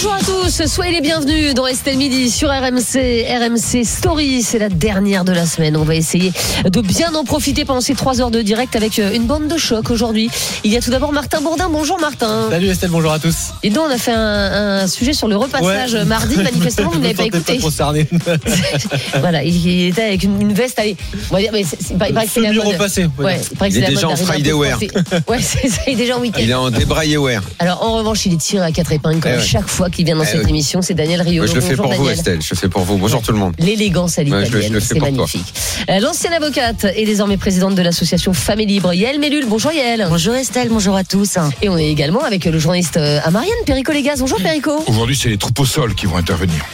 Bonjour à tous, soyez les bienvenus dans Estelle Midi sur RMC, RMC Story, c'est la dernière de la semaine. On va essayer de bien en profiter pendant ces trois heures de direct avec euh, une bande de choc aujourd'hui. Il y a tout d'abord Martin Bourdin. Bonjour Martin. Salut Estelle, bonjour à tous. Et donc on a fait un, un sujet sur le repassage Ouais. mardi, manifestement vous ne l'avez pas écouté. concerné. voilà, il, il était avec une, une veste, allez, on va dire, mais c'est- c'est- il Ouais, est déjà mode en Friday wear. coiffé. Ouais, c'est ça, il est déjà en week-end. Il est en débraillé wear. Alors en revanche, il est tiré à quatre épingles comme Eh ouais. chaque fois qu'il vient dans Eh cette oui. émission. C'est Daniel Riolo. Je le fais pour vous. Estelle. Je le fais pour vous. Bonjour tout le monde. L'élégance à l'italienne, le fais c'est magnifique. Euh, L'ancienne avocate est désormais présidente de l'association Femmes et Libre, Yael Mellul. Bonjour Yael. Bonjour Estelle, bonjour à tous. Et on est également avec le journaliste euh, à Marianne, Perico Légas. Bonjour Perico. Aujourd'hui, c'est les troupes au sol qui vont intervenir.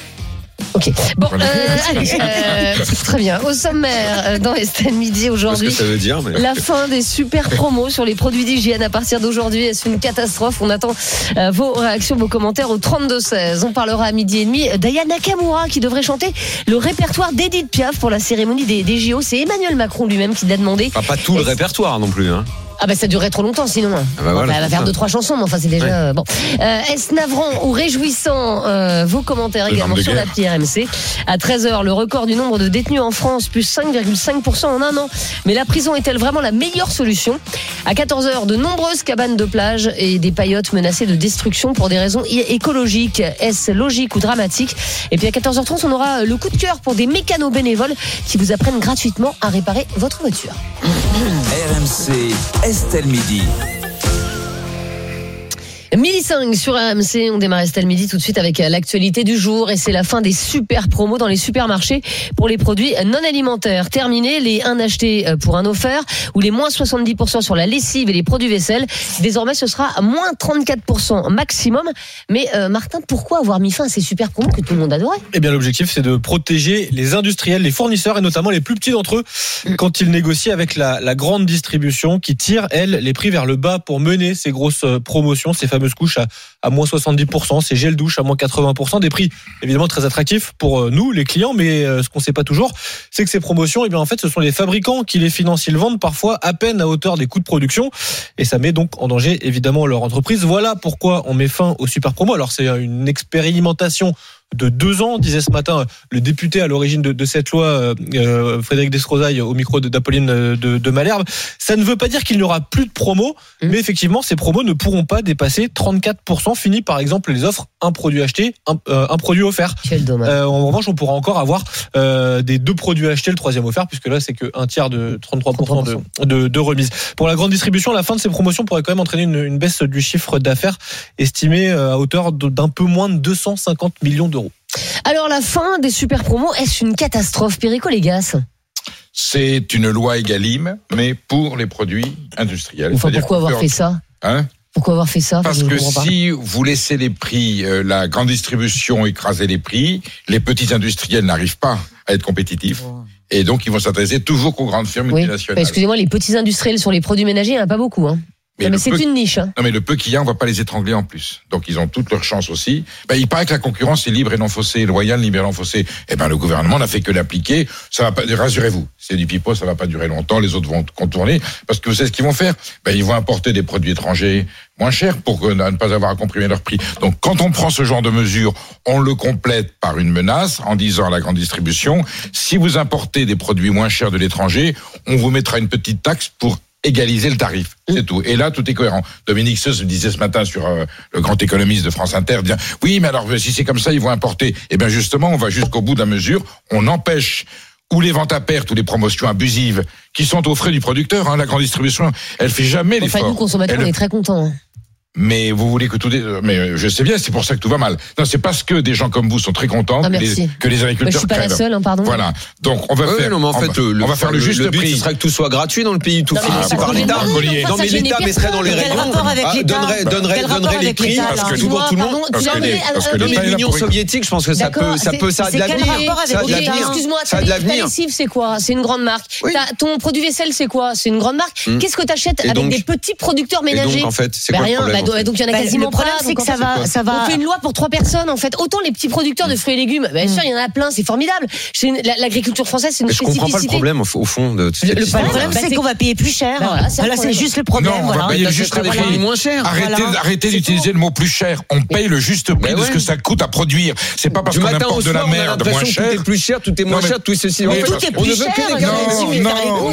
Ok. Bon, euh, allez, euh, très bien. Au sommaire, euh, dans Estelle Midi que aujourd'hui. ça veut dire, mais. La fin des super promos sur les produits d'hygiène à partir d'aujourd'hui. Est-ce une catastrophe? On attend euh, vos réactions, vos commentaires au 32-16. On parlera à midi et demi d'Aya Nakamura qui devrait chanter le répertoire d'Edith Piaf pour la cérémonie des, des JO. C'est Emmanuel Macron lui-même qui l'a demandé. Enfin, pas tout le répertoire non plus. Hein. Ah bah ça durerait trop longtemps sinon. Ah bah voilà, Enfin, elle va faire ça. deux trois chansons, mais enfin c'est déjà euh, bon. Euh, Est-ce navrant ou réjouissant euh, Vos commentaires Le également sur guerres. l'appli RMC. À 13h, le record du nombre de détenus en France plus 5,5% en un an. Mais la prison est-elle vraiment la meilleure solution? À 14h, de nombreuses cabanes de plage et des paillotes menacées de destruction pour des raisons écologiques. Est-ce logique ou dramatique? Et puis à 14h30, on aura le coup de cœur pour des mécanos bénévoles qui vous apprennent gratuitement à réparer votre voiture. RMC, Estelle Midi. Midi 5 sur RMC, on démarre Estelle Midi tout de suite avec euh, l'actualité du jour et c'est la fin des super promos dans les supermarchés pour les produits non alimentaires. Terminé les 1 acheté euh, pour un offert ou les moins 70% sur la lessive et les produits vaisselle. Désormais ce sera moins 34% maximum. Mais euh, Martin, pourquoi avoir mis fin à ces super promos que tout le monde adorait? Eh bien, l'objectif, c'est de protéger les industriels, les fournisseurs et notamment les plus petits d'entre eux quand ils négocient avec la, la grande distribution qui tire, elle, les prix vers le bas pour mener ces grosses promotions, ces fameuses couches à, à moins 70%, ces gels douche à moins 80%, des prix évidemment très attractifs pour euh, nous, les clients, mais euh, ce qu'on sait pas toujours, c'est que ces promotions, eh bien, en fait, ce sont les fabricants qui les financent. Ils vendent parfois à peine à hauteur des coûts de production et ça met donc en danger évidemment leur entreprise. Voilà pourquoi on met fin aux super promos. Alors, c'est une expérimentation de deux ans, disait ce matin le député à l'origine de, de cette loi, euh, euh, Frédéric Descrozaille, au micro de- d'Apolline euh, de, de Malherbe. Ça ne veut pas dire qu'il n'y aura plus de promos, Mmh. mais effectivement, ces promos ne pourront pas dépasser 34%. Fini par exemple les offres, un produit acheté, un, euh, un produit offert. Quel dommage. Euh, en revanche, on pourra encore avoir euh, des deux produits achetés, le troisième offert, puisque là, c'est qu'un tiers de 33% de, de, de remise. Pour la grande distribution, la fin de ces promotions pourrait quand même entraîner une, une baisse du chiffre d'affaires estimé euh, à hauteur de- d'un peu moins de 250 millions d'euros. Alors la fin des super promos, est-ce une catastrophe Perico Légas? C'est une loi Egalim, mais pour les produits industriels. Enfin C'est-à-dire pourquoi avoir fait- ça? Hein? Pourquoi avoir fait ça? Parce que si vous laissez les prix, euh, la grande distribution écraser les prix, les petits industriels n'arrivent pas à être compétitifs. Et donc, ils vont s'intéresser toujours aux grandes firmes Oui. multinationales. Excusez-moi, les petits industriels sur les produits ménagers, il n'y en a pas beaucoup. Hein. Mais mais c'est peu- une niche. hein. Non, mais le peu qu'il y a, on va pas les étrangler en plus. Donc, ils ont toutes leurs chances aussi. Ben, il paraît que la concurrence est libre et non faussée, loyale, libre et non faussée. Eh ben, le gouvernement n'a fait que l'appliquer. Ça va pas, rassurez-vous. C'est du pipeau, ça va pas durer longtemps. Les autres vont contourner. Parce que vous savez ce qu'ils vont faire? Ben, ils vont importer des produits étrangers moins chers pour que- ne pas avoir à comprimer leur prix. Donc, quand on prend ce genre de mesures, on le complète par une menace en disant à la grande distribution, si vous importez des produits moins chers de l'étranger, on vous mettra une petite taxe pour égaliser le tarif. C'est tout. Et là, tout est cohérent. Dominique Seuss me disait ce matin sur euh, le grand économiste de France Inter, oui, mais alors si c'est comme ça, ils vont importer. Eh bien justement, on va jusqu'au bout de la mesure. On empêche ou les ventes à perte ou les promotions abusives qui sont aux frais du producteur. Hein, la grande distribution, elle fait jamais Enfin, l'effort. nous, consommateurs, Elle- on est très contents. Mais vous voulez que tout dé... mais euh, je sais bien, c'est pour ça que tout va mal. Non, c'est parce que des gens comme vous sont très contents Ah, que, les, que les Bah, je agriculteurs suis pas la seule, hein, pardon. Voilà. Donc on va Ouais, faire. non, mais en on fait, va, le, on va faire le, juste but, prix. ce serait que tout soit gratuit dans le pays, tout Non, mais financé par l'État. Non, ça mais l'État mettrait dans les rayons, rapport avec ah, l'État donnerait, donnerait, donnerait les prix. Parce que tout le monde. Parce que le là l'Union soviétique, je pense que ça peut, ça peut, ça a de l'avenir. Excuse-moi, Ça a de l'avenir. c'est quoi? C'est une grande marque. Ton produit vaisselle, c'est quoi? C'est une grande marque? Hmm. Qu'est-ce que tu achètes avec des petits producteurs ménagers donc, en fait, c'est quoi le problème bah en donc il y en a Bah, quasiment le problème, pas. c'est que ça fait, va, ça va. On fait une loi pour trois personnes en fait. Autant les petits producteurs de fruits et légumes, bien sûr, il y en a plein, c'est formidable. L'agriculture française, c'est une Mais je comprends pas le spécificité. problème au fond de cette Le- Bah, problème, bah, c'est qu'on va payer plus cher. Bah voilà, c'est juste le problème. Non, on va payer juste des le prix. moins chers. Arrêtez, d'utiliser le mot plus cher. On paye le juste prix de ce que ça coûte à produire. C'est pas parce qu'on importe de la merde moins cher. tout est plus cher, tout est moins Non, mais- cher, tout est ceci. Tout est on ne plus veut que cher, des non, cadeaux.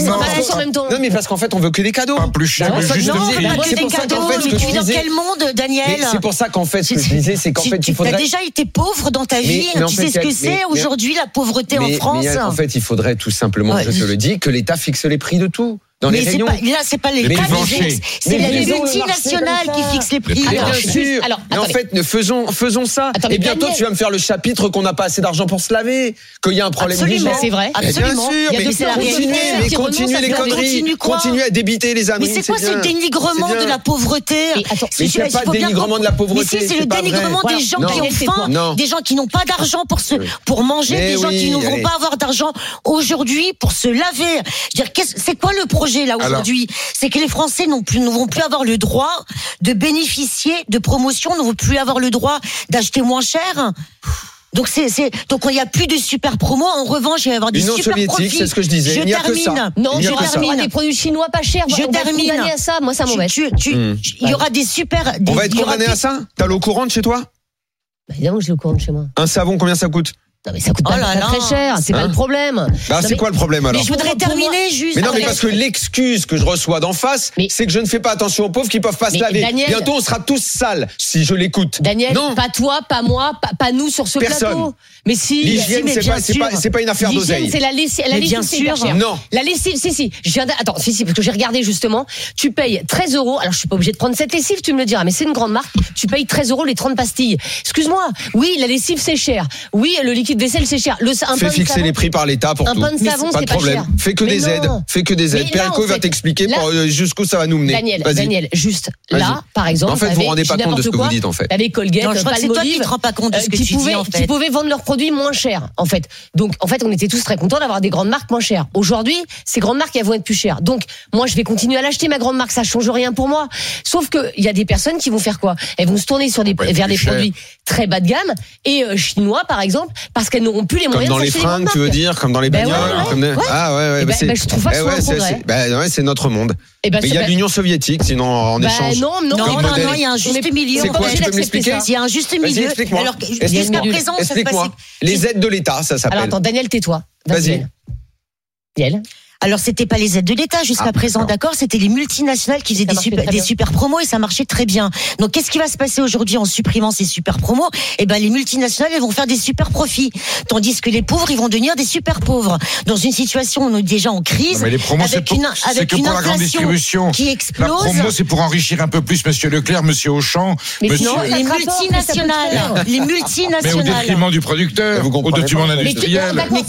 non, Mais parce qu'en fait, on veut que des cadeaux. Pas plus cher, Bah juste prix. C'est pour ça qu'en fait, ce que tu je disais- quel monde, Daniel c'est pour ça qu'en fait, ce que je Tu- disais, c'est qu'en tu- fait, tu il faudrait. as déjà été pauvre dans ta vie. mais tu fait, sais ce que c'est aujourd'hui la pauvreté en France. en fait, il faudrait tout simplement, Ouais. je te le dis, que l'État fixe les prix de tout. Dans mais les c'est rayons. pas, là, c'est pas les Les c'est- c'est Mais les ils ont le marché multinationales comme qui fixent les prix. Bien sûr. alors, mais en fait, ne faisons, faisons ça. Attends, et bientôt, Daniel- tu vas me faire le chapitre qu'on n'a pas assez d'argent pour se laver, qu'il y a un problème Absolument. C'est vrai. Mais Absolument. Bien sûr, mais continuez, mais continuez les conneries, Continue quoi continuez à débiter les amis. Mais c'est quoi ce dénigrement de la pauvreté Mais il a pas de dénigrement de la pauvreté, Mais si, c'est le dénigrement des gens qui ont faim, des gens qui n'ont pas d'argent pour se, pour manger, des gens qui ne vont pas avoir d'argent aujourd'hui pour se laver. C'est quoi le projet là aujourd'hui C'est que les Français n'ont plus, ne vont plus avoir le droit de bénéficier de promotions, ne vont plus avoir le droit d'acheter moins cher. Donc c'est, c'est, donc il n'y a plus de super promos. En revanche, il va y avoir des super profits. c'est ce que je disais. Je Il n'y a que ça. termine. Non, Il je ça. termine. Des produits chinois pas chers. Je on va être termine. condamné à ça. Moi, ça m'embête. tu- tu- Hmm. Il y aura des super. des- On va être condamné à ça? T'as l'eau courante chez toi? Bah, évidemment que j'ai le courant de chez moi. Un savon, combien ça coûte? Non, mais ça coûte pas, Oh là pas là. très cher. C'est pas Hein le problème. Bah, c'est mais- quoi le problème alors Mais je voudrais terminer juste. Mais non, mais parce que l'excuse que je reçois d'en face, Mais- c'est que je ne fais pas attention aux pauvres qui peuvent pas se laver. Daniel- Bientôt, on sera tous sales si je l'écoute. Daniel, Non. pas toi, pas moi, pas, pas nous sur ce Personne. plateau. Mais si. L'hygiène, mais c'est pas, pas, c'est pas une affaire d'oseille. c'est la lessive. La lessive, bien sûr. cher. Non. La lessive, si, si. Je viens de- Attends, si, si, parce que j'ai regardé justement. Tu payes 13 euros. Alors, je suis pas obligé de prendre cette lessive, tu me le diras, mais c'est une grande marque. Tu payes 13 euros les 30 pastilles. Excuse-moi. Oui, la lessive, c'est cher. Oui, le liquide vaisselle, c'est cher. Le, un Fais fixer savon- les prix par l'État pour Un tout. pain de savon, pas c'est de pas problème. cher. Fais que Mais des non. aides. Fais que des aides. en va t'expliquer euh, jusqu'où ça va nous mener. Daniel, juste là, par exemple. En fait, vous vous rendez pas compte de ce que vous dites, en fait. T'avais Colgate, Palmolive, qui te rends pas compte de euh, ce que tu dis, qui pouvaient vendre leurs produits moins chers, en fait. Donc, en fait, on était tous très contents d'avoir des grandes marques moins chères. Aujourd'hui, ces grandes marques, elles vont être plus chères. Donc, moi, je vais continuer à l'acheter, ma grande marque, ça change rien pour moi. Sauf que, il y a des personnes qui vont faire quoi? Elles vont se tourner sur des, vers des cher. produits très bas de gamme et euh, chinois, par exemple, parce qu'elles n'auront plus les Comme moyens dans de les fringues, tu veux dire, comme dans les Ben bagnoles. ouais, ouais, comme des- ouais. Ah ouais, ouais. Eh ben- c'est- ben, je trouve pas eh c'est- notre monde. Eh Mais il y a l'Union soviétique, sinon en bah, échange. non, non, Non, il y a un juste milieu. Il y a un juste milieu. explique-moi. Alors que jusqu'à présent, ça se Explique-moi. Les aides de l'État, ça Alors s'appelle. attends, Daniel, tais-toi. Vas-y. Daniel. Alors c'était pas les aides de l'État jusqu'à Ah, présent, d'accord. C'était les multinationales qui faisaient des super, des promos et ça marchait très bien. Donc qu'est-ce qui va se passer aujourd'hui en supprimant ces super promos? Eh ben les multinationales elles vont faire des super profits, tandis que les pauvres ils vont devenir des super pauvres. Dans une situation où on est déjà en crise, Non, mais les promos, c'est avec pour, une, avec que une pour la grande distribution. qui La explose. promo, c'est pour enrichir un peu plus Monsieur Leclerc, Monsieur Auchan, Mais Monsieur. sinon, les multinationales, les Mais au multinationales. détriment du producteur, Vous au détriment de. Mais Mais quel- mais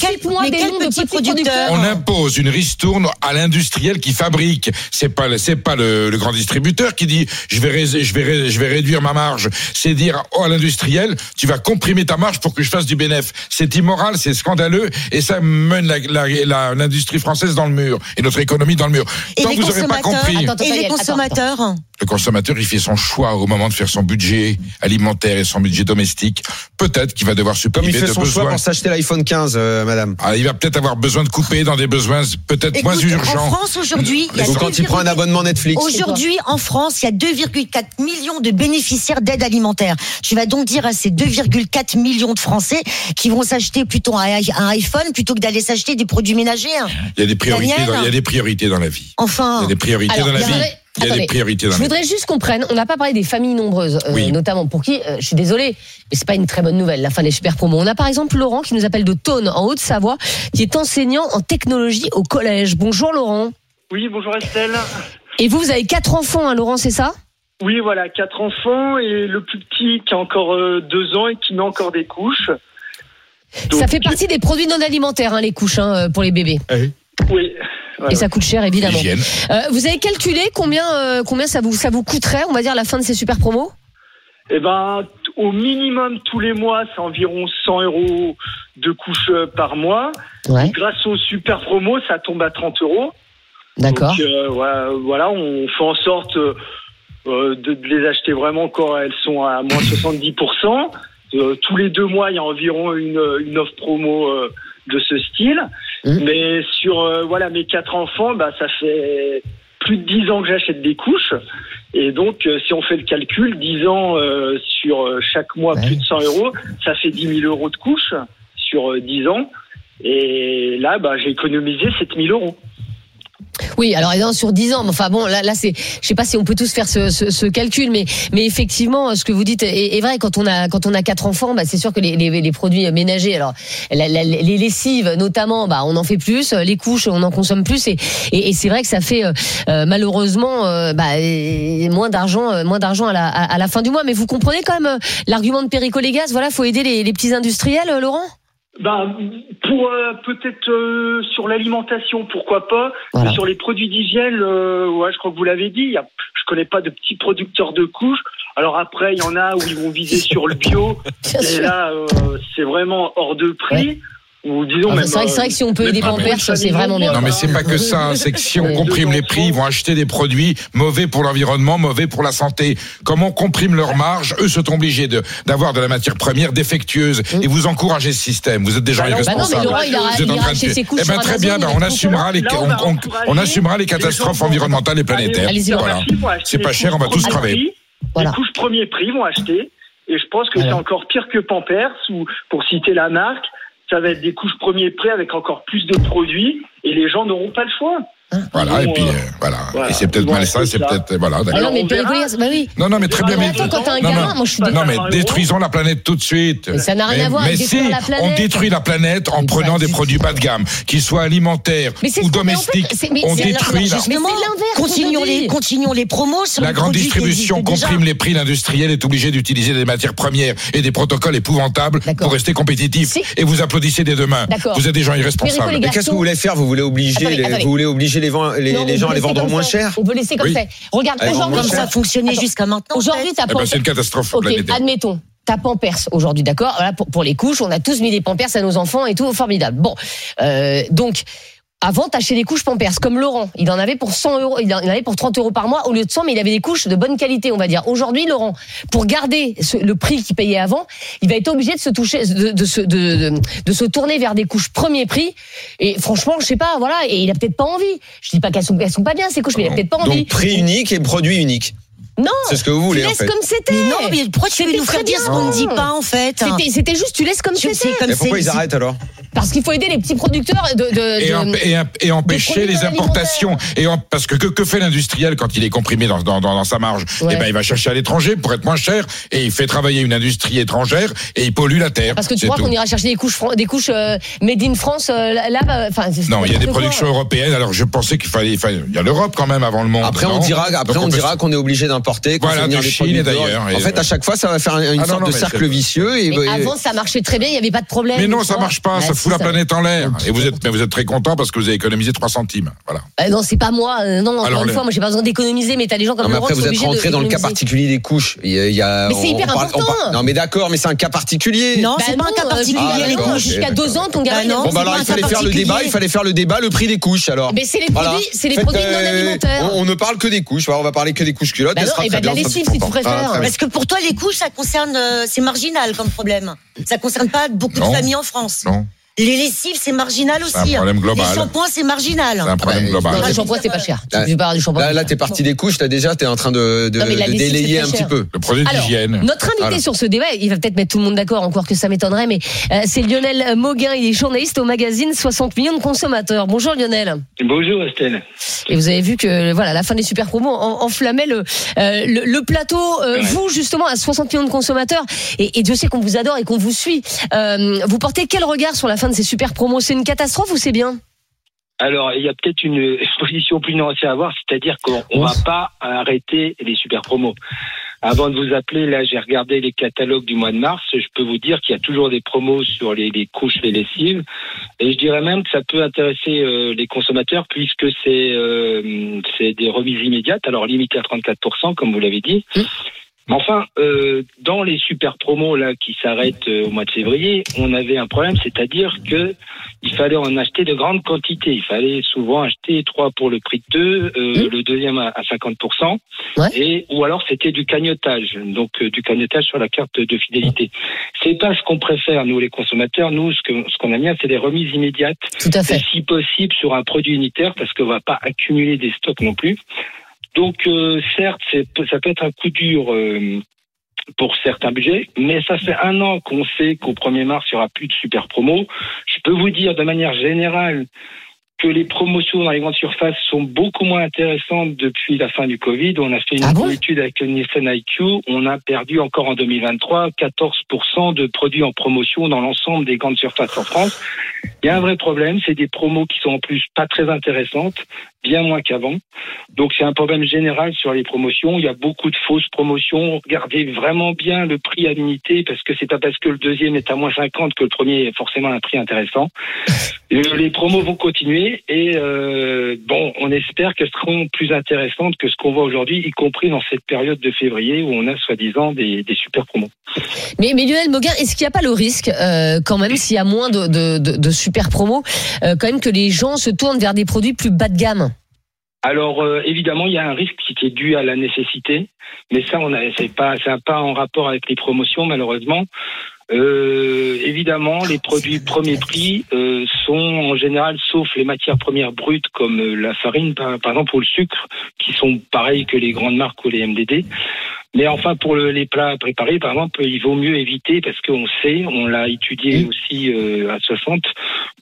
quel de petit petits producteur On impose une ristourne à l'industriel qui fabrique. C'est pas le- c'est pas le, le grand distributeur qui dit je vais ré- je vais ré- je vais réduire ma marge. C'est dire oh à l'industriel tu vas comprimer ta marge pour que je fasse du bénéfice. C'est immoral, c'est scandaleux et ça mène l'industrie française dans le mur et notre économie dans le mur. Et Tant les vous n'aurez pas consommateurs, compris, Attends, attends, Et les attends, consommateurs le consommateur il fait son choix au moment de faire son budget alimentaire et son budget domestique. Peut-être qu'il va devoir se Comme il priver fait de son choix besoins. pour s'acheter l'iPhone 15, euh, madame. Ah, il va peut-être avoir besoin de couper dans des besoins peut-être moins urgents. En France aujourd'hui, il y a Ou quand il prend un 2,4 abonnement Netflix. Aujourd'hui, en France, il y a 2,4 millions de bénéficiaires d'aide alimentaire. Tu vas donc dire à ces 2,4 millions de Français qui vont s'acheter plutôt un, un iPhone plutôt que d'aller s'acheter des produits ménagers. Il y a des priorités, Daniel dans, il y a des priorités dans la vie. Il Enfin, y a des priorités Alors, dans la il vie. Il y a attendez, des priorités dans Je voudrais juste qu'on prenne, on n'a pas parlé des familles nombreuses, euh, Oui. notamment pour qui, euh, je suis désolée, mais c'est pas une très bonne nouvelle, la fin des super promos. On a par exemple Laurent qui nous appelle de Tône, en Haute-Savoie, qui est enseignant en technologie au collège. Bonjour Laurent. Oui, bonjour Estelle. Et vous, vous avez quatre enfants, hein, Laurent, c'est ça? Oui, voilà, quatre enfants et le plus petit qui a encore euh, deux ans et qui met encore des couches. Donc, Ça fait partie des produits non alimentaires, hein, les couches hein, euh, pour les bébés. Oui. Et ça coûte cher, évidemment. Euh, vous avez calculé combien, euh, combien ça, vous, ça vous coûterait, on va dire, la fin de ces super promos? Eh ben, au minimum tous les mois, c'est environ 100 euros de couches euh, par mois. Ouais, Grâce aux super promos, ça tombe à 30 euros. d'accord. Donc, euh, voilà, voilà, on fait en sorte euh, de, de les acheter vraiment quand elles sont à moins 70%. Euh, tous les deux mois, il y a environ une, une offre promo euh, de ce style. Mhm. Mais sur euh, voilà mes quatre enfants, bah, ça fait plus de 10 ans que j'achète des couches. Et donc, euh, si on fait le calcul, 10 ans euh, sur euh, chaque mois, plus de 100 euros, ça fait 10 000 euros de couches sur euh, 10 ans. Et là, bah, j'ai économisé 7 000 euros. Oui, alors évidemment, sur 10 ans, mais enfin bon, là, là c'est, je sais pas si on peut tous faire ce, ce, ce calcul, mais, mais effectivement, ce que vous dites est, est vrai. Quand on a, quand on a quatre enfants, bah, c'est sûr que les, les, les produits ménagers, alors les lessives notamment, bah, on en fait plus, les couches, on en consomme plus, et, et, et c'est vrai que ça fait euh, euh, malheureusement euh, bah, euh, moins d'argent, euh, moins d'argent à la, la fin du mois. Mais vous comprenez quand même l'argument de Perico Légas. Voilà, faut aider les, les petits industriels, Laurent? Ben, pour euh, peut-être euh, sur l'alimentation, pourquoi pas. Voilà. Sur les produits d'hygiène, euh, ouais, je crois que vous l'avez dit. Y a, je connais pas de petits producteurs de couches. Alors après, il y en a où ils vont viser sur le bio. Et là, euh, c'est vraiment hors de prix. Ou disons Ah, c'est vrai, que- c'est vrai que si on peut euh, aider Pampers, c'est vraiment bien. Non, mais c'est pas que ça. hein. C'est que si on comprime les prix, ils vont acheter des produits mauvais pour l'environnement, mauvais pour la santé. Comme on comprime leur marge, eux sont obligés de d'avoir de la matière première défectueuse et vous encouragez ce système. Vous êtes des gens Bah non, Bah il a, Vous êtes il en a train de racheté faire- ses couches Eh ben très bien, ben, on assumera les on on, assumera les catastrophes environnementales et planétaires. Voilà. C'est pas cher, on va tous. Voilà. Les couches premier prix vont acheter. Et je pense que c'est encore pire que Pampers, ou pour citer la marque, ça va être des couches premier prix avec encore plus de produits, et les gens n'auront pas le choix. Voilà, et puis euh, euh, voilà. voilà. Et c'est peut-être Bon, malsain, c'est peut-être voilà. Ah d'accord. non, mais bah oui. Non, non, très bien. Mais Mais, attends, quand t'as un non, gamin, non. moi je suis Pas non, mais détruisons la planète tout de suite. Mais ça n'a rien mais, à voir avec si, la planète. on détruit la planète en Mais prenant des du produits bas de gamme, qu'ils soient alimentaires ou en domestiques. fait. On détruit la, qu'on Continuons les, continuons les promos sur la grande distribution comprime les prix. L'industriel est obligé d'utiliser des matières premières et des protocoles épouvantables pour rester compétitif. Et vous applaudissez mains. D'accord. Vous êtes des gens irresponsables. Mais qu'est-ce que vous voulez faire? Vous voulez obliger, les, les, vend- les, Non, les on gens à les vendre moins ça. cher On peut laisser comme Oui. ça. Regarde, aujourd'hui, Comme ça fonctionnait jusqu'à maintenant. aujourd'hui, t'as Eh ben, c'est une catastrophe Ok, admettons. T'as Pampers aujourd'hui, d'accord? Voilà, pour, pour les couches, on a tous mis des Pampers à nos enfants et tout, formidable. Bon, euh, donc. Avant, t'achetais des couches Pampers, comme Laurent. Il en avait pour 100 euros, il en avait pour 30 euros par mois au lieu de 100, mais il avait des couches de bonne qualité, on va dire. Aujourd'hui, Laurent, pour garder ce- le prix qu'il payait avant, il va être obligé de se toucher, de, de, se, de, de, de se tourner vers des couches premier prix. Et franchement, je sais pas, voilà, et il a peut-être pas envie. Je dis pas qu'elles sont, elles sont pas bien ces couches, mais il a peut-être pas envie. Donc prix unique et produit unique. Non, C'est ce que vous tu voulez en laisses fait. comme c'était. Mais non, mais pourquoi tu veux nous faire dire ce qu'on ne dit pas en fait C'était, juste, tu laisses comme c'était. Mais pourquoi ils arrêtent alors Parce qu'il faut aider les petits producteurs de. de, et, de- et, et empêcher les importations. Et en- parce que que, que fait l'industriel quand il est comprimé dans, dans, dans, dans sa marge? Ouais. Eh ben, il va chercher à l'étranger pour être moins cher et il fait travailler une industrie étrangère et il pollue la terre. Parce que tu crois qu'on ira chercher des couches, des couches euh, made in France euh, là, là, c'est Non, il y a des productions européennes. Alors je pensais qu'il fallait, il y a l'Europe quand même avant le monde. Après on dira, après Donc on peut- dira qu'on est obligé d'importer, qu'on Voilà, de Chine et d'ailleurs, En fait, à chaque fois, ça va faire une Ah sorte non, de cercle vicieux. Et, Mais et- avant, ça marchait très bien, il n'y avait pas de problème. Mais non, ça marche pas, Bah, ça si, fout la planète en l'air. Et vous êtes, mais vous êtes très content parce que vous avez économisé 3 centimes. Voilà. Bah, non, c'est pas moi. euh, non, encore Alors, une fois, moi, j'ai pas besoin d'économiser, mais t'as des gens comme Non, mais Laurent après, vous êtes rentré dans le cas particulier des couches. Il y a, il y a- Mais c'est hyper important. parle- Non, mais d'accord, mais c'est un cas particulier. Non, Bah c'est pas un cas euh, particulier. Jusqu'à deux ans, ton gamin. Bah. Bon, bah alors, il fallait faire le débat, il fallait faire le débat, le prix des couches, alors. Mais c'est les produits, c'est les Faites, produits non euh, alimentaires. On, ne parle que des couches. On va parler que des couches culottes. Et de la lessive, je si tu préfères. Bien. Parce que pour toi, les couches, ça concerne, euh, c'est marginal comme problème. Ça concerne pas beaucoup de familles en France. Non, Les lessives, c'est marginal c'est un aussi. hein. problème Les global. shampoings, c'est marginal. C'est un problème global. Non, le shampoing, c'est pas cher. Tu Là- du shampoing. Là, là, t'es parti des couches. T'as déjà, t'es en train de, de, Non, mais la de lessive, délayer un petit peu. Le produit Alors, d'hygiène. Notre invité Voilà. sur ce débat, il va peut-être mettre tout le monde d'accord, encore que ça m'étonnerait, mais euh, c'est Lionel Mauguin, il est journaliste au magazine 60 millions de consommateurs. Bonjour Lionel. Bonjour Estelle. Et vous avez vu que voilà, la fin des super promos en- enflammait le, euh, le, le plateau. Euh, Ouais. Vous, justement, à 60 millions de consommateurs, et, et Dieu sait qu'on vous adore et qu'on vous suit, euh, vous portez quel regard sur la fin de ces super promos C'est une catastrophe ou c'est bien Alors, il y a peut-être une position plus nuancée à avoir, c'est-à-dire qu'on ne va pas arrêter les super promos. Avant de vous appeler, là, j'ai regardé les catalogues du mois de mars. Je peux vous dire qu'il y a toujours des promos sur les, les couches, les lessives. Et je dirais même que ça peut intéresser euh, les consommateurs puisque c'est euh, c'est des remises immédiates, alors limitées à 34%, comme vous l'avez dit. Mmh. Mais enfin, euh, dans les super promos là qui s'arrêtent euh, au mois de février, on avait un problème, c'est-à-dire que il fallait en acheter de grandes quantités. Il fallait souvent acheter trois pour le prix de deux, euh, le deuxième à, à 50%, Ouais. et ou alors c'était du cagnotage, donc euh, du cagnotage sur la carte de fidélité. C'est pas ce qu'on préfère nous les consommateurs. Nous, ce que ce qu'on aime bien, c'est des remises immédiates Tout à fait. si possible sur un produit unitaire parce qu'on va pas accumuler des stocks non plus. Donc euh, certes, c'est- ça peut être un coup dur euh, pour certains budgets, mais ça fait un an qu'on sait qu'au 1er mars, il y aura plus de super promos. Je peux vous dire de manière générale que les promotions dans les grandes surfaces sont beaucoup moins intéressantes depuis la fin du Covid. On a fait une Ah bon? étude avec le Nielsen IQ. On a perdu encore en 2023 14% de produits en promotion dans l'ensemble des grandes surfaces en France. Il y a un vrai problème, c'est des promos qui sont en plus pas très intéressantes, bien moins qu'avant. Donc c'est un problème général sur les promotions. Il y a beaucoup de fausses promotions. Regardez vraiment bien le prix à l'unité parce que c'est pas parce que le deuxième est à moins 50 que le premier est forcément un prix intéressant. Les promos vont continuer et euh, bon, on espère qu'elles seront plus intéressantes que ce qu'on voit aujourd'hui, y compris dans cette période de février où on a soi-disant des, des super promos. Mais, mais Lionel Moguin, est-ce qu'il n'y a pas le risque, euh, quand même, s'il y a moins de, de, de, de super promos, euh, quand même que les gens se tournent vers des produits plus bas de gamme? Alors euh, évidemment, il y a un risque qui est dû à la nécessité, mais ça, on a, c'est pas, ça n'a pas en rapport avec les promotions malheureusement. Euh, évidemment, les produits premier prix euh, sont en général, sauf les matières premières brutes comme la farine par, par exemple ou le sucre, qui sont pareils que les grandes marques ou les MDD. Mais enfin, pour le- les plats préparés, par exemple, il vaut mieux éviter parce qu'on sait, on l'a étudié aussi euh, à 60,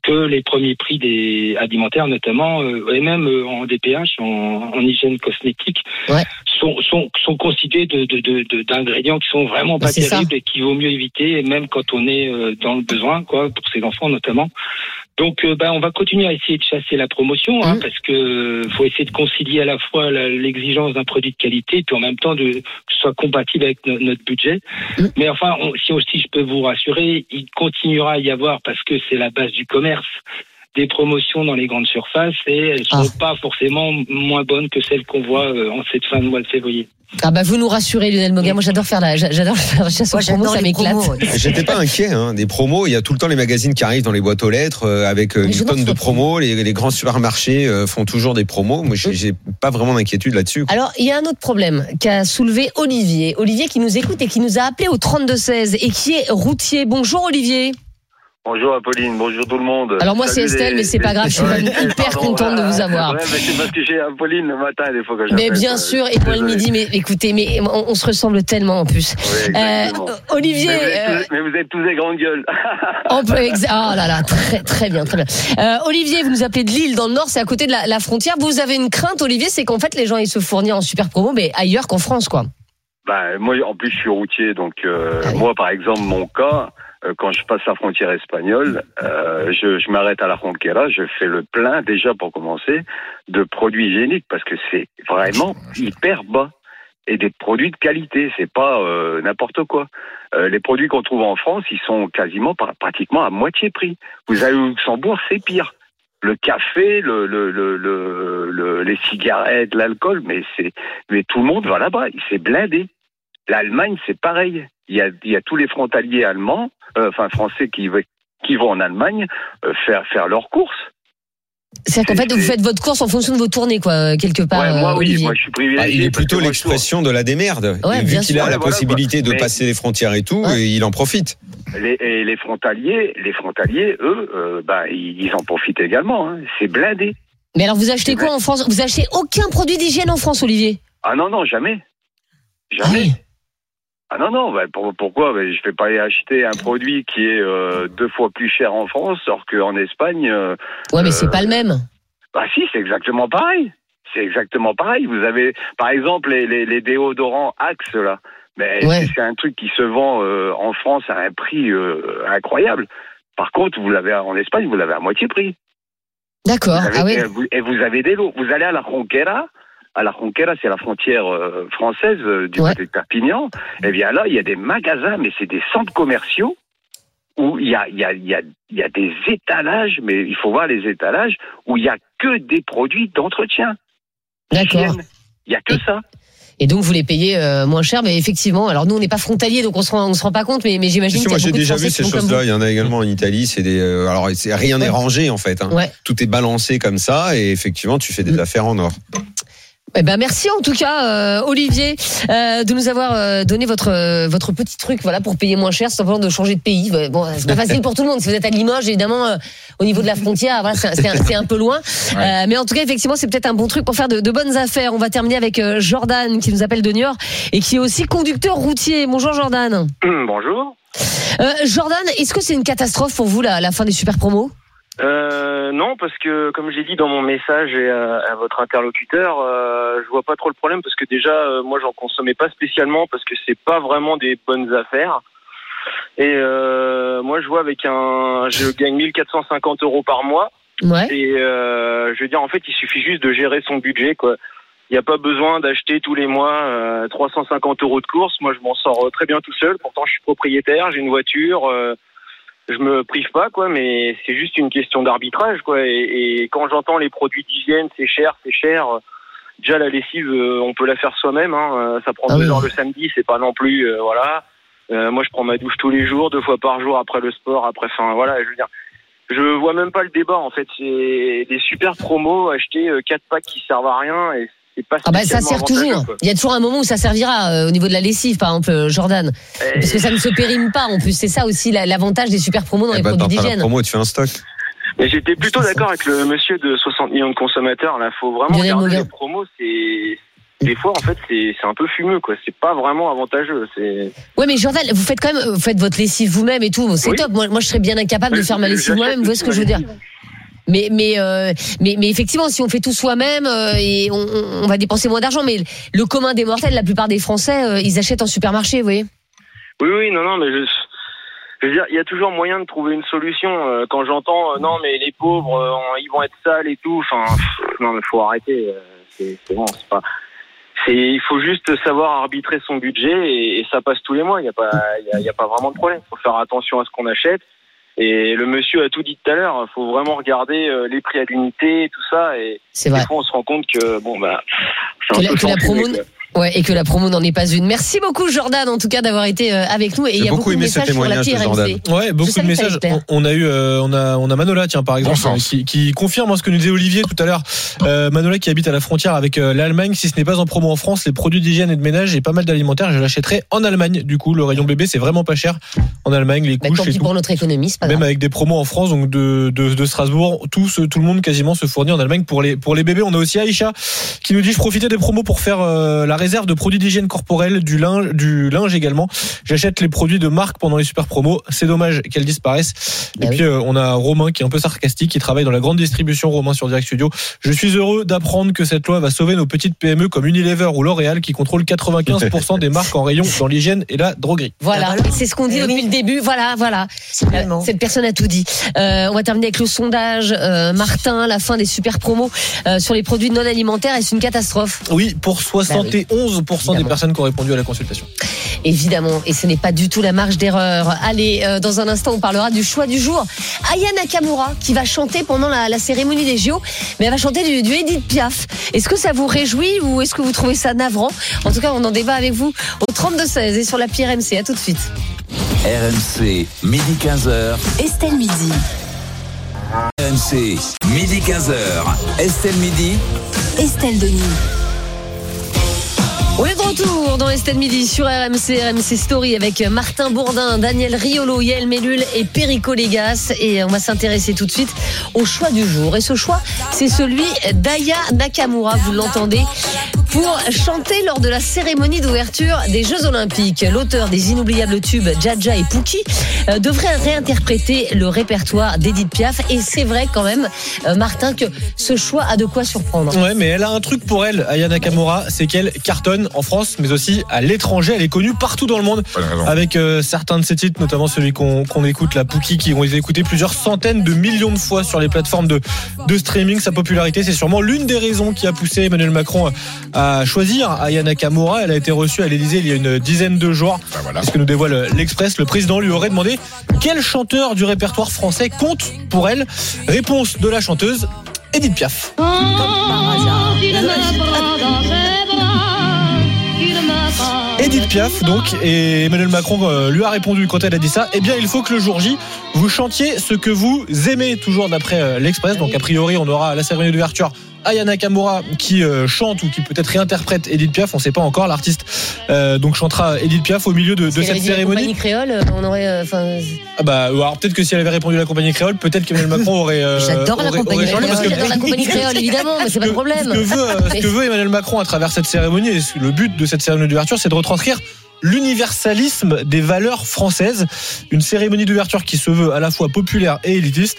que les premiers prix des alimentaires, notamment, euh, et même euh, en DPH, en, en hygiène cosmétique, Ouais. sont, sont, sont constitués de, de, de, de- d'ingrédients qui sont vraiment pas Bah, ça. terribles et qu'il vaut mieux éviter, et même quand on est euh, dans le besoin, quoi, pour ses enfants notamment. Donc, euh, ben, on va continuer à essayer de chasser la promotion, hein, Mhm. parce que euh, faut essayer de concilier à la fois l'exigence d'un produit de qualité, puis en même temps de que ce soit compatible avec no- notre budget. Mhm. Mais enfin, on- si aussi je peux vous rassurer, il continuera à y avoir, parce que c'est la base du commerce, des promotions dans les grandes surfaces et elles Ah. sont pas forcément moins bonnes que celles qu'on voit euh, en cette fin de mois de février. Ah bah vous nous rassurez Lionel Moguin, moi j'adore faire la, j'adore faire la chasse aux promos, ça m'éclate. J'étais pas inquiet hein, des promos. Il y a tout le temps les magazines qui arrivent dans les boîtes aux lettres euh, avec euh, une tonne de promos. Les, les grands supermarchés euh, font toujours des promos. Moi, j'ai j'ai pas vraiment d'inquiétude là-dessus. Alors, il y a un autre problème qu'a soulevé Olivier. Olivier qui nous écoute et qui nous a appelé au 32-16 et qui est routier. Bonjour Olivier. Bonjour Apolline, bonjour tout le monde. Alors moi c'est Estelle, les- mais c'est pas grave, je suis Ouais, hyper pardon, contente de vous avoir. Ouais, mais c'est parce que j'ai Apolline le matin des fois que Mais bien sûr, et moi le midi, mais écoutez, mais on, on se ressemble tellement en plus. Oui. Euh, Olivier, mais, vous êtes euh, tous, mais vous êtes tous des grandes gueules. on peut exa- oh là là, très très bien, très bien. Euh, Olivier, vous nous appelez de Lille, dans le Nord, c'est à côté de la, la frontière. Vous avez une crainte, Olivier, c'est qu'en fait les gens ils se fournissent en super promo, mais ailleurs qu'en France, quoi. bah, moi, en plus, je suis routier, donc euh, Ah oui. moi, par exemple, mon cas, quand je passe la frontière espagnole, euh, je, je m'arrête à la Ronquera, je fais le plein déjà pour commencer de produits hygiéniques parce que c'est vraiment hyper bas et des produits de qualité, c'est pas euh, n'importe quoi. Euh, les produits qu'on trouve en France, ils sont quasiment par- pratiquement à moitié prix. Vous allez au Luxembourg, c'est pire. Le café, le, le, le, le- le- les cigarettes, l'alcool, mais c'est mais tout le monde va là-bas, c'est blindé. L'Allemagne, c'est pareil. Il y a, il y a tous les frontaliers allemands, euh, enfin français, qui, vont en Allemagne euh, faire faire leurs courses. C'est-à-dire qu'en fait, vous faites votre course en fonction de vos tournées, quoi, quelque part. ouais, moi euh, oui, moi je suis privilégié. Ah, il est plutôt l'expression de la démerde. Ouais, vu qu'il a la voilà, possibilité de Mais- passer les frontières et tout, Ouais. et il en profite. Les, et les frontaliers, les frontaliers, eux, euh, bah, ils, ils en profitent également. Hein. C'est blindé. Mais alors, vous achetez quoi en France? Vous achetez aucun produit d'hygiène en France, Olivier? Ah non, non, jamais. Ah Jamais. oui. Ah non, non, bah, pour- pourquoi? Bah, Je vais pas aller acheter un produit qui est euh, deux fois plus cher en France, alors qu'en Espagne, euh, Ouais, mais c'est Euh, pas le même. Bah si, c'est exactement pareil. C'est exactement pareil. Vous avez, par exemple, les, les, les déodorants Axe là. Mais Ouais. c'est- un truc qui se vend euh, en France à un prix incroyable. Par contre, vous l'avez en Espagne, vous l'avez à moitié prix. D'accord. Ah oui. et, vous, et vous avez des lots. Vous allez à la Ronquera. À la Ronquera, c'est la frontière euh, française euh, du Ouais. côté de Perpignan. Eh bien là, il y a des magasins, mais c'est des centres commerciaux où il y a, il y, a, il y, a, il y a des étalages, mais il faut voir les étalages, où il y a que des produits d'entretien. D'accord. Il y a que ça. Et donc vous les payez euh, moins cher, mais effectivement, alors nous on n'est pas frontalier, donc on se rend, on se rend pas compte, mais, mais j'imagine moi j'ai déjà vu ces choses-là. Il y en a également en Italie. C'est des. euh, alors c'est- rien n'est Ouais. rangé en fait. hein. Ouais. Tout est balancé comme ça et effectivement tu fais des Mm. affaires en or. Eh ben merci en tout cas euh, Olivier euh, de nous avoir euh, donné votre euh, votre petit truc voilà pour payer moins cher, c'est simplement de changer de pays. Bon, c'est pas facile pour tout le monde. Si vous êtes à Limoges, évidemment, euh, au niveau de la frontière, voilà, c'est c'est un, c'est un peu loin. Euh, mais en tout cas, effectivement, c'est peut-être un bon truc pour faire de, de bonnes affaires. On va terminer avec euh, Jordan qui nous appelle de Niort et qui est aussi conducteur routier. Bonjour Jordan. Bonjour. Euh, Jordan, est-ce que c'est une catastrophe pour vous la, la fin des super promos? Euh, non, parce que comme j'ai dit dans mon message et à, à votre interlocuteur, euh, je vois pas trop le problème parce que déjà, euh, moi, j'en consommais pas spécialement parce que c'est pas vraiment des bonnes affaires. Et euh, moi, je vois avec un, je gagne 1450 euros par mois. Ouais. Et euh, je veux dire, en fait, il suffit juste de gérer son budget, quoi. Il n'y a pas besoin d'acheter tous les mois euh, 350 euros de course. Moi, je m'en sors euh, très bien tout seul. Pourtant, je suis propriétaire, j'ai une voiture. Je me prive pas, quoi. Mais c'est juste une question d'arbitrage, quoi. Et, et quand j'entends les produits d'hygiène, c'est cher, c'est cher. Déjà, la lessive, euh, on peut la faire soi-même. Hein. euh, Ça prend Ah deux oui. heures le samedi, c'est pas non plus, euh, voilà. Euh, moi, je prends ma douche tous les jours, deux fois par jour après le sport, après, enfin, voilà. Je veux dire, je vois même pas le débat en fait. C'est des super promos, acheter quatre packs qui servent à rien et c'est pas. Ah bah ça sert toujours. quoi. Il y a toujours un moment où ça servira euh, au niveau de la lessive, par exemple, euh, Jordan. Parce que ça ne se périme pas. En plus, c'est ça aussi la- l'avantage des super promos dans Eh les ben, produits d'hygiène. promo, tu fais un stock. Mais j'étais plutôt d'accord avec le monsieur de 60 millions de consommateurs. Là, faut vraiment Lionel regarder Moguin. les promos. C'est des fois en fait c'est un peu fumeux quoi. C'est pas vraiment avantageux. Ouais, mais Jordan, vous faites quand même, vous faites votre lessive vous-même et tout. C'est Oui. top. Moi, moi, je serais bien incapable de faire ma lessive moi-même. Vous voyez ce que je veux dire mais, mais, euh, mais, mais effectivement, si on fait tout soi-même, euh, et on, on- va dépenser moins d'argent. Mais le commun des mortels, la plupart des Français, euh, ils achètent en supermarché, vous voyez. Oui, oui, non, non, mais je, je veux dire, il y a toujours moyen de trouver une solution. Euh, Quand j'entends, euh, non, mais les pauvres, euh, ils vont être sales et tout, enfin, non, mais faut arrêter. C'est bon, c'est pas. C'est, il faut juste savoir arbitrer son budget et, et ça passe tous les mois. Il n'y a pas, il y a, a pas vraiment de problème. Faut faire attention à ce qu'on achète. Et le monsieur a tout dit tout à l'heure. Faut vraiment regarder euh, les prix à l'unité, tout ça. Et des fois, on se rend compte que bon bah, c'est Que un la- peu que la fanfumé, promo- quoi. Ouais, et que la promo n'en est pas une. Merci beaucoup, Jordan, en tout cas, d'avoir été euh, avec nous. Et il y a beaucoup beaucoup de aimé ce messages sur la RMC. Jordan. Ouais, beaucoup de messages. On, on a eu, euh, on a, on a Manola, tiens, par exemple, qui, qui confirme hein, ce que nous disait Olivier tout à l'heure. Euh, Manola qui habite à la frontière avec euh, l'Allemagne. Si ce n'est pas en promo en France, les produits d'hygiène et de ménage et pas mal d'alimentaire, je l'achèterai en Allemagne. Du coup, le rayon bébé, c'est vraiment pas cher en Allemagne. Les Bah, couches tant et pis tout. pour notre économie, c'est pas Même grave. avec des promos en France, donc de, de, de Strasbourg, tout, ce- tout le monde quasiment se fournit en Allemagne pour les, pour les bébés. On a aussi Aïcha qui nous dit je profitais des promos pour faire euh, la réserve de produits d'hygiène corporelle, du linge, du linge également. J'achète les produits de marque pendant les super promos. C'est dommage qu'elles disparaissent. Et bah puis euh, on a Romain qui est un peu sarcastique, qui travaille dans la grande distribution. Romain sur Direct Studio. Je suis heureux d'apprendre que cette loi va sauver nos petites PME comme Unilever ou L'Oréal qui contrôlent 95% des marques en rayon dans l'hygiène et la droguerie. Voilà, ah bah c'est ce qu'on dit eh depuis le début. Voilà, voilà. Euh, cette personne a tout dit. Euh, on va terminer avec le sondage. Martin, la fin des super promos sur les produits non alimentaires, est-ce une catastrophe? Oui, pour bah 61% 11% des personnes qui ont répondu à la consultation. Évidemment, et ce n'est pas du tout la marge d'erreur. Allez, euh, dans un instant, on parlera du choix du jour. Aya Nakamura, qui va chanter pendant la, cérémonie des JO, mais elle va chanter du, Edith Piaf. Est-ce que ça vous réjouit ou est-ce que vous trouvez ça navrant? En tout cas, on en débat avec vous au 32-16 et sur la pierre MC. À tout de suite. RMC, midi 15h. Estelle Midi. RMC, midi 15h. Estelle Midi. Estelle Denis. On est de retour dans Estelle Midi sur RMC, RMC Story avec Martin Bourdin, Daniel Riolo, Yael Mellul et Perico Légas. Et on va s'intéresser tout de suite au choix du jour. Et ce choix, c'est celui d'Aya Nakamura, vous l'entendez, pour chanter lors de la cérémonie d'ouverture des Jeux Olympiques. L'auteur des inoubliables tubes Jaja et Pookie euh, devrait réinterpréter le répertoire d'Edith Piaf. Et c'est vrai quand même, euh, Martin, que ce choix a de quoi surprendre. Ouais, mais elle a un truc pour elle, Aya Nakamura, c'est qu'elle cartonne en France, mais aussi à l'étranger. Elle est connue partout dans le monde, avec euh, certains de ses titres, notamment celui qu'on écoute, la Pookie, qui ont été écoutés plusieurs centaines de millions de fois sur les plateformes de, de streaming. Sa popularité, c'est sûrement l'une des raisons qui a poussé Emmanuel Macron à choisir Aya Nakamura. Elle a été reçue à l'Élysée il y a une dizaine de jours. Bah voilà. C'est ce que nous dévoile l'Express. Le président lui aurait demandé quel chanteur du répertoire français compte pour elle? Réponse de la chanteuse, Edith Piaf. Edith Piaf, donc, et Emmanuel Macron euh, lui a répondu quand elle a dit ça. Eh bien, il faut que le jour J, vous chantiez ce que vous aimez, toujours d'après euh, l'Express. Donc, a priori, on aura la cérémonie d'ouverture Ayana Kamura qui euh, chante ou qui peut-être réinterprète Edith Piaf. On ne sait pas encore. L'artiste euh, donc chantera Edith Piaf au milieu de, de Si elle avait cette dit la cérémonie. compagnie créole, euh, on aurait. Enfin, Ah bah, alors peut-être que si elle avait répondu la compagnie créole, peut-être qu'Emmanuel Macron aurait. euh, J'adore la compagnie j'adore la compagnie créole, évidemment, mais c'est pas le problème. Ce que, veut, ce que veut Emmanuel Macron à travers cette cérémonie, et le but de cette cérémonie d'ouverture, c'est de retranscrire l'universalisme des valeurs françaises. Une cérémonie d'ouverture qui se veut à la fois populaire et élitiste.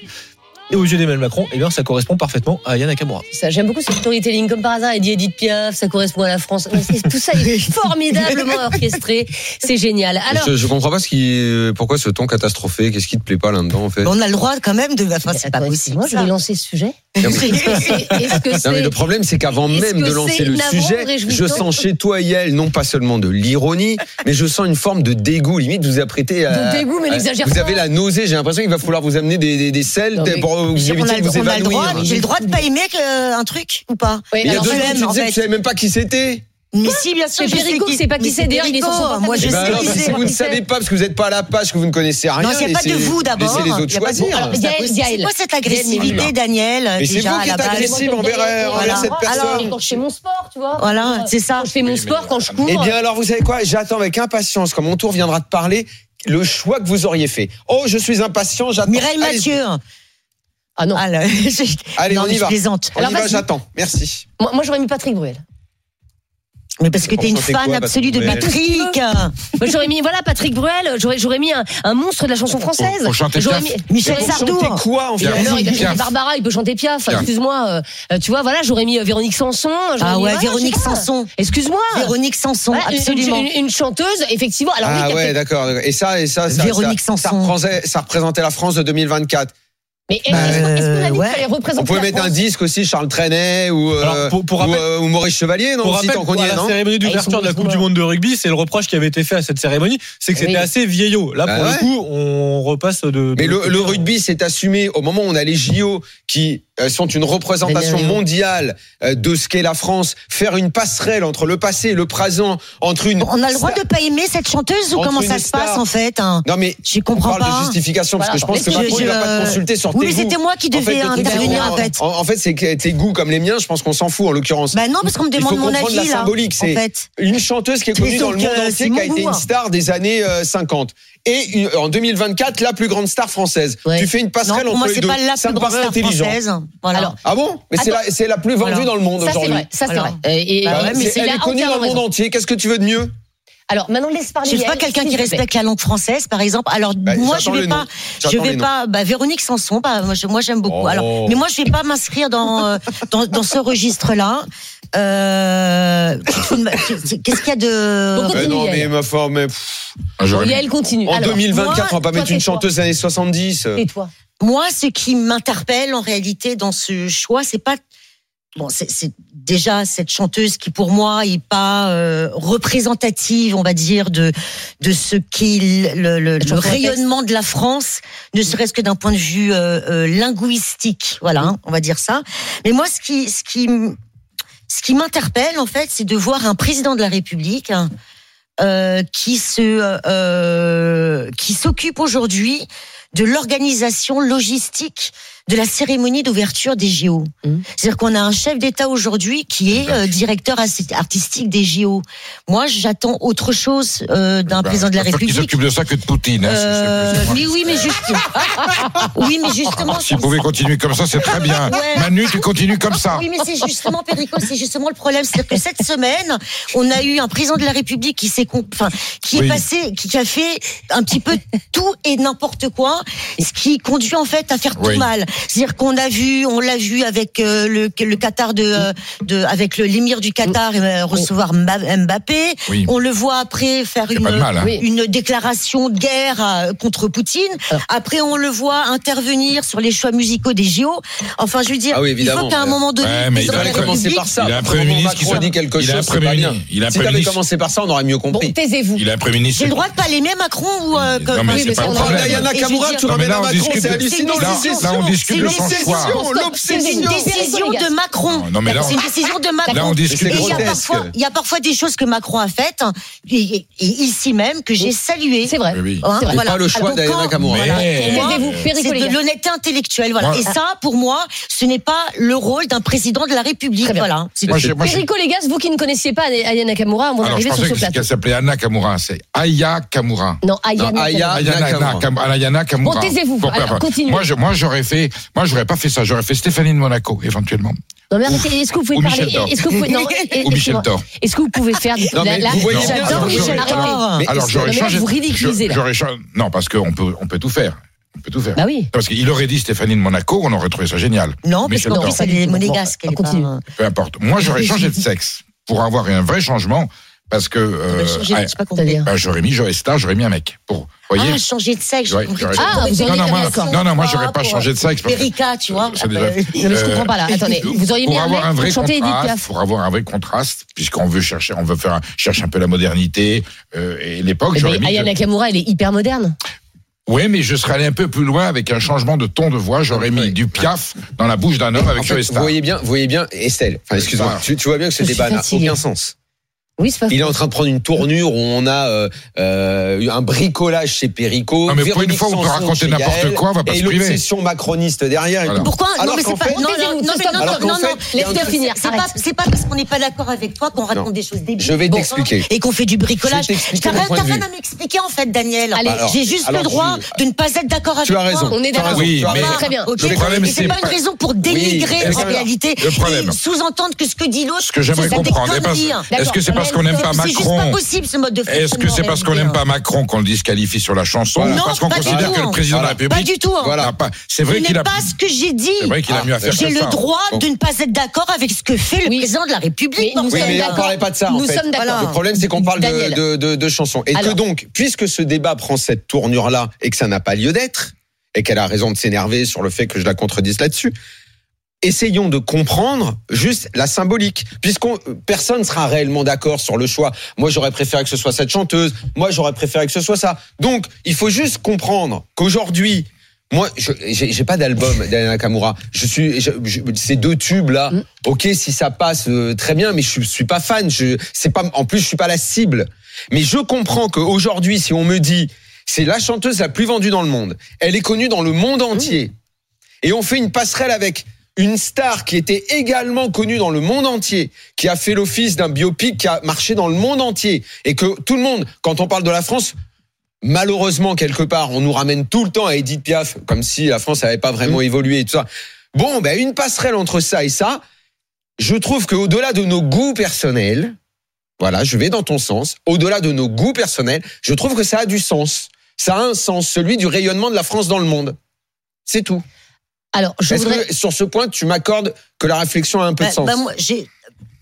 Et aux yeux d'Emmanuel Macron, eh bien, ça correspond parfaitement à Yann Nakamura. Ça, J'aime beaucoup ce storytelling. Comme par hasard, elle dit Edith Piaf, ça correspond à la France. Tout ça est formidablement orchestré. C'est génial. Alors, je, je comprends pas ce qui, pourquoi ce ton catastrophé. Qu'est-ce qui te plaît pas là-dedans en fait? On a le droit quand même de. Enfin, c'est pas possible. excuse-moi, je vais lancer ce sujet. Non, mais- que Non mais le problème c'est qu'avant même que de lancer le sujet, je sens chez toi Yael non pas seulement de l'ironie, mais je sens une forme de dégoût. Limite vous vous apprêtez à. De dégoût, mais à- n'exagère Vous pas. avez la nausée. J'ai l'impression qu'il va falloir vous amener des, des, des sels Non, mais- pour vous On éviter a, de vous on a le droit, évanouir. j'ai le droit de pas aimer que- un truc ou pas il y a deux l'aime, tu disais que tu savais même pas qui c'était. Mais si, bien sûr, C'est je sais Perico, qui- c'est pas qui c'est, d'ailleurs, il est sur. Moi, je Eh ben sais qui si vous ne savez pas parce que vous n'êtes pas à la page, que vous ne connaissez rien, Non, il n'y a pas de vous d'abord. Laissez les autres choisir. C'est quoi cette agressivité, Daniel Mais c'est vous qui êtes base agressif envers, envers Voilà. cette personne. Alors, quand je fais mon sport, tu vois. Voilà, c'est ça. Quand je fais mon sport, quand je cours. Eh bien alors vous savez quoi? J'attends avec impatience quand mon tour viendra de parler le choix que vous auriez fait. Oh je suis impatient, j'attends. Mireille. Mathieu. Ah non. Ah, là, je- Allez non, on y va. plaisante. On Alors, y va, j'attends. Merci. Moi, moi, j'aurais mis Patrick Bruel. Mais parce que t'es une fan quoi, absolue de Patrick. Moi, j'aurais mis, voilà, Patrick Bruel. J'aurais, j'aurais mis un, un monstre de la chanson française. J'aurais mis- Michel Pour Sardou. chanter quoi en fait. Alors, il peut chanter. Barbara, il peut chanter Piaf. Excuse-moi. euh, tu vois, voilà, j'aurais mis euh, Véronique Sanson. Ah mis- ouais, voilà, Véronique. Sanson. Excuse-moi. Véronique Sanson, Voilà, absolument. Une, une chanteuse, effectivement. Alors, Ah ouais d'accord. Et ça et ça ça, Véronique ça, ça, Sanson. représentait, ça représentait la France de 2024. Mais est-ce qu'on est-ce qu'on a dit Euh, qu'il ouais. fallait représenter On pouvait mettre un disque aussi Charles Trenet ou euh, Alors, pour- pour ou, euh, ou Maurice Chevalier non Pour aussi rappel, y à est la non cérémonie Ah, d'ouverture de la Coupe du. Monde de rugby, c'est le reproche qui avait été fait à cette cérémonie, c'est que c'était Oui. assez vieillot. Là, Bah pour ouais. le coup, on repasse de. de Mais le, le côté. rugby s'est assumé au moment où on a les JO qui sont une représentation mondiale euh, de ce qu'est la France, faire une passerelle entre le passé et le présent, entre une. On a le droit de pas aimer cette chanteuse ou comment ça se passe en fait hein? Non mais Je on comprends parle pas. de justification parce que je pense que Macron je- il va pas te consulter sur Oui, tes c'était moi qui En fait, devais intervenir, en fait. En, en fait, c'est que tes goûts comme les miens, je pense qu'on s'en fout en l'occurrence. Bah non, parce qu'on me Il demande faut mon comprendre la avis là. symbolique, En c'est fait. une chanteuse qui est connue dans le monde euh, entier, qui a été une star des années euh, 50. Et en 2024, la plus grande star française. Ouais. Tu fais une Non, passerelle pour entre moi les c'est deux. pas la Ça plus me grande paraît star intelligent. française. Voilà. Alors, Ah bon? Mais c'est la, plus vendue dans le monde Ça, c'est aujourd'hui. vrai. Ça, c'est vrai. Et, Bah mais elle est connue dans le monde entier. Qu'est-ce que tu veux de mieux? Alors, maintenant, laisse parler. Je suis pas quelqu'un qui respecte la langue française, par exemple. Alors Bah, moi, je vais pas, je vais pas. Bah, Véronique Sanson, bah, moi, je- moi, j'aime beaucoup. Oh. Alors, mais moi, je vais pas m'inscrire dans euh, dans, dans ce registre-là. Euh, Qu'est-ce qu'il y a de Continue, Non, mais ma mais pff, Ah, continue. en Alors, 2024, moi, on va pas toi, mettre une chanteuse des années 70. Tais-toi. Moi, ce qui m'interpelle en réalité dans ce choix, c'est pas bon, c'est c'est déjà cette chanteuse qui pour moi est pas euh, représentative, on va dire de de ce qu'est le, rayonnement de la France, ne serait-ce que d'un point de vue euh, euh, linguistique, voilà, hein, on va dire ça. Mais moi, ce qui ce qui ce qui m'interpelle en fait, c'est de voir un président de la République. hein, euh, qui se euh, qui s'occupe aujourd'hui de l'organisation logistique de la cérémonie d'ouverture des JO. Mhm. C'est-à-dire qu'on a un chef d'État aujourd'hui qui est euh, directeur artistique des JO. Moi, j'attends autre chose euh, d'un Bah, président de la République. s'occupe de ça que de Poutine. hein, si Euh, mais oui, mais juste. oui, mais justement. S'il pouvait continuer comme ça, c'est très bien. Ouais. Manu, tu continues comme ça. Oui, mais c'est justement, Perico, c'est justement le problème. C'est-à-dire que cette semaine, on a eu un président de la République qui s'est, enfin, qui Oui. est passé, qui a fait un petit peu tout et n'importe quoi, ce qui conduit en fait à faire tout mal. C'est-à-dire qu'on a vu, on l'a vu avec euh, le, le Qatar de, euh, de, avec le l'émir du Qatar euh, recevoir Mba- Mbappé. Oui. On le voit après faire a une, mal, hein. Oui. une déclaration de guerre euh, contre Poutine. Après, on le voit intervenir sur les choix musicaux des JO. Enfin, je veux dire, Ah oui, il faut qu'à un moment donné, Ouais, mais il a fallait commencer par ça. Il a un Premier ministre qui a s'en- dit quelque il a un chose, pas bien. ministre. Il a un Si t'avais commencé par ça, on aurait mieux Bon, compris. taisez-vous. Il a un Premier ministre. J'ai le droit de pas l'aimer Macron ou euh, Non, mais enfin, c'est pas le a- problème. Diana Kamura, tu ramènes à on Macron, discute c'est hallucinant. Là, on discussion. Discute C'est de son l'obsession, choix. C'est une décision de Macron. Non, non, mais là, C'est une décision de Macron. Là, on discute il y, a parfois, il y a parfois des choses que Macron a faites, et, ici même, que j'ai saluées. C'est vrai. Hein, C'est pas le choix Alors, d'Ayana Perico, C'est de l'honnêteté intellectuelle, voilà. Et ça, pour moi, ce n'est pas le rôle d'un président de la République, voilà. Perico Légas, vous qui ne connaissiez pas Aya Nakamura, Alors, je d'arriver sur ce plateau. qu'elle s'appelait Anna Kamura. C'est Aya Kamura. Non, Aya Nakamura. Ayana, Kamura. Bon, taisez-vous. Moi, j'aurais fait, moi, j'aurais pas fait ça. J'aurais fait Stéphanie de Monaco, éventuellement. Non, mais arrêtez, est-ce que vous pouvez Ou parler. Est-ce que vous pouvez. Non, Ou. Michel Thor. Est-ce que vous pouvez faire. du- Non, mais là- J'adore Michel j'aurais- Thor. alors, j'aurais changé. vous ridiculisez, là. Non, parce qu'on peut, on peut tout faire. On peut tout faire. Bah oui. Parce qu'il aurait dit Stéphanie de Monaco, on aurait trouvé ça génial. Non, parce Michel qu'en Thor. plus, elle est monégasque. Continue. pas- Peu importe. Moi, j'aurais changé de sexe pour avoir un vrai changement. Parce que. Euh, changer, ah, pas bah, j'aurais mis Joe Star, j'aurais mis un mec. Pour, voyez Ah, changer de sexe, Ouais, j'aurais- Ah, vous non, auriez non, moi, non, non, moi, j'aurais Ah, pas changé de sexe. parce que- Erika, tu vois. Déjà- Euh, Non, mais je comprends pas là. Attendez, vous auriez mis pour un avoir mec un vrai pour chanter Edith contraste, Piaf. pour avoir un vrai contraste, puisqu'on veut chercher, on veut faire, un, cherche un peu la modernité euh, et l'époque. Mais J'aurais mis. Aya Nakamura, elle est hyper moderne. Oui, mais je serais allé un peu plus loin avec un changement de ton de voix. J'aurais mis Oui. du piaf dans la bouche d'un homme avec En fait, Joe vous Star. voyez bien, vous voyez bien, Estelle. Enfin, excuse-moi. Tu, tu vois bien que ce débat n'a aucun sens. Oui, c'est pas Il est en train de prendre une tournure où on a euh, euh, un bricolage chez Perico. Non, mais pour une fois, on peut raconter n'importe quoi, on va pas et se priver. l'obsession macroniste derrière. et Voilà. Pourquoi? Non, Alors mais c'est pas. fait- Non, non, non, mais non, Alors non, non, Laisse-le finir. C'est pas, c'est pas parce qu'on n'est pas d'accord avec toi qu'on raconte Non. des choses débiles. Je vais t'expliquer. Et qu'on fait du bricolage. T'as rien à m'expliquer en fait, Daniel. Allez, J'ai juste le droit de ne pas être d'accord avec Tu as toi. raison. On est tu as d'accord. raison, Oui, tu as mais- raison. Très bien. Et c'est pas une raison pour dénigrer en réalité. le problème. et Sous-entendre que ce que dit l'autre. Ce que j'aimerais c'est des comprendre, est-ce- conneries. est-ce que c'est parce qu'on n'aime pas C'est pas possible ce mode de Est-ce que c'est parce qu'on n'aime pas Macron qu'on le disqualifie sur la chanson Non, parce qu'on considère que le président de la. République Pas du tout. Voilà. C'est Ce vrai qu'il n'est a. pas ce que j'ai dit. C'est vrai qu'il a mieux à faire J'ai le droit de ne pas être d'accord avec ce que fait le président de la République. Oui, sommes mais on d'accord. parlait pas de ça. en Nous fait. sommes d'accord. Le problème, c'est qu'on parle de, chansons. Et que donc, puisque ce débat prend cette tournure-là et que ça n'a pas lieu d'être, et qu'elle a raison de s'énerver sur le fait que je la contredise là-dessus, essayons de comprendre juste la symbolique. Puisqu'on personne sera réellement d'accord sur le choix. Moi, j'aurais préféré que ce soit cette chanteuse. Moi, j'aurais préféré que ce soit ça. Donc, il faut juste comprendre qu'aujourd'hui, moi, je j'ai pas d'album d'Ayana Nakamura. Je suis je- je- ces deux tubes là. Mm. Ok, si ça passe euh, très bien, mais je suis pas fan. Je c'est pas en plus je suis pas la cible. Mais je comprends qu'aujourd'hui, si on me dit c'est la chanteuse la plus vendue dans le monde, elle est connue dans le monde entier, et on fait une passerelle avec une star qui était également connue dans le monde entier, qui a fait l'office d'un biopic qui a marché dans le monde entier, et que tout le monde, quand on parle de la France, malheureusement quelque part, on nous ramène tout le temps à Edith Piaf, comme si la France n'avait pas vraiment évolué et tout ça. Bon, ben une passerelle entre ça et ça, je trouve qu'au-delà de nos goûts personnels, voilà, je vais dans ton sens, au-delà de nos goûts personnels, je trouve que ça a du sens. Ça a un sens, celui du rayonnement de la France dans le monde. C'est tout. Alors, je Est-ce voudrais. que sur ce point, tu m'accordes que la réflexion a un peu Bah, de sens bah, moi, j'ai-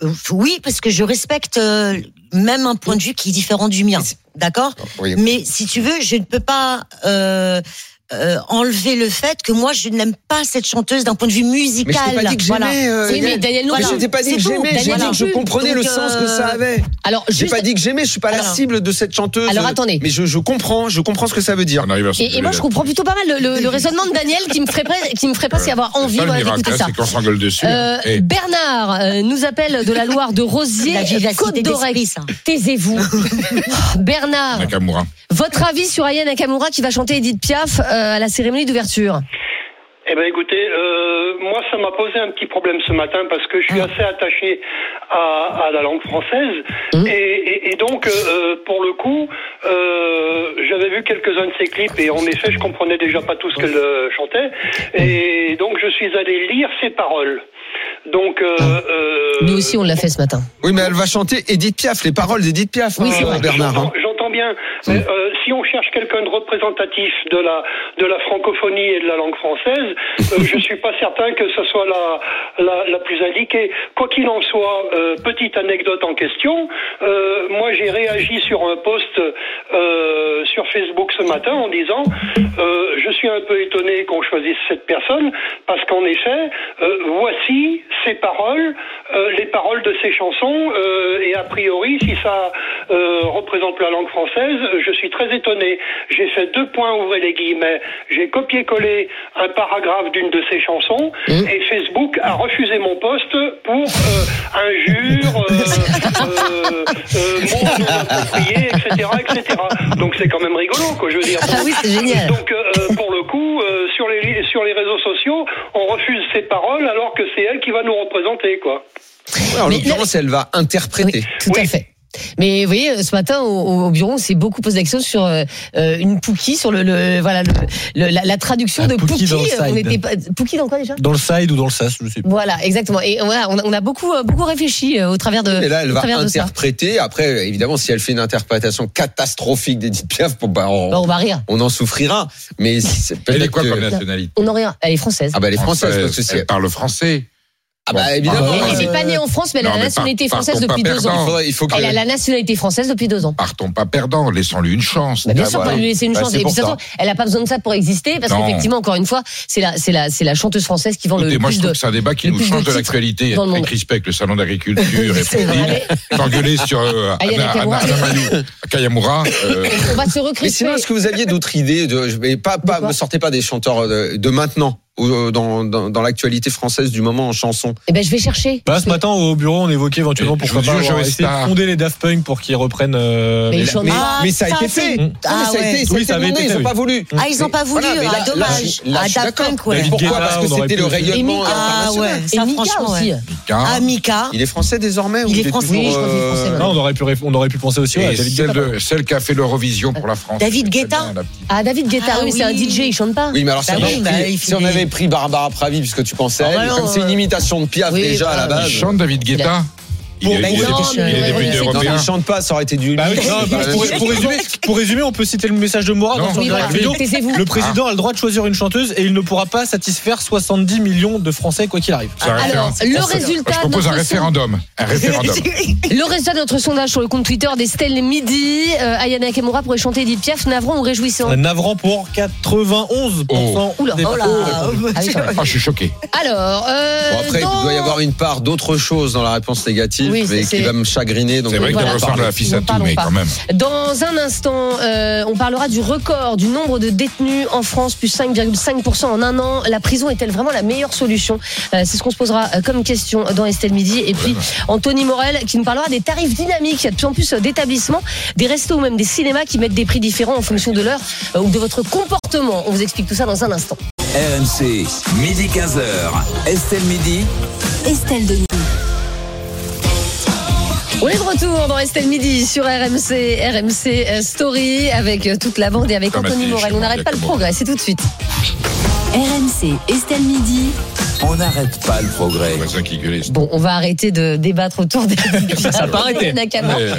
euh, oui, parce que je respecte euh, même un point de vue qui est différent du mien. D'accord? Oui. Mais si tu veux, je ne peux pas euh, euh, enlever le fait que moi, je n'aime pas cette chanteuse d'un point de vue musical. Mais je t'ai pas dit que Voilà. j'aimais. euh, Oui, mais Daniel non Mais plus. je t'ai pas dit que j'aimais. J'ai dit que je comprenais le sens que ça euh, avait. Alors, J'ai juste. pas dit que j'aimais. Je suis pas la cible de cette chanteuse. Alors, attendez. Mais je, je comprends. Je comprends ce que ça veut dire. On arrive à ce que Et, et moi, je comprends plutôt pas mal le, le- le raisonnement de Daniel qui me ferait, qui me ferait presque avoir envie ça, voilà, d'écouter hein, ça. c'est qu'on s'engueule dessus. Euh, Et- Bernard euh, nous appelle de la Loire de Rosier, Côte ça. Taisez-vous. Bernard, Nakamura. votre avis sur Aya Nakamura qui va chanter Edith Piaf à la cérémonie d'ouverture Eh ben écoutez, euh, moi ça m'a posé un petit problème ce matin parce que je suis assez attaché à, à la langue française Mmh. et, et- et donc euh, pour le coup euh, j'avais vu quelques-uns de ses clips et en effet je comprenais déjà pas tout ce qu'elle euh, chantait et donc je suis allé lire ses paroles. Donc euh, euh, Nous aussi, on l'a fait ce matin. Oui, mais elle va chanter Edith Piaf, les paroles d'Edith Piaf, Oui, hein, c'est vrai. Bernard. hein. J'entends- bien. Mais, euh, si on cherche quelqu'un de représentatif de la de la francophonie et de la langue française, euh, je suis pas certain que ce soit la la, la plus indiquée. Quoi qu'il en soit, euh, petite anecdote en question. euh, moi, j'ai réagi sur un post sur Facebook ce matin en disant je suis un peu étonné qu'on choisisse cette personne parce qu'en effet, voici ses paroles, les paroles de ses chansons, et a priori, si ça représente la langue française, je suis très étonné. J'ai fait deux points, ouvrez les guillemets. J'ai copié-collé un paragraphe d'une de ses chansons et Facebook a refusé mon poste pour euh, injures, euh, euh, euh, mots appropriés, etc., etc. Donc c'est quand même rigolo, quoi, je veux dire. Ah oui, c'est génial. Donc euh, pour le coup, euh, sur les sur les réseaux sociaux, on refuse ses paroles alors que c'est elle qui va nous représenter, quoi. En l'occurrence, elle va interpréter. Tout à fait. Mais vous voyez, ce matin au, au bureau, on s'est beaucoup posé la question sur euh, euh, une Pookie, sur le, le voilà le, le- la, la traduction Un de Pookie Pookie. dans le on side. était pas Pookie dans quoi déjà? Dans le side ou dans le sas, je sais pas. Voilà, exactement. Et voilà, on a, on a beaucoup euh, beaucoup réfléchi euh, au travers de Et là, elle va interpréter. Après, évidemment, si elle fait une interprétation catastrophique d'Edith Piaf, bon, bah, on, Bon, on va rire. on en souffrira. Mais c'est Elle est quoi comme nationalité? On en rire. Elle est française. Ah bah, elle est française, parce que si Elle parle français. Ah bah, évidemment. elle n'est pas née en France, mais elle a la nationalité par- française partons depuis pas deux perdant. ans. Il faudrait- il faut que- Elle a la nationalité française depuis deux ans. Partons pas perdants, laissons-lui une chance. Bah, bien Ah, sûr, pas lui laisser une Bah, chance. Et puis surtout, elle n'a pas besoin de ça pour exister, parce qu'effectivement, encore une fois, c'est la, c'est la, c'est la chanteuse française qui vend le moi, plus je trouve de. que c'est un débat qui le nous change de l'actualité. très crispé avec le salon d'agriculture et vrai. s'engueuler sur euh, Kayamura. euh, On va se Mais recrisper. sinon, est-ce que vous aviez d'autres idées de, pas, pas, me sortez pas des chanteurs de, de maintenant, euh, dans, dans, dans l'actualité française du moment en chanson. Eh ben, je vais chercher. Bah, ce matin au bureau, on évoquait éventuellement pourquoi pas avoir Joe essayé de fonder les Daft Punk pour qu'ils reprennent. euh, Mais les- ils chantent Mais, ça a ça, été c'est- fait. Ah mais ça a ouais. été, ça a Oui, été ça avait demandé, été ils fait, pas voulu. Ah, ils ont pas voulu, mais ah, là- dommage. là, je- là, Ah, je suis Daft d'accord. Punk, ouais. David Pourquoi Guetta, Parce que aurait c'était pu le rayonnement Mika. Ah international. ouais, Et ça Mika franchement, aussi. ouais. Ah, Mika. Il est français désormais ou Il est français. toujours, je crois qu'il est français, euh. Non, on aurait pu, ré- on aurait pu penser aussi ouais, à Et David celle, Guetta. de- celle qui a fait l'Eurovision pour la France. David Guetta. Ah, David Guetta, Ah oui, c'est un oui. DJ, il chante pas. Oui, mais alors si, Bah on, oui, avait bah, pris, il si on fait- avait pris Barbara Pravi, puisque tu pensais à Ah, elle, bah comme non, c'est une euh, imitation de Piaf oui, déjà à la base. Il chante David Guetta. Il il non, il Non, il chante pas, ça aurait été du. Bah oui, non, bah, pour, pour résumer, pour résumer, on peut citer le message de Mourad Non. dans son Oui, direct vidéo. Le président a le droit de choisir une chanteuse et il ne pourra pas satisfaire 70 millions de Français quoi qu'il arrive. C'est un Alors, référendum. le Je résultat de propose un référendum. Un référendum. Le résultat de notre sondage sur le compte Twitter d'Estelle Midi, euh, Ayana Nakamura pourrait chanter Edith Piaf, navrant ou réjouissant? Navrant pour 91%. Oula, Oh là. Français. Ah je suis choqué. Alors, euh, Bon, après, il doit y avoir une part d'autre chose dans la réponse négative, Oui, mais c'est- qui va me chagriner. Donc C'est vrai que va ça en ressemble parler. à la fille à tout, mais pas. quand même. Dans un instant, euh, on parlera du record du nombre de détenus en France, plus 5,5% en un an. La prison est-elle vraiment la meilleure solution Euh, C'est ce qu'on se posera euh, comme question dans Estelle Midi. Et puis, Anthony Morel qui nous parlera des tarifs dynamiques. Il y a de plus en plus d'établissements, des restos ou même des cinémas qui mettent des prix différents en fonction de l'heure euh, ou de votre comportement. On vous explique tout ça dans un instant. RMC, midi 15h. Estelle Midi. Estelle Denis. On est de retour dans Estelle Midi sur RMC, RMC euh, Story avec euh, toute la bande et avec Comme Anthony Morel. On n'arrête pas le progrès, c'est tout de suite. RMC, Estelle Midi. On n'arrête pas le progrès. Bon, on va arrêter de débattre autour des. Ça a pas arrêté.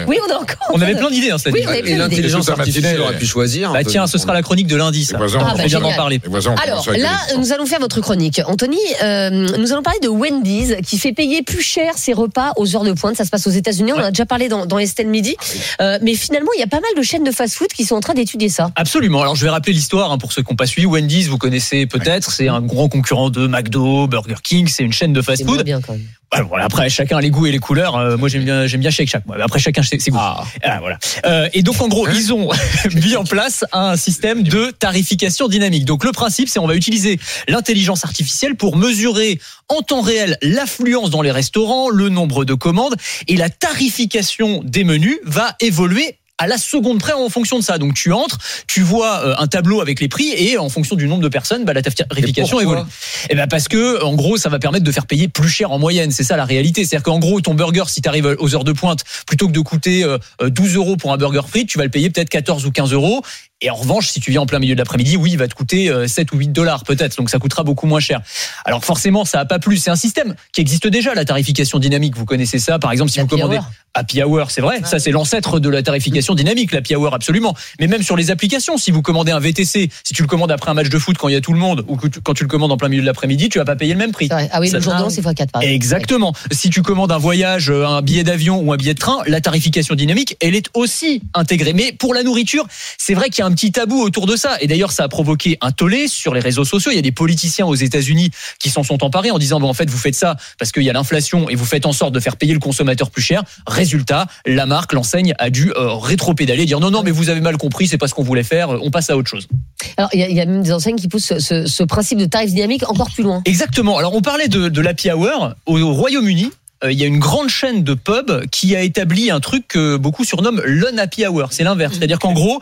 Oui, on a encore. On avait plein d'idées, hein, cette Oui, idée. on avait Et l'intelligence artificielle aurait pu choisir. un Bah tiens, ce sera la chronique de lundi, ça. Ah, on bah, d'en génial. parler. Alors là, nous allons faire votre chronique. Anthony, euh, nous allons parler de Wendy's qui fait payer plus cher ses repas aux heures de pointe. Ça se passe aux États-Unis. On en a déjà parlé dans, dans Estelle Midi. Euh, mais finalement, il y a pas mal de chaînes de fast-food qui sont en train d'étudier ça. Absolument. Alors je vais rappeler l'histoire hein, pour ceux qui n'ont pas suivi. Wendy's, vous connaissez peut-être, c'est un grand concurrent de McDo, Burger King, c'est une chaîne de fast-food. bien quand même. Bah, voilà, après chacun a les goûts et les couleurs. Euh, moi j'aime bien j'aime bien Shake Shack. Moi. Après chacun ses, ses goûts. Ah, voilà. Euh, et donc en gros ils ont mis en place un système de tarification dynamique. Donc le principe c'est on va utiliser l'intelligence artificielle pour mesurer en temps réel l'affluence dans les restaurants, le nombre de commandes et la tarification des menus va évoluer à la seconde près en fonction de ça. Donc tu entres, tu vois euh, un tableau avec les prix et en fonction du nombre de personnes, bah, la tarification évolue. Et ben parce que en gros ça va permettre de faire payer plus cher en moyenne. C'est ça la réalité. C'est-à-dire qu'en gros ton burger si tu arrives aux heures de pointe plutôt que de coûter euh, 12 euros pour un burger frite, tu vas le payer peut-être 14 ou 15 euros. Et en revanche, si tu viens en plein milieu de l'après-midi, oui, il va te coûter euh, 7 ou 8 dollars peut-être. Donc ça coûtera beaucoup moins cher. Alors forcément, ça a pas plu. C'est un système qui existe déjà, la tarification dynamique. Vous connaissez ça, par exemple, si vous commandez hour. Happy Hour, c'est vrai. Ça, c'est l'ancêtre de la tarification dynamique, l'Happy Hour, absolument. Mais même sur les applications, si vous commandez un VTC, si tu le commandes après un match de foot quand il y a tout le monde, ou que tu- quand tu le commandes en plein milieu de l'après-midi, tu vas pas payer le même prix. Ah oui, le jour c'est x4 par exemple. Exactement. Si tu commandes un voyage, euh, un billet d'avion ou un billet de train, la tarification dynamique, elle est aussi intégrée. Mais pour la nourriture, c'est vrai qu'il y a un un petit tabou autour de ça. Et d'ailleurs, ça a provoqué un tollé sur les réseaux sociaux. Il y a des politiciens aux États-Unis qui s'en sont emparés en disant bon, en fait, vous faites ça parce qu'il y a l'inflation et vous faites en sorte de faire payer le consommateur plus cher. Résultat, la marque, l'enseigne a dû euh, rétro-pédaler, dire non, non, mais vous avez mal compris, c'est pas ce qu'on voulait faire. On passe à autre chose. Alors, il y, a- il y a même des enseignes qui poussent ce, principe de tarif dynamique encore plus loin. Exactement. Alors, on parlait de, de l'happy hour au, au Royaume-Uni. euh, Il y a une grande chaîne de pubs qui a établi un truc que beaucoup surnomment l'un-happy hour. C'est l'inverse. C'est-à-dire qu'en gros,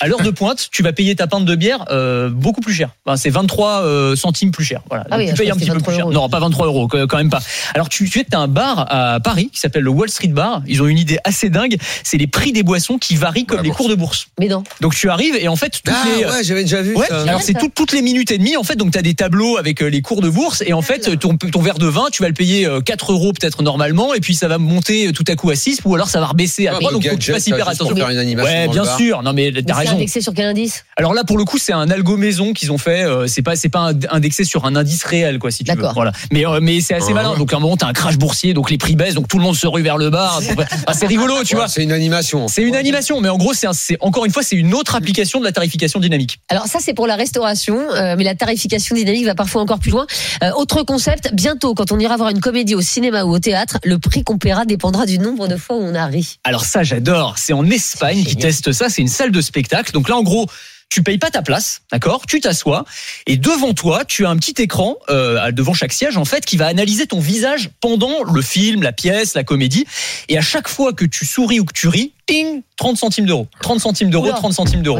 à l'heure de pointe, tu vas payer ta pinte de bière euh, beaucoup plus cher. Enfin, c'est 23 euh, centimes plus cher. Voilà. Ah oui, tu payes un petit peu plus cher. 23 euros. Non, pas 23 euros, quand même pas. Alors tu, tu as un bar à Paris qui s'appelle le Wall Street Bar. Ils ont une idée assez dingue. C'est les prix des boissons qui varient comme les cours de bourse. Mais non. Donc tu arrives et en fait toutes Ah les ouais, j'avais déjà vu Ouais, ça. alors c'est tout- toutes les minutes et demie en fait donc tu as des tableaux avec euh, les cours de bourse et en fait ton, ton verre de vin tu vas le payer euh, 4 euros peut-être normalement et puis ça va monter euh, tout à coup à 6 ou alors ça va rebaisser à Ah, 3 mais donc faut que tu fasses hyper attention. faire une animation Ouais bien sûr non mais raison. indexé sur quel indice? Alors là pour le coup c'est un algo maison qu'ils ont fait euh, c'est pas c'est pas un- indexé sur un indice réel quoi si tu veux. Voilà. Mais euh, mais c'est assez Ah. malin donc à un moment t'as un crash boursier donc les prix baissent donc tout le monde se rue vers le bar. Ah, c'est rigolo tu Ouais, vois. C'est une animation. C'est une animation mais en gros c'est un- encore une fois c'est une autre application de la tarification dynamique. Alors ça c'est pour la restauration, euh, mais la tarification dynamique va parfois encore plus loin. Euh, autre concept, bientôt quand on ira voir une comédie au cinéma ou au théâtre, le prix qu'on paiera dépendra du nombre de fois où on a ri. Alors ça, j'adore. C'est en Espagne qui teste ça. C'est une salle de spectacle. Donc là, en gros, tu payes pas ta place, d'accord? Tu t'assois et devant toi, tu as un petit écran euh, devant chaque siège en fait qui va analyser ton visage pendant le film, la pièce, la comédie. Et à chaque fois que tu souris ou que tu ris, ting, 30 centimes d'euros. 30 centimes d'euros, Oula. 30 centimes d'euros.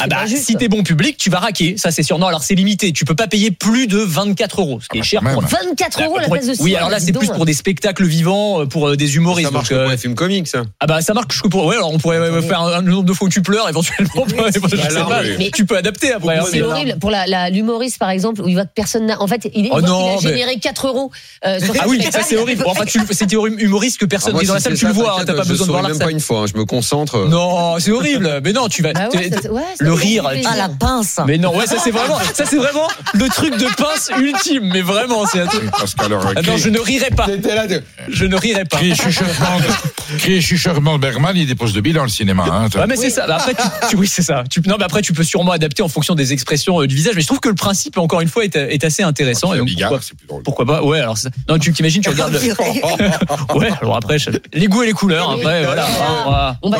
Ah bah, si t'es bon public, tu vas raquer, ça c'est sûr. Non, alors c'est limité. Tu peux pas payer plus de 24 euros, ce qui Ah est bah, cher pour même. 24 euros la place de Oui, alors là c'est plus pour des spectacles vivants, euh, pour euh, des humoristes. Ça marche euh, pour les films comiques, ça. ah bah ça marche que pour ouais alors on pourrait ouais, faire un, un nombre de fois où tu pleures éventuellement je sais pas, oui. Mais- tu peux adapter après hein, C'est horrible pour l'humoriste par exemple où il voit que personne n'a. En fait, il, est, il Oh a généré 4 euros. euh, ah oui ça c'est horrible enfin c'était humoriste que personne Ah, moi, n'est dans la salle tu le vois t'as pas besoin de voir la salle une fois. Hein, Je me concentre. non c'est horrible mais non tu vas Bah ouais, tu- ça- ouais, ça le rire. Ah la pince. mais non ouais ça c'est vraiment ça c'est vraiment le truc de pince ultime mais vraiment c'est un truc Parce qu'alors, ah non je ne rirai pas T'étais là, de- je ne rirai pas Crie chuchotement, de- crie chuchotement de Bergman, il dépose de bilan le cinéma. Hein, Ouais, mais c'est ça. Bah, Après, tu, tu- oui, c'est ça. Tu, non, mais après, tu peux sûrement adapter en fonction des expressions euh, du visage. Mais je trouve que le principe, encore une fois, est, est assez intéressant. Et donc, Bigard, pourquoi, c'est plus drôle. pourquoi pas Ouais, alors, ça- non, tu t'imagines, tu regardes. le- ouais, alors après, je- les goûts et les couleurs. Après, voilà. On va- On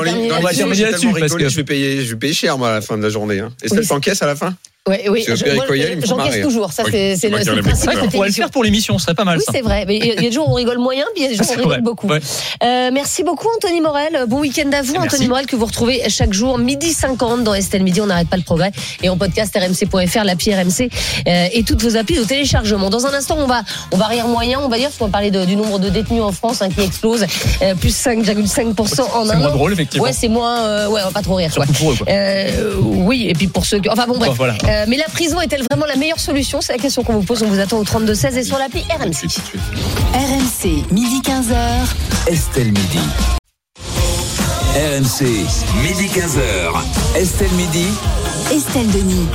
terminer là-dessus. je vais payer, je vais payer cher moi à la fin de la journée. Hein. Est-ce Oui, que t'encaisses à la fin? Ouais, oui, Parce que je- Pierre moi, Coyel, il me fait j'encaisse marrer. toujours. Ça, Oui, c'est c'est c'est le, c'est le principe C'est vrai de qu'on cette pourrait le faire pour l'émission, ce serait pas mal Oui, c'est vrai. Mais il y a des jours où on rigole moyen, puis il y a des jours où on C'est rigole vrai, beaucoup. ouais. Euh, merci beaucoup, Anthony Morel. Bon week-end à vous, Merci. Anthony Morel, que vous retrouvez chaque jour, midi 50 dans Estelle Midi. On n'arrête pas le progrès. Et en podcast rmc.fr, l'appli RMC euh, et toutes vos applis de téléchargement. Dans un instant, on va, on va rire moyen, on va dire, parce qu'on va parler de- du nombre de détenus en France hein, qui explose, euh, plus 5,5% en C'est un moins an. drôle, effectivement. Ouais, c'est moins. euh, ouais, on va pas trop rire. quoi. Pour eux, quoi. Euh, oui, et puis pour ceux qui. Enfin bon, bref. Euh, mais la prison est-elle vraiment la meilleure solution? C'est la question qu'on vous pose. On vous attend au 32-16 et sur l'appli RMC. RMC, midi 15h. Estelle Midi. RMC, midi 15h. Estelle Midi. Estelle Denis.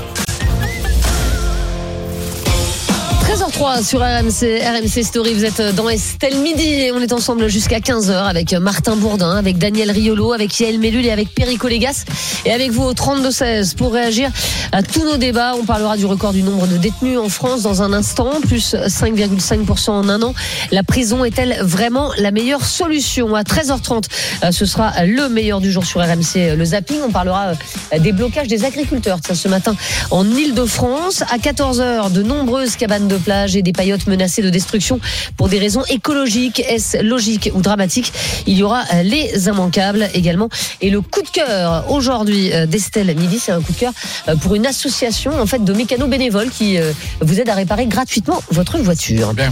13h03 sur RMC, RMC Story, vous êtes dans Estelle Midi et on est ensemble jusqu'à 15h avec Martin Bourdin, avec Daniel Riolo, avec Yael Mellul et avec Perico Légas et avec vous au 32-16 pour réagir à tous nos débats. On parlera du record du nombre de détenus en France dans un instant, plus 5,5% en un an. La prison est-elle vraiment la meilleure solution? À 13h30, euh, ce sera le meilleur du jour sur RMC, euh, le zapping. On parlera euh, des blocages des agriculteurs Tiens, ce matin en Ile-de-France. À 14h, de nombreuses cabanes de plage et des paillotes menacées de destruction pour des raisons écologiques. Est-ce logique ou dramatique? Il y aura euh, les immanquables également. Et le coup de cœur aujourd'hui euh, d'Estelle Midi, c'est un coup de cœur euh, pour une association en fait de mécanos bénévoles qui vous aide à réparer gratuitement votre voiture. Bien.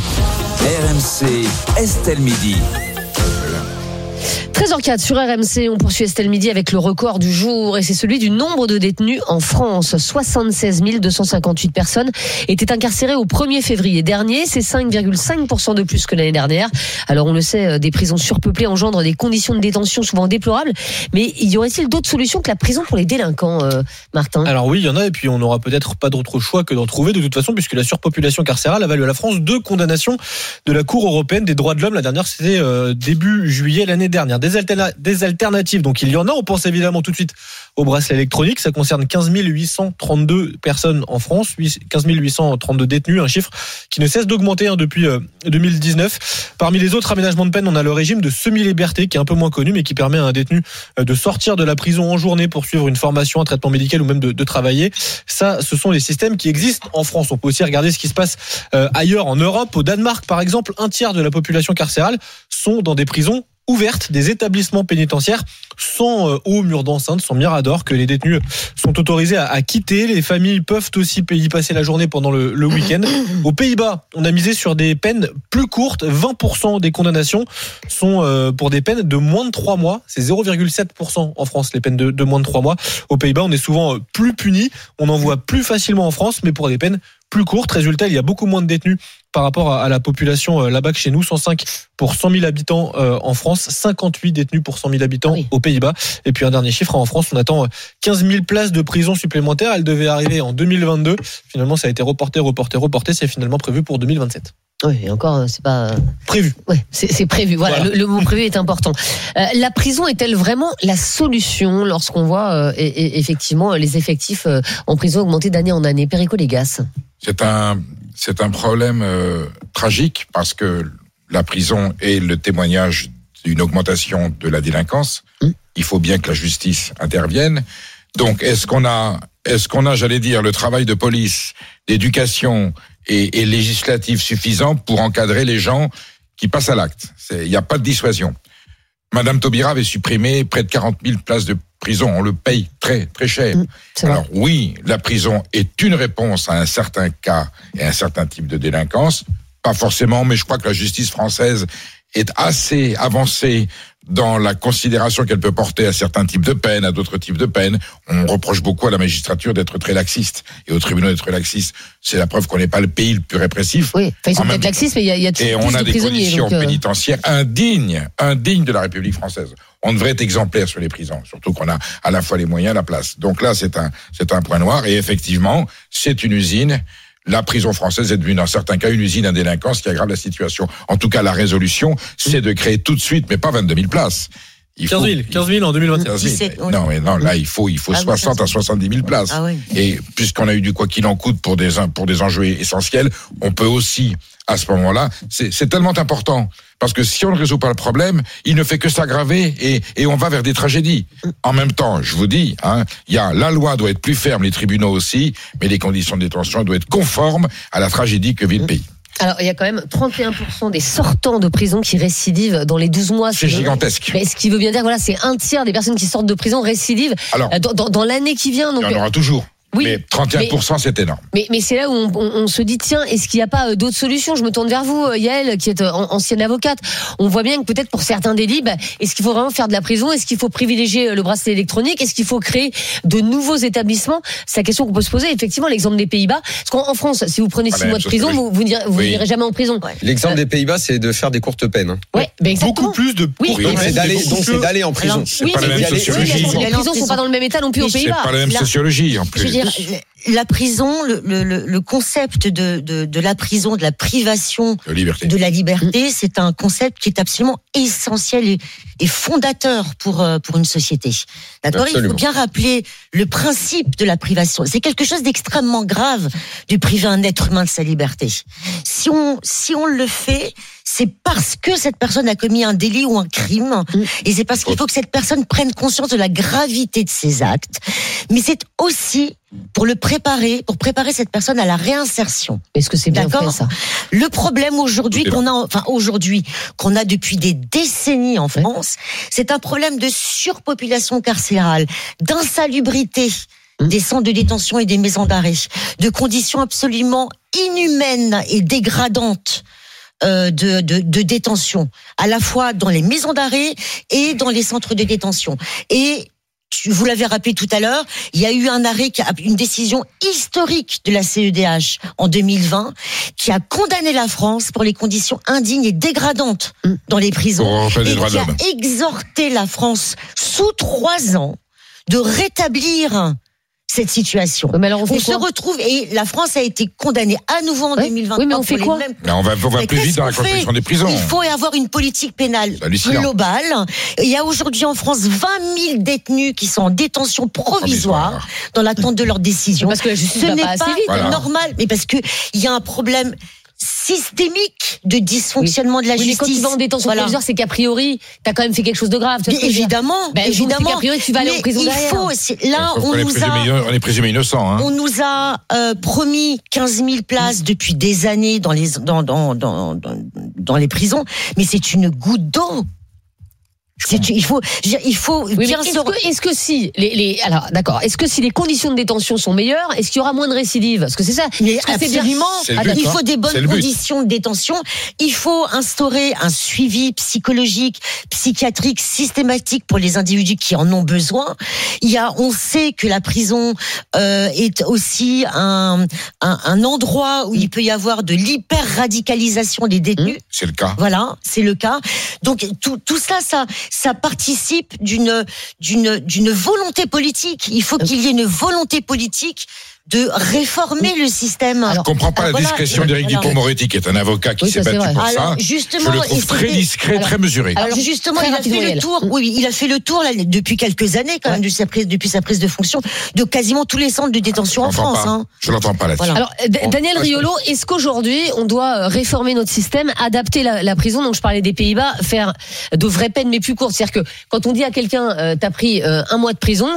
RMC, Estelle Midi. 13h04 sur RMC, on poursuit Estelle Midi avec le record du jour et c'est celui du nombre de détenus en France. 76 258 personnes étaient incarcérées au 1er février dernier, c'est 5,5% de plus que l'année dernière. Alors on le sait, euh, des prisons surpeuplées engendrent des conditions de détention souvent déplorables, mais y aurait-il d'autres solutions que la prison pour les délinquants, euh, Martin? Alors oui, il y en a, et puis on n'aura peut-être pas d'autre choix que d'en trouver de toute façon, puisque la surpopulation carcérale a valu à la France deux condamnations de la Cour européenne des droits de l'homme. La dernière, c'était euh, début juillet l'année dernière. Des, alterna- des alternatives. Donc il y en a. On pense évidemment tout de suite au bracelet électronique. Ça concerne 15 832 personnes en France, 8 15 832 détenus, un chiffre qui ne cesse d'augmenter hein, depuis euh, 2019. Parmi les autres aménagements de peine, on a le régime de semi-liberté qui est un peu moins connu, mais qui permet à un détenu euh, de sortir de la prison en journée pour suivre une formation, un traitement médical ou même de, de travailler. Ça, ce sont les systèmes qui existent en France. On peut aussi regarder ce qui se passe euh, ailleurs en Europe. Au Danemark, par exemple, un tiers de la population carcérale sont dans des prisons ouvertes, des établissements pénitentiaires sans euh, haut mur d'enceinte, sans mirador, que les détenus sont autorisés à, à quitter. Les familles peuvent aussi y passer la journée pendant le, le week-end. Aux Pays-Bas, on a misé sur des peines plus courtes. 20% des condamnations sont euh, pour des peines de moins de 3 mois. C'est 0,7% en France, les peines de, de moins de 3 mois. Aux Pays-Bas, on est souvent euh, plus puni. On en voit plus facilement en France, mais pour des peines plus courtes. Résultat, il y a beaucoup moins de détenus par rapport à, à la population euh, là-bas que chez nous. 105 pour 100 000 habitants euh, en France, 58 détenus pour 100 000 habitants aux Pays-Bas. Et puis un dernier chiffre, en France, on attend euh, 15 000 places de prison supplémentaires. Elle devait arriver en 2022. Finalement, ça a été reporté, reporté, reporté. C'est finalement prévu pour 2027. Oui, et encore, euh, c'est pas. Prévu. Ouais, c'est c'est prévu. Voilà, Voilà. Le, le mot prévu est important. Euh, la prison est-elle vraiment la solution lorsqu'on voit euh, et- et- effectivement les effectifs euh, en prison augmenter d'année en année? Perico Légas. C'est un, c'est un problème euh, tragique parce que la prison est le témoignage d'une augmentation de la délinquance. Il faut bien que la justice intervienne. Donc, est-ce qu'on a, est-ce qu'on a, j'allais dire, le travail de police, d'éducation et, et législatif suffisant pour encadrer les gens qui passent à l'acte? C'est- Il n'y a pas de dissuasion. Madame Taubira avait supprimé près de 40 000 places de prison. On le paye très, très cher. Alors oui, la prison est une réponse à un certain cas et à un certain type de délinquance. Pas forcément, mais je crois que la justice française est assez avancée dans la considération qu'elle peut porter à certains types de peines, à d'autres types de peines. On reproche beaucoup à la magistrature d'être très laxiste et aux tribunaux d'être laxistes. C'est la preuve qu'on n'est pas le pays le plus répressif. Oui, enfin, ils sont peut-être laxistes, mais il y y a toujours et plus on a de des conditions euh, pénitentiaires indignes, indignes de la République française. On devrait être exemplaire sur les prisons, surtout qu'on a à la fois les moyens, la place. Donc là, c'est un, c'est un point noir. Et effectivement, c'est une usine. La prison française est devenue, dans certains cas, une usine à qui aggrave la situation. En tout cas, la résolution, c'est de créer tout de suite, mais pas 22 000 places. Il 15 000, 15 000 en 2027. 15 000. 17, oui. Non, mais non, là, il faut, il faut Ah oui, 60 à 15 70 000 places. Ah oui. Et puisqu'on a eu du quoi qu'il en coûte pour des, pour des enjeux essentiels, on peut aussi, à ce moment-là, c'est c'est tellement important. Parce que si on ne résout pas le problème, il ne fait que s'aggraver et, et on va vers des tragédies. En même temps, je vous dis, hein, il y a, la loi doit être plus ferme, les tribunaux aussi, mais les conditions de détention doivent être conformes à la tragédie que vit le pays. Alors, il y a quand même 31% des sortants de prison qui récidivent dans les 12 mois. C'est gigantesque. Mais ce qui veut bien dire, voilà, c'est un tiers des personnes qui sortent de prison récidivent Alors, euh, dans, dans- dans l'année qui vient. Donc, Il y en aura toujours. Oui, mais 31%, c'est énorme. Mais, mais c'est là où on, on- on se dit tiens est-ce qu'il n'y a pas euh, d'autres solutions? Je me tourne vers vous euh, Yael qui est euh, an- ancienne avocate. On voit bien que peut-être pour certains délits, bah, est-ce qu'il faut vraiment faire de la prison? Est-ce qu'il faut privilégier le bracelet électronique? Est-ce qu'il faut créer de nouveaux établissements? C'est la question qu'on peut se poser. Effectivement, l'exemple des Pays-Bas. Parce qu'en en France, si vous prenez Pas six la mois de prison, vous, vous n'irez Oui. jamais en prison. L'exemple des Pays-Bas, c'est de faire des courtes peines. hein. Ouais, ben exactement. Beaucoup plus de Oui, Donc c'est d'aller, donc c'est d'aller en prison. Oui, pas la mais même sociologie. les prisons sont pas dans le même état non plus aux Pays-Bas. C'est pas la même sociologie, en plus. Veux dire, la prison, le, le- le- le concept de, de, de la prison, de la privation De liberté. de la liberté, c'est un concept qui est absolument essentiel et, et fondateur pour, euh, pour une société. D'accord Il faut bien rappeler le principe de la privation. C'est quelque chose d'extrêmement grave de priver un être humain de sa liberté. Si on, si on le fait, c'est parce que cette personne a commis un délit ou un crime, et c'est parce qu'il faut que cette personne prenne conscience de la gravité de ses actes. Mais c'est aussi pour le préparer, pour préparer cette personne à la réinsertion. Est-ce que c'est bien fait ça? Le problème aujourd'hui qu'on a, enfin aujourd'hui qu'on a depuis des décennies en France, c'est un problème de surpopulation carcérale, d'insalubrité des centres de détention et des maisons d'arrêt, de conditions absolument inhumaines et dégradantes. euh, de, de, de détention, à la fois dans les maisons d'arrêt et dans les centres de détention. Et vous l'avez rappelé tout à l'heure, il y a eu un arrêt, qui a- une décision historique de la CEDH en 2020 qui a condamné la France pour les conditions indignes et dégradantes dans les prisons et qui a exhorté la France sous trois ans de rétablir cette situation. mais alors on fait se quoi retrouve et la France a été condamnée à nouveau en Ouais. 2023 Oui, mais on fait quoi mêmes Mais on va, on va plus vite dans la construction des prisons. Il faut avoir une politique pénale globale. Il y a aujourd'hui en France 20 000 détenus qui sont en détention provisoire Provisoire. dans l'attente de leur décision. Parce que la justice Ce n'est pas assez vite. Voilà. normal, mais parce que il y a un problème systémique de dysfonctionnement de la Oui, mais justice. quand tu vas en détention Voilà. provisoire, c'est qu'a priori, t'as quand même fait quelque chose de grave. Tu vois Évidemment, Ben, évidemment. qu'a priori, tu vas aller en prison il derrière. faut, c'est- là, on nous présumé, a, on est présumé innocent. Hein. on nous a euh, promis 15 000 places depuis des années dans les dans dans dans dans, dans les prisons, mais c'est une goutte d'eau. Il faut, je veux dire, il faut Oui, bien est-ce que, est-ce que si les, les alors d'accord, est-ce que si les conditions de détention sont meilleures, est-ce qu'il y aura moins de récidives? Parce que c'est ça. Mais absolument, Ah, but, il d'accord. faut des bonnes conditions de détention. Il faut instaurer un suivi psychologique, psychiatrique systématique pour les individus qui en ont besoin. Il y a, on sait que la prison euh, est aussi un, un, un endroit où il peut y avoir de l'hyper radicalisation des détenus. C'est le cas. Voilà, c'est le cas. Donc tout, tout ça, ça, ça participe d'une d'une d'une volonté politique. Il faut qu'il y ait une volonté politique de réformer le système. Je comprends pas Ah, la voilà. discrétion d'Éric. Dupond-Moretti, qui est un avocat qui Oui, s'est battu vrai. pour Alors, ça. justement, Je le trouve très discret, Alors- très mesuré. Alors Juste justement, il a fait le tour. Oui, il a fait le tour là, depuis quelques années quand même, depuis sa prise, depuis sa prise de fonction, de quasiment tous les centres de détention en France. pas. hein. Je l'entends pas là-dessus. Voilà. Alors, Bon, Daniel Riolo, est-ce qu'aujourd'hui, on doit euh, réformer notre système, adapter la, la prison? Donc, je parlais des Pays-Bas, faire de vraies peines mais plus courtes. C'est-à-dire que quand on dit à quelqu'un, euh, t'as pris euh, un mois de prison,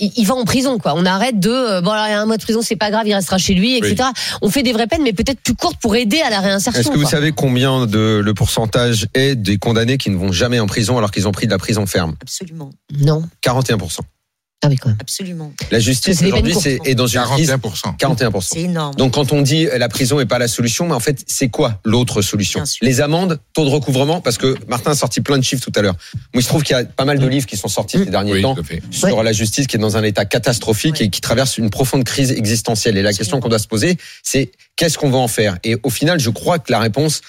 il, va en prison, quoi. On arrête de, euh, bon, alors, il y a un mois de prison, c'est pas grave, il restera chez lui, etc. On fait des vraies peines, mais peut-être plus courtes pour aider à la réinsertion. Est-ce que vous quoi. savez combien de le pourcentage est des condamnés qui ne vont jamais en prison alors qu'ils ont pris de la prison ferme? Absolument, Non. 41%. Ah oui, quand même. absolument. La justice aujourd'hui c'est est dans une crise 41%. 41%. C'est énorme. Donc quand on dit euh, la prison est pas la solution, mais en fait c'est quoi l'autre solution Bien sûr. Les amendes, taux de recouvrement, parce que Martin a sorti plein de chiffres tout à l'heure. Moi il se trouve qu'il y a pas mal de livres qui sont sortis ces derniers Oui, temps sur la justice qui est dans un état catastrophique Ouais. et qui traverse une profonde crise existentielle. Et la question qu'on doit se poser, c'est qu'est-ce qu'on va en faire? Et au final, je crois que la réponse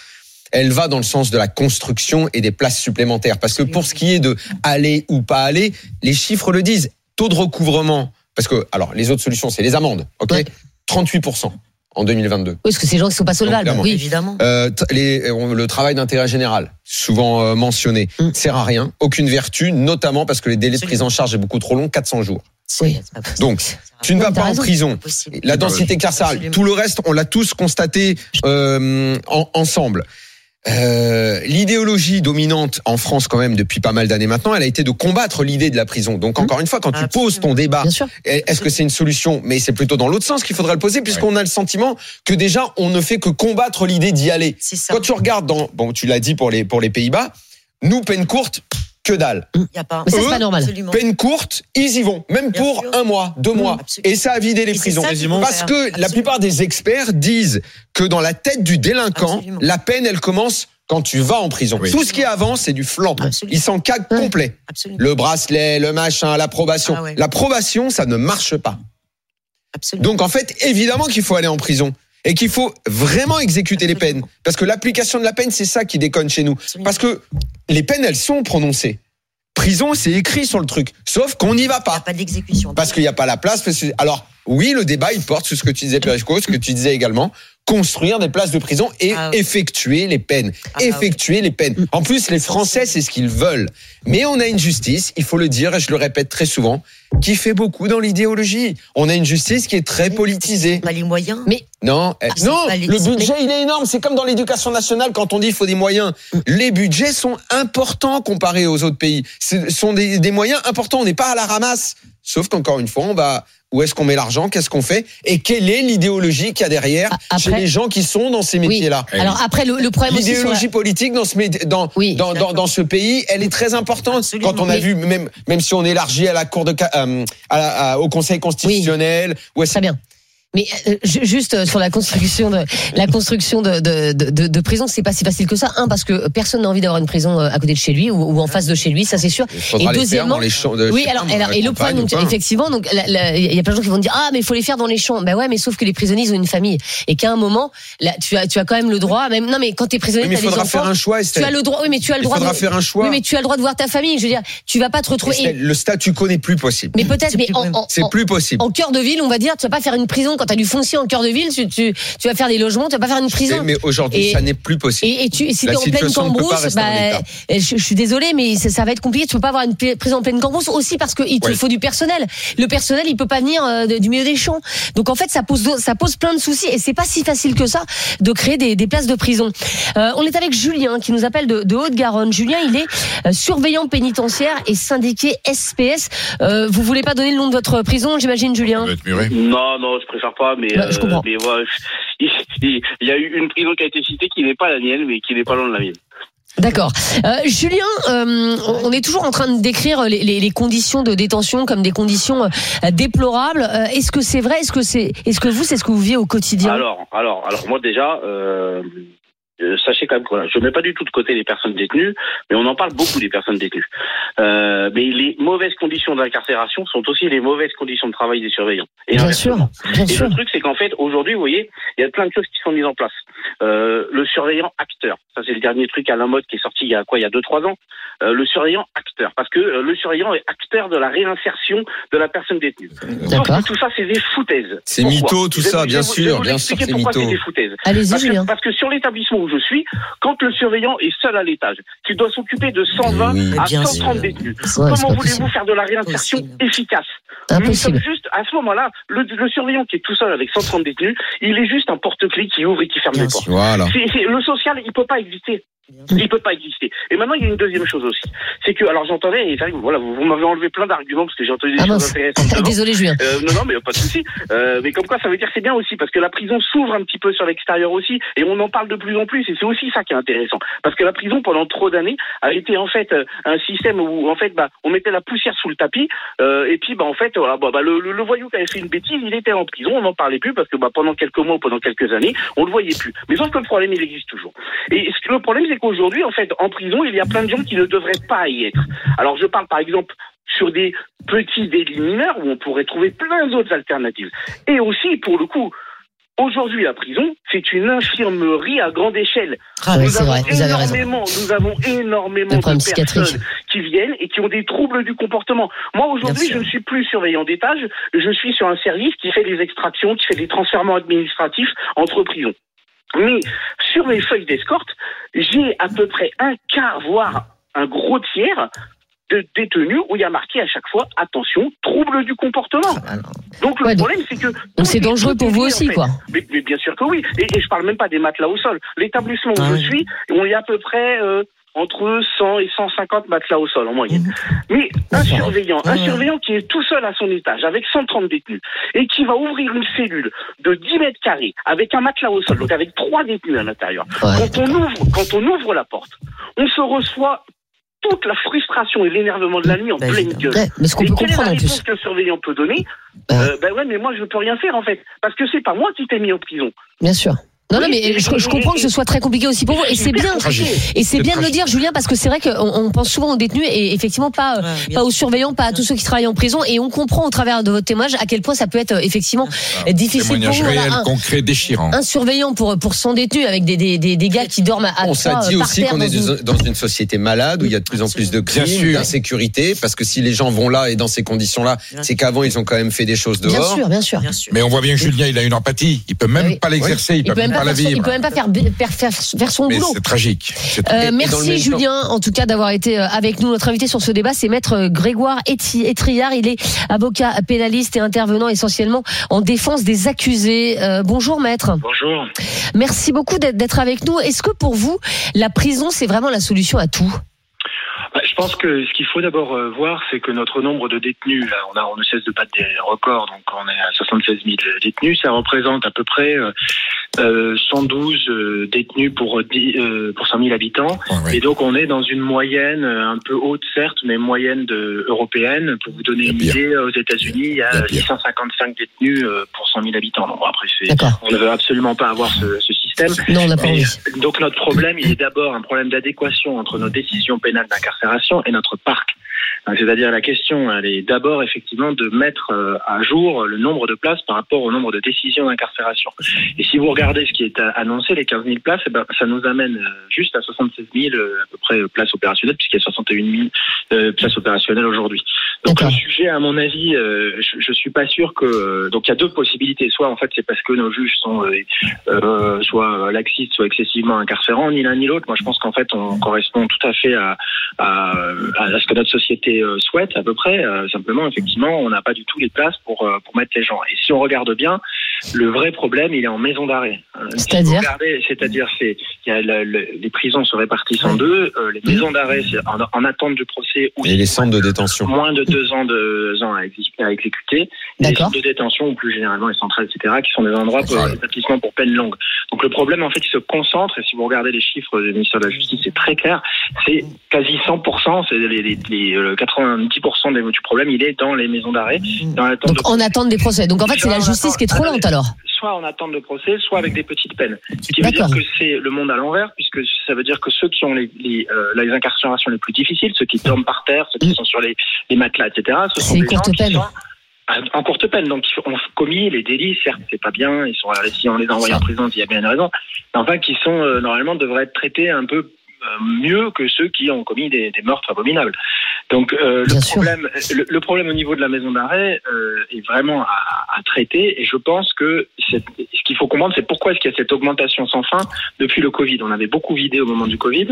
elle va dans le sens de la construction et des places supplémentaires. Parce que pour ce qui est de aller ou pas aller, les chiffres le disent. Taux de recouvrement, parce que, alors, les autres solutions, c'est les amendes, ok Ouais. 38% en 2022. Oui, parce que ces gens qui sont pas solvables. Oui. Évidemment. Euh, les, on- le travail d'intérêt général, souvent euh, mentionné, Mm. sert à rien, aucune vertu, notamment parce que les délais de prise en charge est beaucoup trop long, 400 jours. Oui. Donc, tu ne vas pas en prison. La densité carcérale, Absolument. tout le reste, on l'a tous constaté euh, en- ensemble. Euh, L'idéologie dominante en France quand même depuis pas mal d'années maintenant, elle a été de combattre l'idée de la prison. Donc encore une fois, quand tu poses ton débat, est-ce que c'est une solution? Mais c'est plutôt dans l'autre sens qu'il faudrait le poser, puisqu'on a le sentiment que déjà on ne fait que combattre l'idée d'y aller. Quand tu regardes dans, bon, tu l'as dit pour les pour les Pays-Bas, nous peine courte, que dalle. Il y a pas. Mais ça, c'est Eux, pas normal. Absolument. Peine courte, ils y vont, même Bien pour sûr. un mois, deux mois, absolument. et ça a vidé les Et c'est prisons. ça qu'il faut Parce faire. que la Absolument. plupart des experts disent que dans la tête du délinquant, Absolument. la peine, elle commence quand tu vas en prison. Oui. Tout ce qui est avant, c'est du flanc. Absolument. Ils s'en caguent complet. Absolument. Le bracelet, le machin, l'approbation. Ah ouais. L'approbation, ça ne marche pas. Absolument. Donc en fait, évidemment qu'il faut aller en prison. Et qu'il faut vraiment exécuter les peines. Parce que l'application de la peine, c'est ça qui déconne chez nous. Parce que les peines, elles sont prononcées. Prison, c'est écrit sur le truc. Sauf qu'on n'y va Il n'y a pas. pas d'exécution. Parce qu'il n'y a pas la place. Alors, oui, le débat, il porte sur ce que tu disais, Perico, ce que tu disais également. Construire des places de prison et Ah effectuer les peines. Ah bah effectuer les peines. En plus, les Français, c'est ce qu'ils veulent. Mais on a une justice, il faut le dire, et je le répète très souvent, qui fait beaucoup dans l'idéologie. On a une justice qui est très politisée. Pas les moyens. Mais Non, eh, Ah, non, les- le budget il est énorme. C'est comme dans l'éducation nationale quand on dit il faut des moyens. Les budgets sont importants comparés aux autres pays. Ce sont des, des moyens importants. On n'est pas à la ramasse. Sauf qu'encore une fois, on va où est-ce qu'on met l'argent, qu'est-ce qu'on fait? Et quelle est l'idéologie qu'il y a derrière chez les gens qui sont dans ces métiers-là? Eh Alors après, le, le problème la- L'idéologie politique dans ce médi- dans, Oui, dans, dans, dans ce pays, elle est très importante. Absolument. Quand on a Oui. vu même même si on élargit à la cour de euh, à la- à- au Conseil constitutionnel, à- Très bien. Mais euh, ju- juste euh, sur la construction de la construction de de, de, de, de prison, c'est pas si facile que ça. Un parce que personne n'a envie d'avoir une prison euh, à côté de chez lui ou, ou en face de chez lui, ça c'est sûr. Il faudra les faire dans les champs de- oui, alors, et le problème, donc, effectivement, donc il y a plein de gens qui vont dire ah mais il faut les faire dans les champs. Ben ouais, mais sauf que les prisonniers ils ont une famille et qu'à un moment, là, tu as tu as quand même le droit, même non mais quand t'es prisonnier, Oui, il des faudra enfants, faire un choix, Tu as le droit, oui, mais tu as le Il droit. faudra de, faire un choix. Oui, mais tu as le droit de voir ta famille. Je veux dire, tu vas pas te retrouver. Estelle, le statu quo n'est plus possible. Mais peut-être, mais C'est plus possible. En cœur de ville, on va dire, tu vas pas faire une prison quand tu as du foncier en cœur de ville. Tu, tu, tu vas faire des logements, tu vas pas faire une prison. Mais aujourd'hui, ça n'est plus possible. Et, et tu, et si La t'es en pleine cambrousse, en bah, je, je suis désolée, mais ça, ça va être compliqué. Tu peux pas avoir une prison en pleine cambrousse aussi parce qu'il te Ouais. faut du personnel. Le personnel, il peut pas venir euh, du milieu des champs. Donc en fait, ça pose do- ça pose plein de soucis et c'est pas si facile que ça de créer des, des places de prison. Euh, on est avec Julien qui nous appelle de, de Haute-Garonne. Julien, il est euh, surveillant pénitentiaire et syndiqué SPS. Euh, vous voulez pas donner le nom de votre prison, j'imagine, Julien? Non, non, je préfère pas, mais, je euh, comprends. mais voilà, il, il- il y a eu une prison qui a été citée qui n'est pas la mienne, mais qui n'est pas loin de la mienne. D'accord. Euh, Julien, euh, on est toujours en train de décrire les, les- les conditions de détention comme des conditions déplorables. Euh, est-ce que c'est vrai? Est-ce que c'est Est-ce que vous, c'est ce que vous vivez au quotidien? Alors, alors, alors, moi déjà, euh, sachez quand même que voilà, je mets pas du tout de côté les personnes détenues, mais on en parle beaucoup des personnes détenues. Euh, mais les mauvaises conditions d'incarcération sont aussi les mauvaises conditions de travail des surveillants. Et Bien sûr, bien Et sûr. le truc, c'est qu'en fait, aujourd'hui, vous voyez, il y a plein de choses qui sont mises en place. Euh, le surveillant acteur, ça c'est le dernier truc à la mode qui est sorti il y a quoi, il y a deux trois ans. Euh, le surveillant acteur, parce que euh, le surveillant est acteur de la réinsertion de la personne détenue. Que tout ça, c'est des foutaises. C'est mytho, tout ça, bien sûr, bien sûr, c'est mytho. c'est des foutaises. Allez-y, parce parce que sur l'établissement où je suis, quand le surveillant est seul à l'étage, qu'il doit s'occuper de 120 Oui, à bien 130 sûr. détenus, Ouais, comment voulez-vous faire de la réinsertion efficace? Impossible. Nous sommes juste, à ce moment-là, le, le surveillant qui est tout seul avec 130 détenus, il est juste un porte-clés qui ouvre et qui ferme les portes. Voilà. Le social, il peut pas exister. Il peut pas exister. Et maintenant, il y a une deuxième chose aussi. C'est que, alors j'entendais, voilà, vous, vous m'avez enlevé plein d'arguments parce que j'ai entendu des Ah choses mince. intéressantes. Désolé, Julien. Euh, non, non, mais pas de souci. Euh, mais comme quoi, ça veut dire que c'est bien aussi parce que la prison s'ouvre un petit peu sur l'extérieur aussi, et on en parle de plus en plus. Et c'est aussi ça qui est intéressant, parce que la prison pendant trop d'années a été en fait euh, un système où en fait, bah, on mettait la poussière sous le tapis, euh, et puis bah en fait, voilà, bah, bah, le, le- le voyou qui avait fait une bêtise, il était en prison, on n'en parlait plus parce que bah, pendant quelques mois ou pendant quelques années, on le voyait plus. Mais sauf que le problème, il existe toujours. Et ce que- le problème, c'est qu'aujourd'hui, en fait, en prison, il y a plein de gens qui ne devraient pas y être. Alors, je parle par exemple sur des petits délits mineurs où on pourrait trouver plein d'autres alternatives. Et aussi, pour le coup, aujourd'hui, la prison, c'est une infirmerie à grande échelle. Ah oui, nous, c'est avons vrai, vous avez nous avons énormément de personnes qui viennent et qui ont des troubles du comportement. Moi, aujourd'hui, je ne suis plus surveillant d'étage, je suis sur un service qui fait des extractions, qui fait des transferts administratifs entre prisons. Mais sur mes feuilles d'escorte, j'ai à peu près un quart, voire un gros tiers de détenus où il y a marqué à chaque fois attention, trouble du comportement. Donc le Ouais, donc- problème c'est que donc c'est est- dangereux pour est vous aussi, en fait. quoi. Mais, mais bien sûr que oui. Et, et je parle même pas des matelas au sol. L'établissement où Ah je oui. suis, on y a à peu près euh, entre 100 et 150 matelas au sol en moyenne. Mais un surveillant, un surveillant qui est tout seul à son étage avec 130 détenus et qui va ouvrir une cellule de 10 mètres carrés avec un matelas au sol, donc avec trois détenus à l'intérieur. Quand on ouvre, quand on ouvre la porte, on se reçoit toute la frustration et l'énervement de la nuit en pleine gueule. Ouais, mais ce qu'on et peut quelle est la réponse que le surveillant peut donner euh, Ben ouais, mais moi je peux rien faire en fait, parce que c'est pas moi qui t'ai mis en prison. Bien sûr. Non, non, mais je, je comprends que ce soit très compliqué aussi pour vous. Et c'est bien, tragique. et c'est bien de le dire, Julien, parce que c'est vrai qu'on on pense souvent aux détenus et effectivement pas, pas aux surveillants, pas à tous ceux qui travaillent en prison. Et on comprend au travers de votre témoignage à quel point ça peut être euh, effectivement euh, difficile pour vous. Voilà, réel, un- concret, déchirant. un surveillant pour pour 100 détenus avec des des des, des gars qui dorment à On ça dit euh, par aussi qu'on dans est une- dans une société malade où il y a de plus en plus de Bien crimes, sûr. d'insécurité, parce que si les gens vont là et dans ces conditions-là, c'est qu'avant ils ont quand même fait des choses Bien dehors. sûr, bien sûr. Mais on voit bien que Julien, il a une empathie. Il peut même pas l'exercer, il, peut même pas la son- il vivre. peut même pas faire faire faire, faire son Mais boulot. c'est tragique. Euh, merci Julien, en tout cas d'avoir été euh, avec nous. Notre invité sur ce débat, c'est Maître euh, Grégoire Etriard. Il est avocat pénaliste et intervenant essentiellement en défense des accusés. Euh, bonjour Maître. Bonjour. Merci beaucoup d'être d'être avec nous. Est-ce que pour vous, la prison, c'est vraiment la solution à tout? Bah, je pense que ce qu'il faut d'abord euh, voir, c'est que notre nombre de détenus, là, on, a, on ne cesse de battre des records, donc on est à 76 000 détenus, ça représente à peu près euh, euh, 112 euh, détenus pour, 10, euh, pour 100 000 habitants. Et donc on est dans une moyenne un peu haute, certes, mais moyenne de, européenne. Pour vous donner une idée, aux États-Unis, il y a 655 détenus pour 100 000 habitants. Donc, après, on ne veut absolument pas avoir ce, ce système. Non, on pas Donc notre problème, il est d'abord un problème d'adéquation entre nos décisions pénales d'incarcération et notre parc. Donc, C'est-à-dire la question, elle est d'abord effectivement de mettre euh, à jour le nombre de places par rapport au nombre de décisions d'incarcération. Et si vous regardez ce qui est euh, annoncé, les 15 000 places, eh ben, ça nous amène euh, juste à 76 000 euh, à peu près euh, places opérationnelles, puisqu'il y a 61 000 euh, places opérationnelles aujourd'hui. Donc le sujet, à mon avis, euh, je, je suis pas sûr que. euh, donc il y a deux possibilités. Soit en fait c'est parce que nos juges sont euh, euh, soit euh, laxistes, soit excessivement incarcérants, ni l'un ni l'autre. Moi je pense qu'en fait on correspond tout à fait à, à, à ce que notre société euh, souhaite à peu près. Euh, simplement, effectivement, on n'a pas du tout les places pour euh, pour mettre les gens. Et si on regarde bien, le vrai problème il est en maison d'arrêt. Si C'est-à-dire C'est-à-dire c'est il y a le- le- les prisons se répartissent en deux. euh, les maisons d'arrêt en, en attente du procès ou Et les centres de détention. moins de deux ans, de, ans à, exé- à exécuter, et les centres de détention ou plus généralement les centrales, etc., qui sont des endroits pour établissements pour peine longue. Donc le problème, en fait, il se concentre, et si vous regardez les chiffres du ministère de la Justice, c'est très clair, c'est quasi 100%, c'est les, les, les, euh, 90% des- du problème, il est dans les maisons d'arrêt, dans l'attente de Donc en attente des procès. Donc en fait, c'est la justice qui est trop lente alors. soit en attente de procès, soit avec des petites peines. Ce qui veut dire que c'est le monde à l'envers, puisque ça veut dire que ceux qui ont les, les, euh, les incarcérations les plus difficiles, ceux qui dorment par terre, ceux qui sont sur les, les matelas, etc., ce sont des gens courte qui peine. sont en courte peine. Donc, ils ont commis les délits, certes, c'est pas bien, ils sont, si on les envoie en prison, il y a bien une raison, mais enfin, qui sont, euh, normalement, devraient être traités un peu mieux que ceux qui ont commis des, des meurtres abominables. Donc euh, le problème, le, le problème au niveau de la maison d'arrêt euh, est vraiment à, à traiter et je pense que ce qu'il faut comprendre, c'est pourquoi est-ce qu'il y a cette augmentation sans fin depuis le Covid. On avait beaucoup vidé au moment du Covid,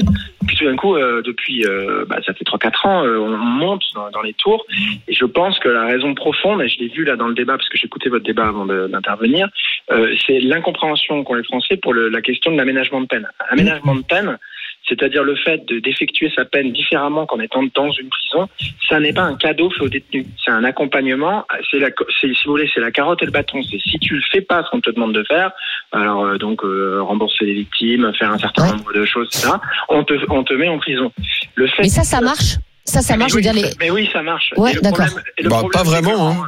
puis tout d'un coup, euh, depuis, bah, ça fait 3-4 ans, on monte dans, dans les tours et je pense que la raison profonde, et je l'ai vu là dans le débat parce que j'écoutais votre débat avant d'intervenir, c'est l'incompréhension qu'ont les Français pour le- la question de l'aménagement de peine. Aménagement de peine, c'est-à-dire le fait de- d'effectuer sa peine différemment qu'en étant dans une prison, ça n'est pas un cadeau fait aux détenus. C'est un accompagnement. C'est la, si vous voulez, c'est la carotte et le bâton. C'est si tu le fais pas ce qu'on te demande de faire, alors euh, donc euh, rembourser les victimes, faire un certain nombre de choses, etc. On te, on te met en prison. Le fait. Mais ça, ça marche Ça, ça Mais marche, je veux oui, dire les. Mais oui, ça marche. Ouais, d'accord. Bah, pas vraiment. Hein.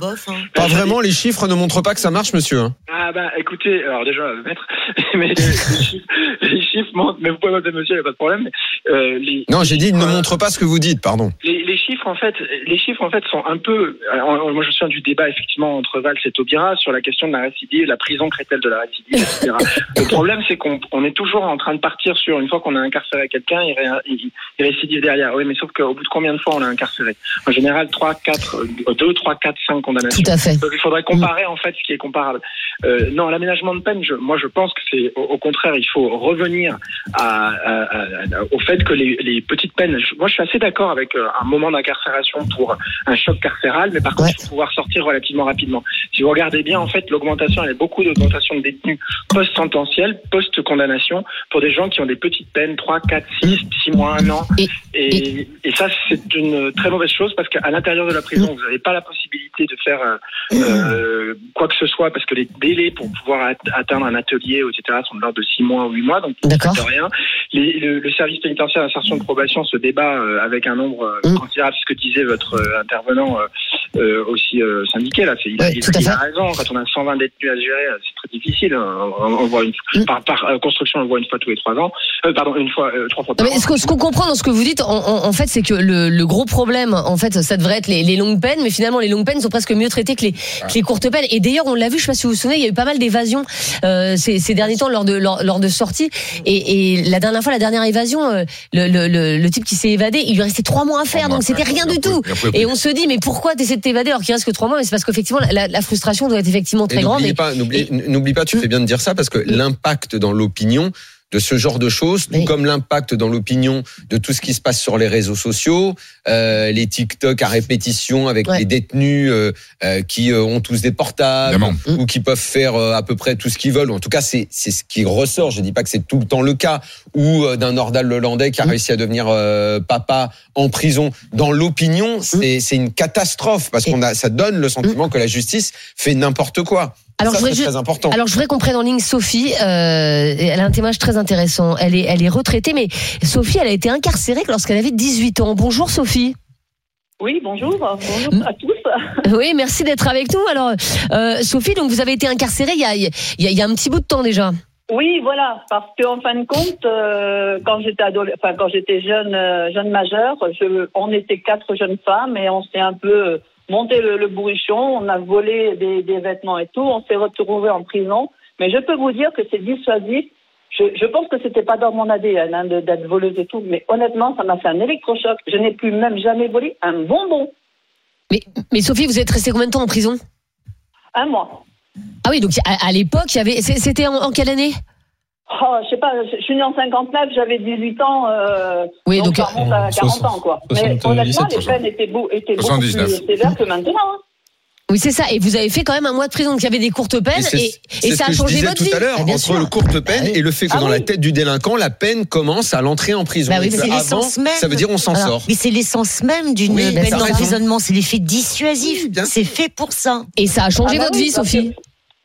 Pas vraiment. Les chiffres ne montrent pas que ça marche, monsieur. hein. Ah bah écoutez, alors déjà, maître, mais les, chiffres, les chiffres montrent, mais vous pouvez m'appeler monsieur, il n'y a pas de problème. mais, euh, les, Non, j'ai dit, ne montre pas ce que vous dites, pardon. les, les chiffres en fait, les chiffres en fait sont un peu. alors, moi, je me souviens du débat effectivement entre Valls et Taubira sur la question de la récidive, la prison crételle de la récidive, etc. Le problème, c'est qu'on on est toujours en train de partir sur une fois qu'on a incarcéré quelqu'un, il, ré- il, il récidive derrière. Oui, mais sauf qu'au bout de combien de fois on l'a incarcéré? En général, 3, 4, 2, 3, 4, 5 condamnations. Tout à fait. Donc il faudrait comparer en fait ce qui est comparable. Euh, non, l'aménagement de peine, je, moi je pense que c'est au, au contraire, il faut revenir à, à- à- à- au fait que les, les petites peines. moi je suis assez d'accord avec euh, un moment d'incarcération pour un choc carcéral, mais par contre il faut pouvoir sortir relativement rapidement. Si vous regardez bien, en fait, l'augmentation, il y a beaucoup d'augmentation de détenus post-sententiels, post-condamnation, pour des gens qui ont des petites peines, 3, 4, 6, 6 mois, 1 an. Et, et ça, c'est une très mauvaise chose parce qu'à l'intérieur de la prison, vous n'avez pas la possibilité de faire euh, euh, quoi que ce soit parce que les délais pour pouvoir at- atteindre un atelier, etc., sont de l'ordre de 6 mois ou 8 mois, donc de rien. Les- le, le service pénitentiaire d'insertion de probation se débat euh, avec un nombre euh, considérable, ce que disait votre euh, intervenant euh, aussi euh, syndiqué là. C'est- Il, il- a raison. Quand on a 120 détenus à gérer, euh, c'est très difficile. On, on voit une, par, par euh, construction, on le voit une fois tous les trois ans. Euh, pardon, une fois, euh, trois fois par mais ce qu'on comprend dans ce que vous dites, en, en- en fait, c'est que le, le gros problème, en fait, ça devrait être les, les longues peines, mais finalement, les longues peines sont presque mieux traitées que les, que les courtes peines. Et d'ailleurs, on l'a vu, je sais pas si vous vous souvenez, il y a eu pas mal d'évasions euh, ces, ces derniers temps lors de lors, lors de sorties. Et, et la dernière fois, la dernière évasion, euh, le, le, le, le type qui s'est évadé, il lui restait trois mois à faire, donc c'était rien du tout. Et on se dit, mais pourquoi t'essaies de t'évader alors qu'il reste que trois mois Mais c'est parce qu'effectivement, la, la frustration doit être effectivement très grande. n'oubliez Et- pas, n'oubliez pas, tu fais bien de dire ça parce que l'impact dans l'opinion de ce genre de choses, tout comme l'impact dans l'opinion de tout ce qui se passe sur les réseaux sociaux, euh, les TikTok à répétition avec les détenus euh, euh, qui euh, ont tous des portables ou qui peuvent faire euh, à peu près tout ce qu'ils veulent. En tout cas, c'est c'est ce qui ressort. Je dis pas que c'est tout le temps le cas. Ou euh, d'un Nordal hollandais qui a réussi à devenir euh, papa en prison. Dans l'opinion, c'est c'est une catastrophe parce qu'on a ça donne le sentiment que la justice fait n'importe quoi. Alors, ça, je très important. Alors, je voudrais qu'on prenne en ligne Sophie. Euh, elle a un témoignage très intéressant. Elle est, elle est retraitée, mais Sophie, elle a été incarcérée lorsqu'elle avait 18 ans. Bonjour, Sophie. Oui, bonjour. Bonjour à tous. Oui, merci d'être avec nous. Alors, euh, Sophie, donc vous avez été incarcérée il y a, il y, a, il y a un petit bout de temps déjà. Oui, voilà, parce qu'en fin de compte, euh, quand j'étais enfin quand j'étais jeune, euh, jeune majeure, je, on était quatre jeunes femmes et on s'est un peu euh, monté le, le bourrichon, on a volé des, des vêtements et tout, on s'est retrouvés en prison. Mais je peux vous dire que c'est dissuasif. Je, je pense que c'était pas dans mon ADN hein, d'être voleuse et tout, mais honnêtement, ça m'a fait un électrochoc. Je n'ai plus même jamais volé un bonbon. Mais, mais Sophie, vous êtes restée combien de temps en prison? Un mois. Ah oui, donc à, à l'époque, il y avait. c'est- C'était en, en quelle année? Oh, je sais pas, je suis née en 59, j'avais 18 ans. Euh, Oui, donc, donc, ça remonte à euh, 40 ans, quoi. Mais 77, honnêtement, les 60. peines étaient, beau, étaient beaucoup 79. plus sévères que maintenant. hein. Oui, c'est ça. Et vous avez fait quand même un mois de prison. Donc il y avait des courtes peines Et et, ça a changé disais votre tout vie. à l'heure, Ah, entre sûr. le courte peine et le fait que Ah dans oui. la tête du délinquant, la peine commence à l'entrée en prison. Bah oui, mais avant, l'essence même. ça veut dire on s'en sort. Mais c'est l'essence même d'une Oui, peine d'emprisonnement, c'est l'effet dissuasif. c'est fait pour ça. Et ça a changé Ah bah votre oui, vie, Sophie que,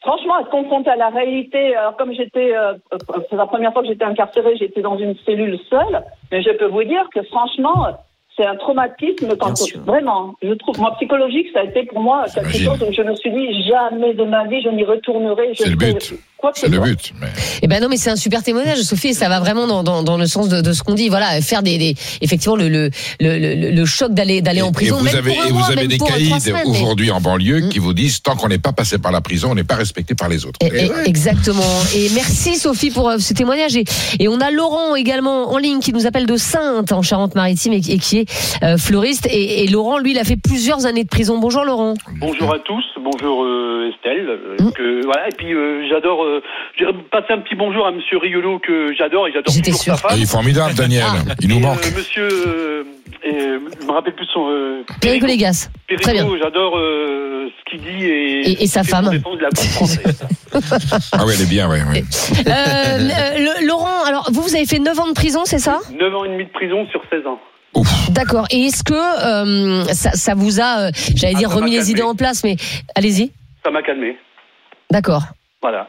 Franchement, être confrontée à la réalité, alors comme j'étais, euh, euh, c'est la première fois que j'étais incarcérée, j'étais dans une cellule seule, mais je peux vous dire que franchement, c'est un traumatisme quand vraiment, je trouve, moi psychologique, ça a été pour moi quelque chose où je me suis dit jamais de ma vie je n'y retournerai. C'est le but. Quoi que C'est ce le but. Mais... Eh ben non, mais c'est un super témoignage, Sophie, et ça va vraiment dans, dans, dans le sens de, de ce qu'on dit. Voilà, faire des, des effectivement le, le, le, le, le choc d'aller d'aller en Et prison. vous même avez, pour un et vous mois, avez même des caïds aujourd'hui en banlieue Mm. qui vous disent tant qu'on n'est pas passé par la prison, on n'est pas respecté par les autres. Eh, Exactement. Et merci Sophie pour euh, ce témoignage. Et, et on a Laurent également en ligne qui nous appelle de Sainte en Charente-Maritime et, qui- et qui est euh, fleuriste. Et, et Laurent, lui, il a fait plusieurs années de prison. Bonjour Laurent. Bonjour à tous, bonjour euh, Estelle. euh, Mm. que, voilà, et puis euh, j'adore, euh, je dirais passer un petit bonjour à Monsieur Riolo que j'adore et j'adore toujours sa femme. Ah, il est formidable, Daniel. Il nous Et, manque. euh, monsieur, euh, euh, je me rappelle plus son. Euh, Perico Légas. Très bien. J'adore euh, ce qu'il dit et, Et- et sa femme. la française. Ah oui, elle est bien, oui. oui. Euh, euh, le- Laurent, alors vous, vous avez fait 9 ans de prison, c'est ça? 9 ans et demi de prison sur 16 ans. D'accord. Et est-ce que euh, ça, ça vous a, euh, j'allais Ah, dire, ça m'a remis les calmé. idées en place, mais allez-y. Ça m'a calmé. D'accord. Voilà.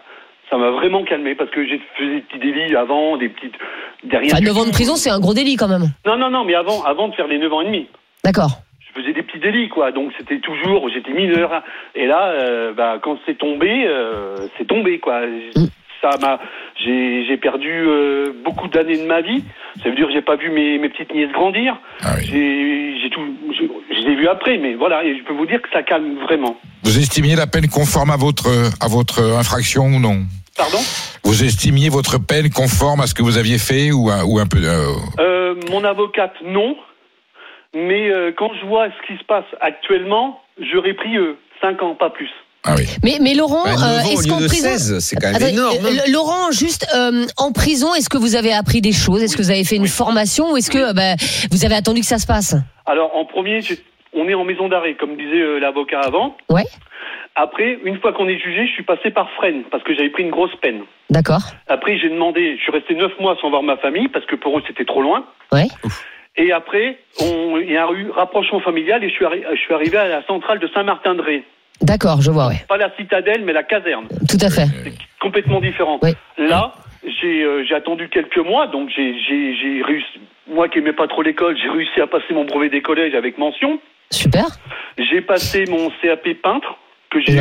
Ça m'a vraiment calmé parce que j'ai fait des petits délits avant, des petites. des rien Enfin, du 9 ans de prison, c'est un gros délit quand même. Non, non, non, mais avant, avant de faire les 9 ans et demi. D'accord. je faisais des petits délits, quoi. Donc c'était toujours, j'étais mineur. Et là, euh, bah, quand c'est tombé, euh, c'est tombé, quoi. Ça m'a, j'ai, perdu euh, beaucoup d'années de ma vie. Ça veut dire que j'ai pas vu mes, mes petites nièces grandir. J'ai, j'ai tout, je, les ai vues après, mais voilà. Et je peux vous dire que ça calme vraiment. Vous estimiez la peine conforme à votre, à votre infraction ou non? Pardon? Vous estimiez votre peine conforme à ce que vous aviez fait ou un, ou un peu euh, Euh, mon avocate, non. Mais euh, quand je vois ce qui se passe actuellement, j'aurais pris 5 ans, pas plus. Mais, mais Laurent, Bah, euh, est-ce qu'en prison, 16, c'est quand même énorme, hein. euh, Laurent, juste euh, en prison, est-ce que vous avez appris des choses? Est-ce que vous avez fait une formation ou est-ce que euh, bah, vous avez attendu que ça se passe? Alors, en premier, on est en maison d'arrêt, comme disait euh, l'avocat avant. Ouais. Après, une fois qu'on est jugé, je suis passé par Fresnes, parce que j'avais pris une grosse peine. D'accord. Après, j'ai demandé, je suis resté neuf mois sans voir ma famille, parce que pour eux, c'était trop loin. Ouais. Et après, on- il y a eu rapprochement familial, et je suis, arri- je suis arrivé à la centrale de Saint-Martin-de-Ré. D'accord, je vois, ouais. Pas la citadelle, mais la caserne. Tout à fait. complètement différent. Là, j'ai euh, j'ai attendu quelques mois, donc j'ai réussi. Moi qui aimais pas trop l'école, j'ai réussi à passer mon brevet des collèges avec mention. Super. J'ai passé mon CAP peintre que j'ai.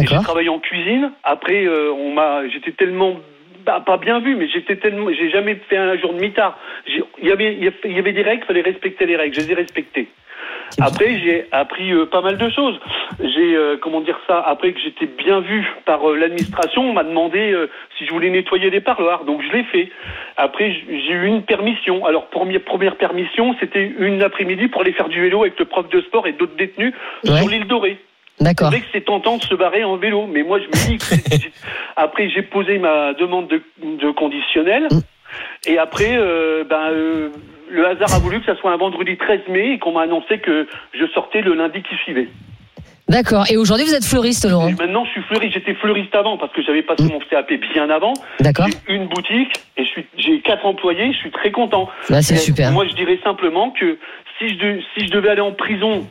Et J'ai travaillé en cuisine. Après, euh, on m'a, j'étais tellement bah, pas bien vu, mais j'étais tellement, j'ai jamais fait un jour de mitard. J'ai- Il y avait, il y avait- il y avait des règles, fallait respecter les règles. Je les ai respectées. Après, j'ai appris euh, pas mal de choses. J'ai, euh, comment dire ça, après que j'étais bien vu par euh, l'administration, on m'a demandé euh, si je voulais nettoyer les parloirs, donc je l'ai fait. Après, j'ai eu une permission. Alors, première, première permission, c'était une après-midi pour aller faire du vélo avec le prof de sport et d'autres détenus sur l'île Dorée. D'accord. C'est que c'est tentant de se barrer en vélo, mais moi je me dis que c'est- après j'ai posé ma demande de, de conditionnel et après ben euh, le hasard a voulu que ça soit un vendredi 13 mai et qu'on m'a annoncé que je sortais le lundi qui suivait. D'accord. Et aujourd'hui, vous êtes fleuriste, Laurent Et maintenant je suis fleuriste, j'étais fleuriste avant parce que j'avais passé mon CAP bien avant. D'accord. J'ai une boutique et j'ai quatre employés, je suis très content. Bah, c'est super. Moi je dirais simplement que si je de- si je devais aller en prison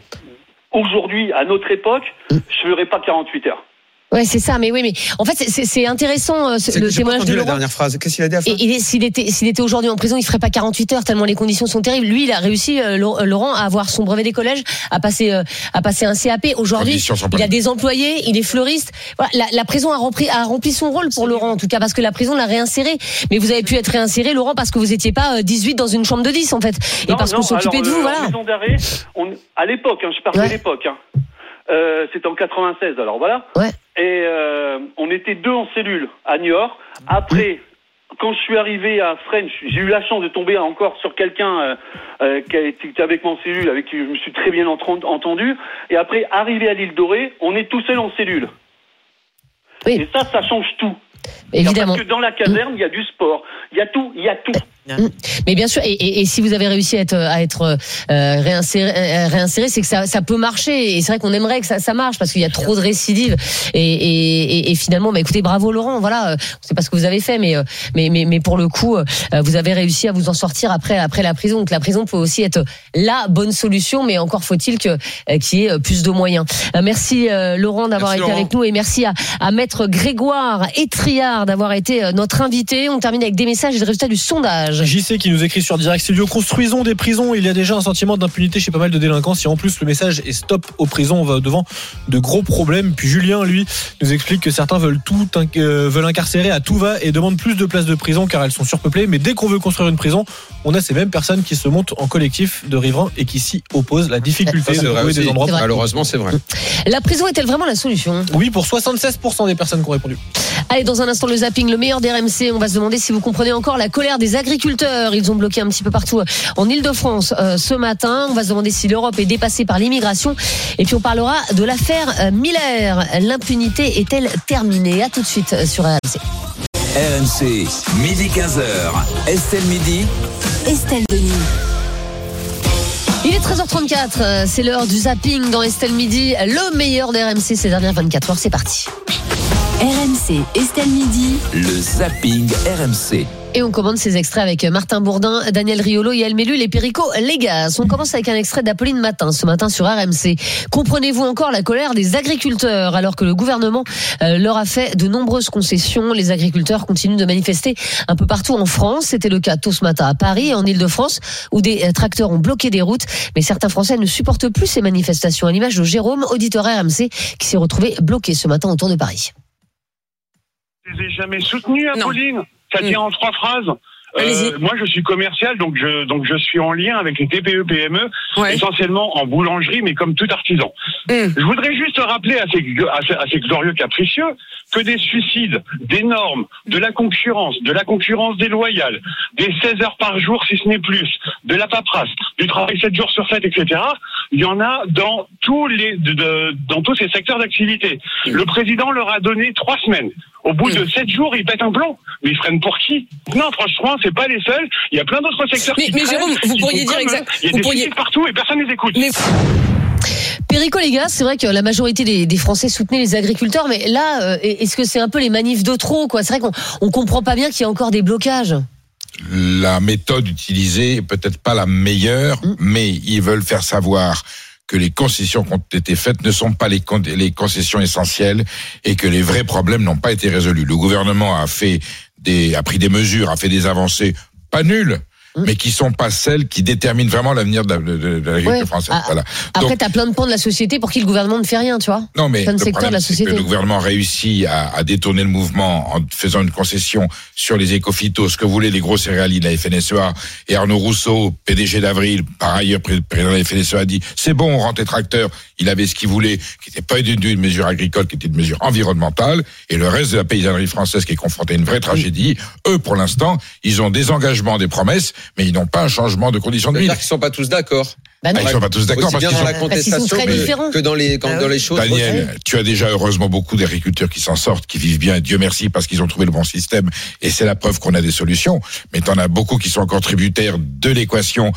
aujourd'hui à notre époque, Mm. je ferais pas 48 heures. Ouais, c'est ça. Mais oui, mais en fait, c'est- c'est c'est intéressant euh, ce- le témoignage de entendu la Laurent. dernière phrase. Qu'est-ce qu'il a dit à la Et il est- s'il était, s'il était aujourd'hui en prison, il ferait pas 48 heures tellement les conditions sont terribles. Lui, il a réussi, euh, euh, Laurent, à avoir son brevet des collèges, à passer, euh, à passer un CAP. Aujourd'hui, il a des employés, il est fleuriste. Voilà, la, la prison a rempli, a rempli son rôle pour Laurent, en tout cas, parce que la prison l'a réinséré. Mais vous avez pu être réinséré, Laurent, parce que vous étiez pas euh, 18 dans une chambre de 10, en fait. Et Non, parce non, qu'on s'occupait alors, de vous, euh, voilà. En maison d'arrêt, on- à l'époque, hein, je parle Ouais. de l'époque. Hein. Euh, C'était en 96, alors voilà. Ouais. Et euh, on était deux en cellule à Niort. Après, quand je suis arrivé à French, j'ai eu la chance de tomber encore sur quelqu'un euh, euh, qui était avec moi en cellule, avec qui je me suis très bien entendu. Et après, arrivé à l'île Dorée, on est tout seul en cellule. Et ça, ça change tout. Évidemment. Parce que dans la caserne, il y a du sport, il y a tout, il y a tout. Mm. Mais bien sûr, et, et- et si vous avez réussi à être, à être euh, réinséré, euh, réinséré, c'est que ça, ça peut marcher. Et c'est vrai qu'on aimerait que ça, ça marche parce qu'il y a trop de récidives. Et, et, finalement, bah, écoutez, bravo Laurent. Voilà, euh, on sait pas ce que vous avez fait, mais, euh, mais, mais, mais pour le coup, euh, vous avez réussi à vous en sortir après, après la prison. Donc la prison peut aussi être la bonne solution, mais encore faut-il que euh, qu'il y ait plus de moyens. Euh, Merci euh, Laurent d'avoir été Laurent. avec nous et merci à, à Maître Grégoire Etriard d'avoir été euh, notre invité. On termine avec des messages et le résultat du sondage. JC qui nous écrit sur Direct Studio Construisons des prisons. Il y a déjà un sentiment d'impunité chez pas mal de délinquants. Si en plus le message est stop aux prisons, on va devant de gros problèmes. Puis Julien, lui, nous explique que certains veulent tout, inc- euh, veulent incarcérer à tout va et demandent plus de places de prison car elles sont surpeuplées. Mais dès qu'on veut construire une prison, on a ces mêmes personnes qui se montent en collectif de riverains et qui s'y opposent. La difficulté de trouver des endroits. Malheureusement, c'est vrai. La prison est-elle vraiment la solution? Oui, pour 76% des personnes qui ont répondu. Allez, dans un instant, le zapping, le meilleur des RMC. On va se demander si vous comprenez encore la colère des agriculteurs. Ils ont bloqué un petit peu partout euh, en Ile-de-France euh, ce matin. On va se demander si l'Europe est dépassée par l'immigration. Et puis on parlera de l'affaire euh, Miller. L'impunité est-elle terminée? À tout de suite sur RMC. RMC, midi 15h. Estelle Midi. Estelle Denis. Il est 13h34, euh, c'est l'heure du zapping dans Estelle Midi, le meilleur des RMC ces dernières 24 heures. C'est parti. RMC, Estelle Midi. Le zapping RMC. Et on commande ces extraits avec Martin Bourdin, Daniel Riolo, Yael Mélu, les Perico Légas. On commence avec un extrait d'Apolline Matin, ce matin sur RMC. Comprenez-vous encore la colère des agriculteurs alors que le gouvernement euh, leur a fait de nombreuses concessions Les agriculteurs continuent de manifester un peu partout en France. C'était le cas tôt ce matin à Paris et en Ile-de-France où des euh, tracteurs ont bloqué des routes. Mais certains Français ne supportent plus ces manifestations. À l'image de Jérôme, auditeur RMC, qui s'est retrouvé bloqué ce matin autour de Paris. Je les ai jamais soutenus, Apolline. Ça tient en trois phrases. Euh, moi, je suis commercial, donc je donc je suis en lien avec les TPE PME, essentiellement en boulangerie, mais comme tout artisan. Je voudrais juste rappeler à ces, à ces, à ces glorieux capricieux que des suicides, des normes, de la concurrence, de la concurrence déloyale, des 16 heures par jour si ce n'est plus, de la paperasse, du travail 7 jours sur 7, etc. Il y en a dans tous les de- dans tous ces secteurs d'activité. Le président leur a donné trois semaines. Au bout de sept jours, ils pètent un plan. Mais ils freinent pour qui? Non, franchement, c'est pas les seuls. Il y a plein d'autres secteurs Mais- qui mais Jérôme, vous pourriez dire comme exact- eux. Il y a vous des pourriez- partout et personne ne les écoute. Perico, les gars, c'est vrai que la majorité des, des Français soutenaient les agriculteurs, mais là, euh, est-ce que c'est un peu les manifs de trop, quoi? C'est vrai qu'on on comprend pas bien qu'il y a encore des blocages. La méthode utilisée est peut-être pas la meilleure, mais ils veulent faire savoir que les concessions qui ont été faites ne sont pas les, les concessions essentielles et que les vrais problèmes n'ont pas été résolus. Le gouvernement a fait des, a pris des mesures, a fait des avancées pas nulles, mais qui sont pas celles qui déterminent vraiment l'avenir de, la- de- de- de l'agriculture Ouais. française. Ah, Voilà. Après, Donc, t'as plein de pans de la société pour qui le gouvernement ne fait rien, tu vois non, mais Plein de le secteurs de problème, la c'est que société. le gouvernement réussit à, à détourner le mouvement en faisant une concession sur les écophytos, ce que voulaient les gros céréaliers de la FNSEA. Et Arnaud Rousseau, PDG d'Avril, par ailleurs pré- président de la FNSEA, a dit c'est bon, on rentre les tracteurs. Il avait ce qu'il voulait, qui n'était pas une, une mesure agricole, qui était une mesure environnementale. Et le reste de la paysannerie française qui est confrontée à une vraie tragédie, eux, pour l'instant, ils ont des engagements, des promesses, mais ils n'ont pas un changement de conditions de vie. C'est-à-dire qu'ils sont pas tous d'accord. Bah. Ah, ils sont pas tous d'accord parce qu'ils la sont- que, différents. que dans les, quand- Ah dans les choses. Daniel, tu as déjà heureusement beaucoup d'agriculteurs qui s'en sortent, qui vivent bien, et Dieu merci, parce qu'ils ont trouvé le bon système, et c'est la preuve qu'on a des solutions. Mais tu en as beaucoup qui sont encore tributaires de l'équation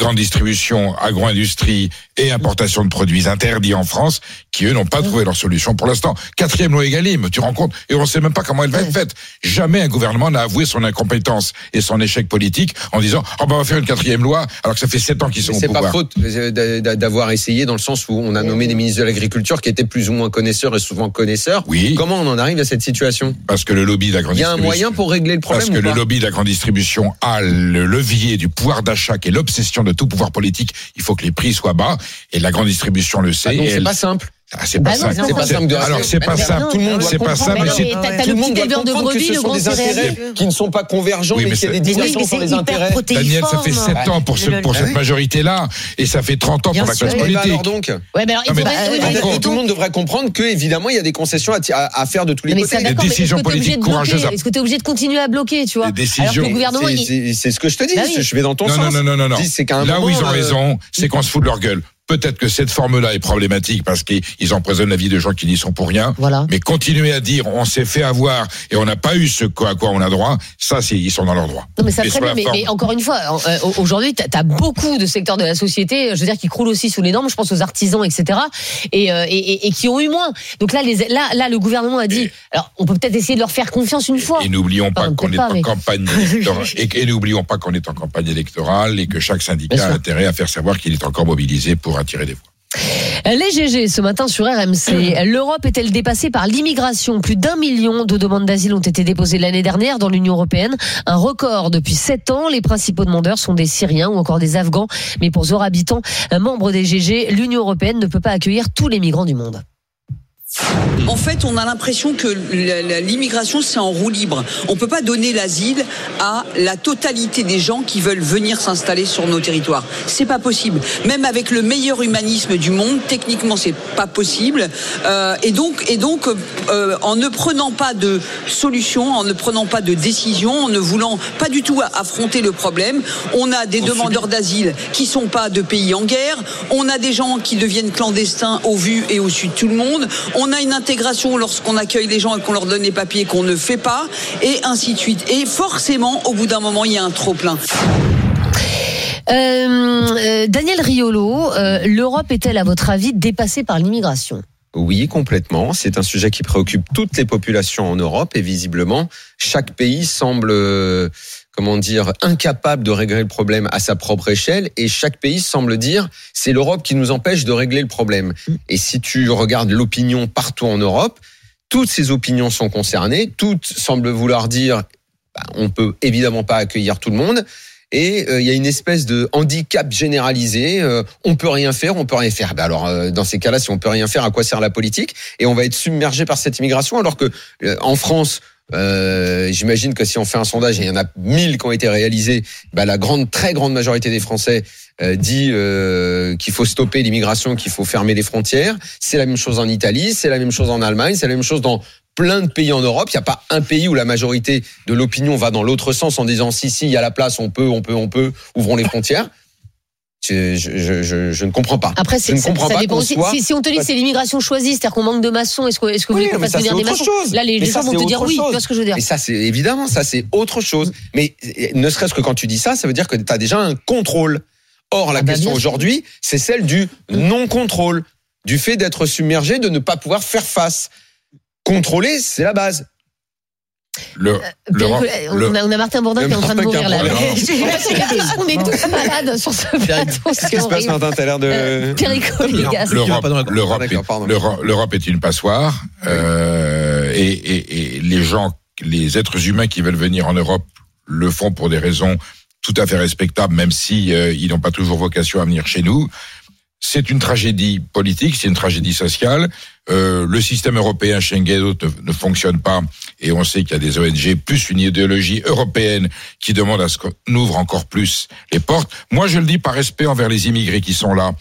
grande distribution, agro-industrie et importation de produits interdits en France, qui eux n'ont pas trouvé leur solution pour l'instant. Quatrième loi Egalim, tu rends compte, et on ne sait même pas comment elle va être faite. Jamais un gouvernement n'a avoué son incompétence et son échec politique en disant, oh ben on va faire une quatrième loi, alors que ça fait sept ans qu'ils sont Mais au c'est pouvoir. pas faute euh, d'a- d'a- d'avoir essayé dans le sens où on a nommé des ministres de l'agriculture qui étaient plus ou moins connaisseurs et souvent connaisseurs. Oui. Comment on en arrive à cette situation? Parce que le lobby de la grande Il y a un distribution- moyen pour régler le problème Parce que ou le lobby de la grande distribution a le levier du pouvoir d'achat qui est l'obsession de tout pouvoir politique. Il faut que les prix soient bas et la grande distribution le sait. Ah, donc c'est elle- pas simple. Ah, c'est Bah pas non, simple. c'est pas simple de Alors c'est pas simple. tout le monde doit C'est pas comprendre. simple. Non, Tout le monde petit doit éleveur de comprendre que brebis, ce le sont grand des intérêts céréalier. qui ne sont pas convergents, Oui, mais mais qu'il y a des mais sur les intérêts. Daniel, ça fait Téléphone. 7 ans pour, cette majorité-là et ça fait 30 ans pour la classe. Eh ben politique. donc, Non, Bah, tout le monde devrait comprendre que évidemment il y a des concessions à, faire de tous les côtés. est-ce décisions politiques courageuses Est-ce que t'es obligé de continuer à bloquer, tu vois Des Alors que décisions- le gouvernement, C'est- ce que je te dis. Bah. Je vais dans ton Non, sens. non, non, non, non. Un Là où ils ont euh, raison, c'est qu'on se fout de leur gueule. Peut-être que cette forme-là est problématique parce qu'ils empoisonnent la vie de gens qui n'y sont pour rien. Voilà. Mais continuer à dire on s'est fait avoir et on n'a pas eu ce à quoi on a droit, ça, c'est ils sont dans leur droit. Non mais ça très bien, la mais, forme- mais encore une fois, euh, aujourd'hui, tu as beaucoup de secteurs de la société, je veux dire, qui croulent aussi sous les normes. Je pense aux artisans, etc. Et, euh, et, et- et qui ont eu moins. Donc là, les, là, là, le gouvernement a dit. Alors, on peut peut-être essayer de leur faire confiance une fois. Et n'oublions pas qu'on est pas, en mais- campagne électorale. Et, n'oublions pas qu'on est en campagne électorale et que chaque syndicat a intérêt à faire savoir qu'il est encore mobilisé pour attirer des voix. Les GG ce matin sur RMC. L'Europe est-elle dépassée par l'immigration? Plus d'un million de demandes d'asile ont été déposées l'année dernière dans l'Union européenne. Un record depuis sept ans. Les principaux demandeurs sont des Syriens ou encore des Afghans. Mais pour Zora Habitant, un membre des GG, l'Union européenne ne peut pas accueillir tous les migrants du monde. En fait, on a l'impression que l'immigration, c'est en roue libre. On peut pas donner l'asile à la totalité des gens qui veulent venir s'installer sur nos territoires. C'est pas possible. Même avec le meilleur humanisme du monde, techniquement, c'est pas possible. Euh, et donc, et donc, euh, en ne prenant pas de solution, en ne prenant pas de décision, en ne voulant pas du tout affronter le problème, on a des demandeurs d'asile qui sont pas de pays en guerre. On a des gens qui deviennent clandestins au vu et au su de tout le monde. On a une intégration lorsqu'on accueille les gens et qu'on leur donne les papiers qu'on ne fait pas, et ainsi de suite. Et forcément, au bout d'un moment, il y a un trop plein. Euh, euh, Daniel Riolo, euh, l'Europe est-elle, à votre avis, dépassée par l'immigration? Oui, complètement. C'est un sujet qui préoccupe toutes les populations en Europe et visiblement, chaque pays semble, euh, comment dire, incapable de régler le problème à sa propre échelle et chaque pays semble dire c'est l'Europe qui nous empêche de régler le problème. Et si tu regardes l'opinion partout en Europe, toutes ces opinions sont concernées, toutes semblent vouloir dire bah, on peut évidemment pas accueillir tout le monde. Et euh, il y a une espèce de handicap généralisé. euh, on peut rien faire, on peut rien faire. Ben alors, euh, dans ces cas-là, si on peut rien faire, à quoi sert la politique? Et on va être submergé par cette immigration, alors que euh, en France. Euh, J'imagine que si on fait un sondage, et il y en a mille qui ont été réalisés, ben la grande, très grande majorité des Français euh, dit euh, qu'il faut stopper l'immigration, qu'il faut fermer les frontières. C'est la même chose en Italie, c'est la même chose en Allemagne, c'est la même chose dans plein de pays en Europe. Il n'y a pas un pays où la majorité de l'opinion va dans l'autre sens en disant si, si, il y a la place, on peut, on peut, on peut, ouvrons les frontières. Je, je, je, je, je ne comprends pas. Après, je ne ça, comprends ça pas dépend qu'on aussi. soit- Si, si on te dit que c'est l'immigration choisie, c'est-à-dire qu'on manque de maçons, est-ce que, est-ce que vous Oui, voulez qu'on fasse ça, venir des autre maçons chose. Là, les, ça, gens vont te dire oui, tu vois ce que je veux dire Mais ça, c'est évidemment, ça, c'est autre chose. Mais euh, ne serait-ce que quand tu dis ça, ça veut dire que tu as déjà un contrôle. Or, la Ah bah, question aujourd'hui, c'est celle du non-contrôle, du fait d'être submergé, de ne pas pouvoir faire face. Contrôler, c'est la base. Le, Pierrick, l'Europe- on, a, on a Martin Bourdin qui est en train de mourir là. on est tous malades sur ce plateau. Qu'est-ce qui se passe, Martin T'as l'air de. L'Europe, est- l'Europe une passoire euh, et, et- et les gens, les êtres humains qui veulent venir en Europe le font pour des raisons tout à fait respectables, même si euh, ils n'ont pas toujours vocation à venir chez nous. C'est une tragédie politique, c'est une tragédie sociale. Euh, le système européen Schengen ne, ne fonctionne pas et on sait qu'il y a des ONG plus une idéologie européenne qui demande à ce qu'on ouvre encore plus les portes. Moi, je le dis par respect envers les immigrés qui sont là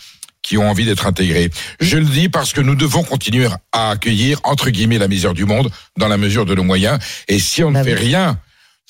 qui ont envie d'être intégrés. Je le dis parce que nous devons continuer à accueillir, entre guillemets, la misère du monde dans la mesure de nos moyens. Et si on ne Bah fait rien,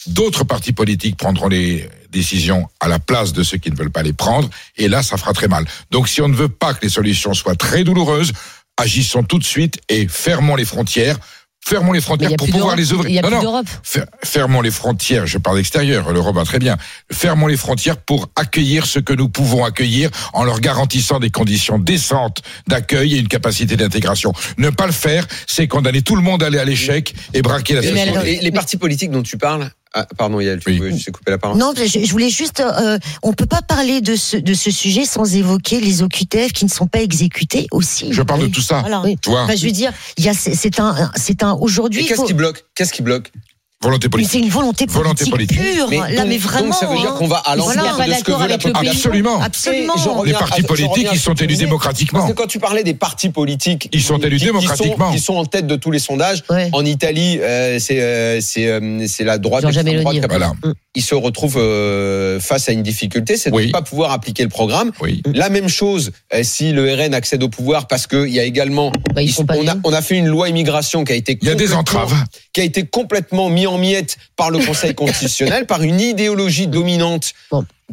d'autres partis politiques prendront les décisions à la place de ceux qui ne veulent pas les prendre. Et là, ça fera très mal. Donc, si on ne veut pas que les solutions soient très douloureuses, agissons tout de suite et fermons les frontières. Fermons les frontières pour pouvoir les ouvrir. Il y a Non, plus Fermons les frontières, je parle d'extérieur, l'Europe va très bien. Fermons les frontières pour accueillir ce que nous pouvons accueillir en leur garantissant des conditions décentes d'accueil et une capacité d'intégration. Ne pas le faire, c'est condamner tout le monde à aller à l'échec et braquer la société. les partis politiques dont tu parles. Ah, pardon, Yael, tu veux, je coupé la parole. Non, je, je voulais juste. Euh, on peut pas parler de ce de ce sujet sans évoquer les OQTF qui ne sont pas exécutés aussi. Je parle de tout ça. Voilà. Tu vois. Enfin, je veux dire, il y a c'est un c'est un aujourd'hui. Qu'est-ce faut- qui bloque? Qu'est-ce qui bloque? Volonté Mais politique. c'est une volonté politique, Volonté politique. pure. Mais là, donc- mais vraiment. donc ça veut dire hein. qu'on va à l'encontre Voilà. de ce que veut la population. Absolument. Absolument. Reviens Les partis politiques, ils sont élus démocratiquement. Parce que quand tu parlais des partis politiques, Ils sont élus démocratiquement. sont- Qui sont en tête de tous les sondages. En Italie, euh, c'est euh, euh, la droite. Droite Meloni. qui a- Voilà. Ils se retrouvent euh, face à une difficulté, c'est de ne pas pouvoir appliquer le programme. La même chose euh, si le RN accède au pouvoir, parce qu'il y a également, Bah, ils- on, a, on a fait une loi immigration qui a été Il y a des complètement- entraves. qui a été complètement mis en miettes par le Conseil constitutionnel, par une idéologie dominante.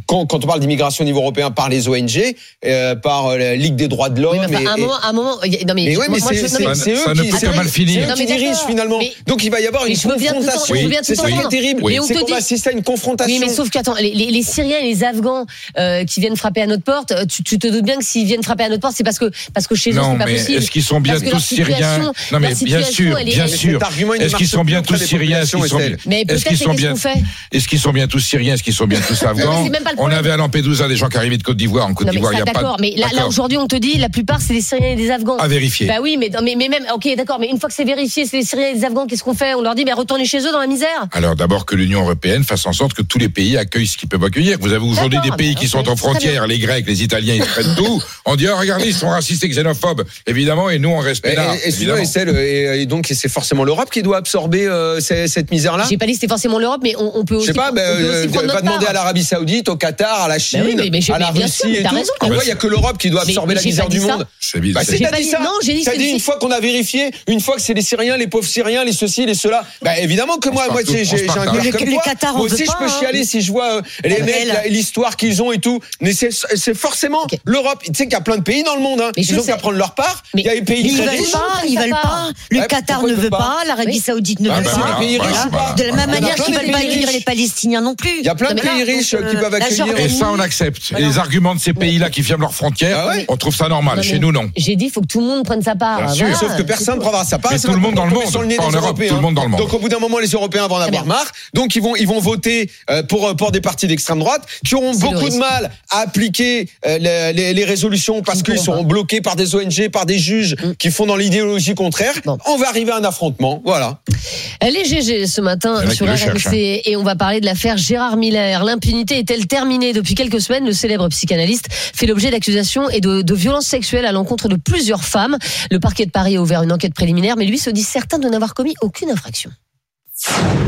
Quand, quand on parle d'immigration au niveau européen, par les ONG, euh, par euh, la Ligue des droits de l'homme. Oui, mais enfin, et- à un moment, à un moment, il y a- non mais, mais ouais, mais moi, c'est mais- eux qui, eux- mal finir. qui dirigent finalement. Mais- Donc il va y avoir une je veux bien tout confrontation. entendre, je veux bien tout C'est ça qui est terrible. Mais on C'est qu'on dit- va assister à une confrontation. Oui, mais sauf qu'attends, les, les, les Syriens et les Afghans euh, qui viennent frapper à notre porte, tu, tu te doutes bien que s'ils viennent frapper à notre porte, c'est parce que parce que chez eux c'est pas mais possible. est-ce qu'ils sont bien tous syriens Non, mais bien sûr, bien sûr. Est-ce qu'ils sont bien tous syriens Est-ce qu'ils sont populations, Mais Est-ce peut-être, qu'ils sont qu'est-ce bien Est-ce qu'ils sont bien tous syriens Est-ce qu'ils sont bien tous afghans pas le On avait à Lampedusa des gens qui arrivaient de Côte d'Ivoire. En Côte d'Ivoire, il n'y a pas. d'accord, mais là, aujourd'hui, on te dit, la plupart, c'est des Syriens et des Afghans. À vérifier. Bah oui, mais, mais, mais même, ok, d'accord, mais une fois que c'est vérifié, c'est des Syriens et des Afghans, qu'est-ce qu'on fait? On leur dit, mais retournez chez eux dans la misère. Alors d'abord que l'Union européenne fasse en sorte que tous les pays accueillent ce qu'ils peuvent accueillir. Vous avez aujourd'hui des pays qui sont en frontière, les Grecs, les Italiens, ils prennent tout. On dit oh, regardez, ils sont racistes et xénophobes, évidemment, et nous on reste Et, là. et, donc c'est forcément l'Europe qui doit absorber euh, cette misère-là? J'ai pas dit que c'était forcément l'Europe, mais on, on peut Je aussi. sais pas, euh, notre demander part. à l'Arabie Saoudite, au Qatar, à la Chine, oui, mais- mais à la Russie sûr, mais et tout. raison, Pourquoi il y a que l'Europe qui doit absorber mais la misère du monde C'est bizarre. Bah, c'est pas dit dit- ça. non, j'ai dit dit une fois qu'on a vérifié, une fois que c'est les Syriens, les pauvres Syriens, les ceci, les cela. Bah évidemment que moi, moi j'ai un cœur comme toi. Moi aussi, je peux hein. chialer si je vois euh, les mecs, l'histoire qu'ils ont et tout. Mais c'est forcément l'Europe. Tu sais qu'il y a plein de pays dans le monde. Hein. Ils ont qu'à prendre leur part. Mais- Il y a les pays Ils veulent pas, ils veulent pas. Le Qatar ne veut pas, l'Arabie Saoudite ne Ah, veut bah, pas. De la même manière qu'ils des veulent pas accueillir les Palestiniens non plus. Il y a plein de pays riches qui peuvent accueillir. Et ça, on accepte. Les arguments de ces pays-là qui ferment leurs frontières, Ah ouais on trouve ça normal. Non, Chez nous, non. J'ai dit, il faut que tout le monde prenne sa part. Bien Voilà, sûr. Sauf que personne ne prendra sa part. Mais tout le monde dans le monde, sur le nez pas en des Europe, tout le monde dans le monde. Donc au bout d'un moment, les Européens vont en avoir marre. Donc ils vont ils vont voter euh, pour pour des partis d'extrême droite qui auront beaucoup de mal à appliquer euh, les, les- les résolutions parce Ils qu'ils seront bloqués par des ONG, par des juges Mm. qui font dans l'idéologie contraire. On va arriver à un affrontement. Voilà. Elle est GG ce matin sur RMC hein. et on va parler de l'affaire Gérard Miller. L'impunité est-elle terminée Depuis quelques semaines, le célèbre psychanalyste fait l'objet d'accusations et de violences sexuelles à l'encontre de plusieurs femmes. Le parquet de Paris a ouvert une enquête préliminaire, mais lui se dit certain de n'avoir commis aucune infraction.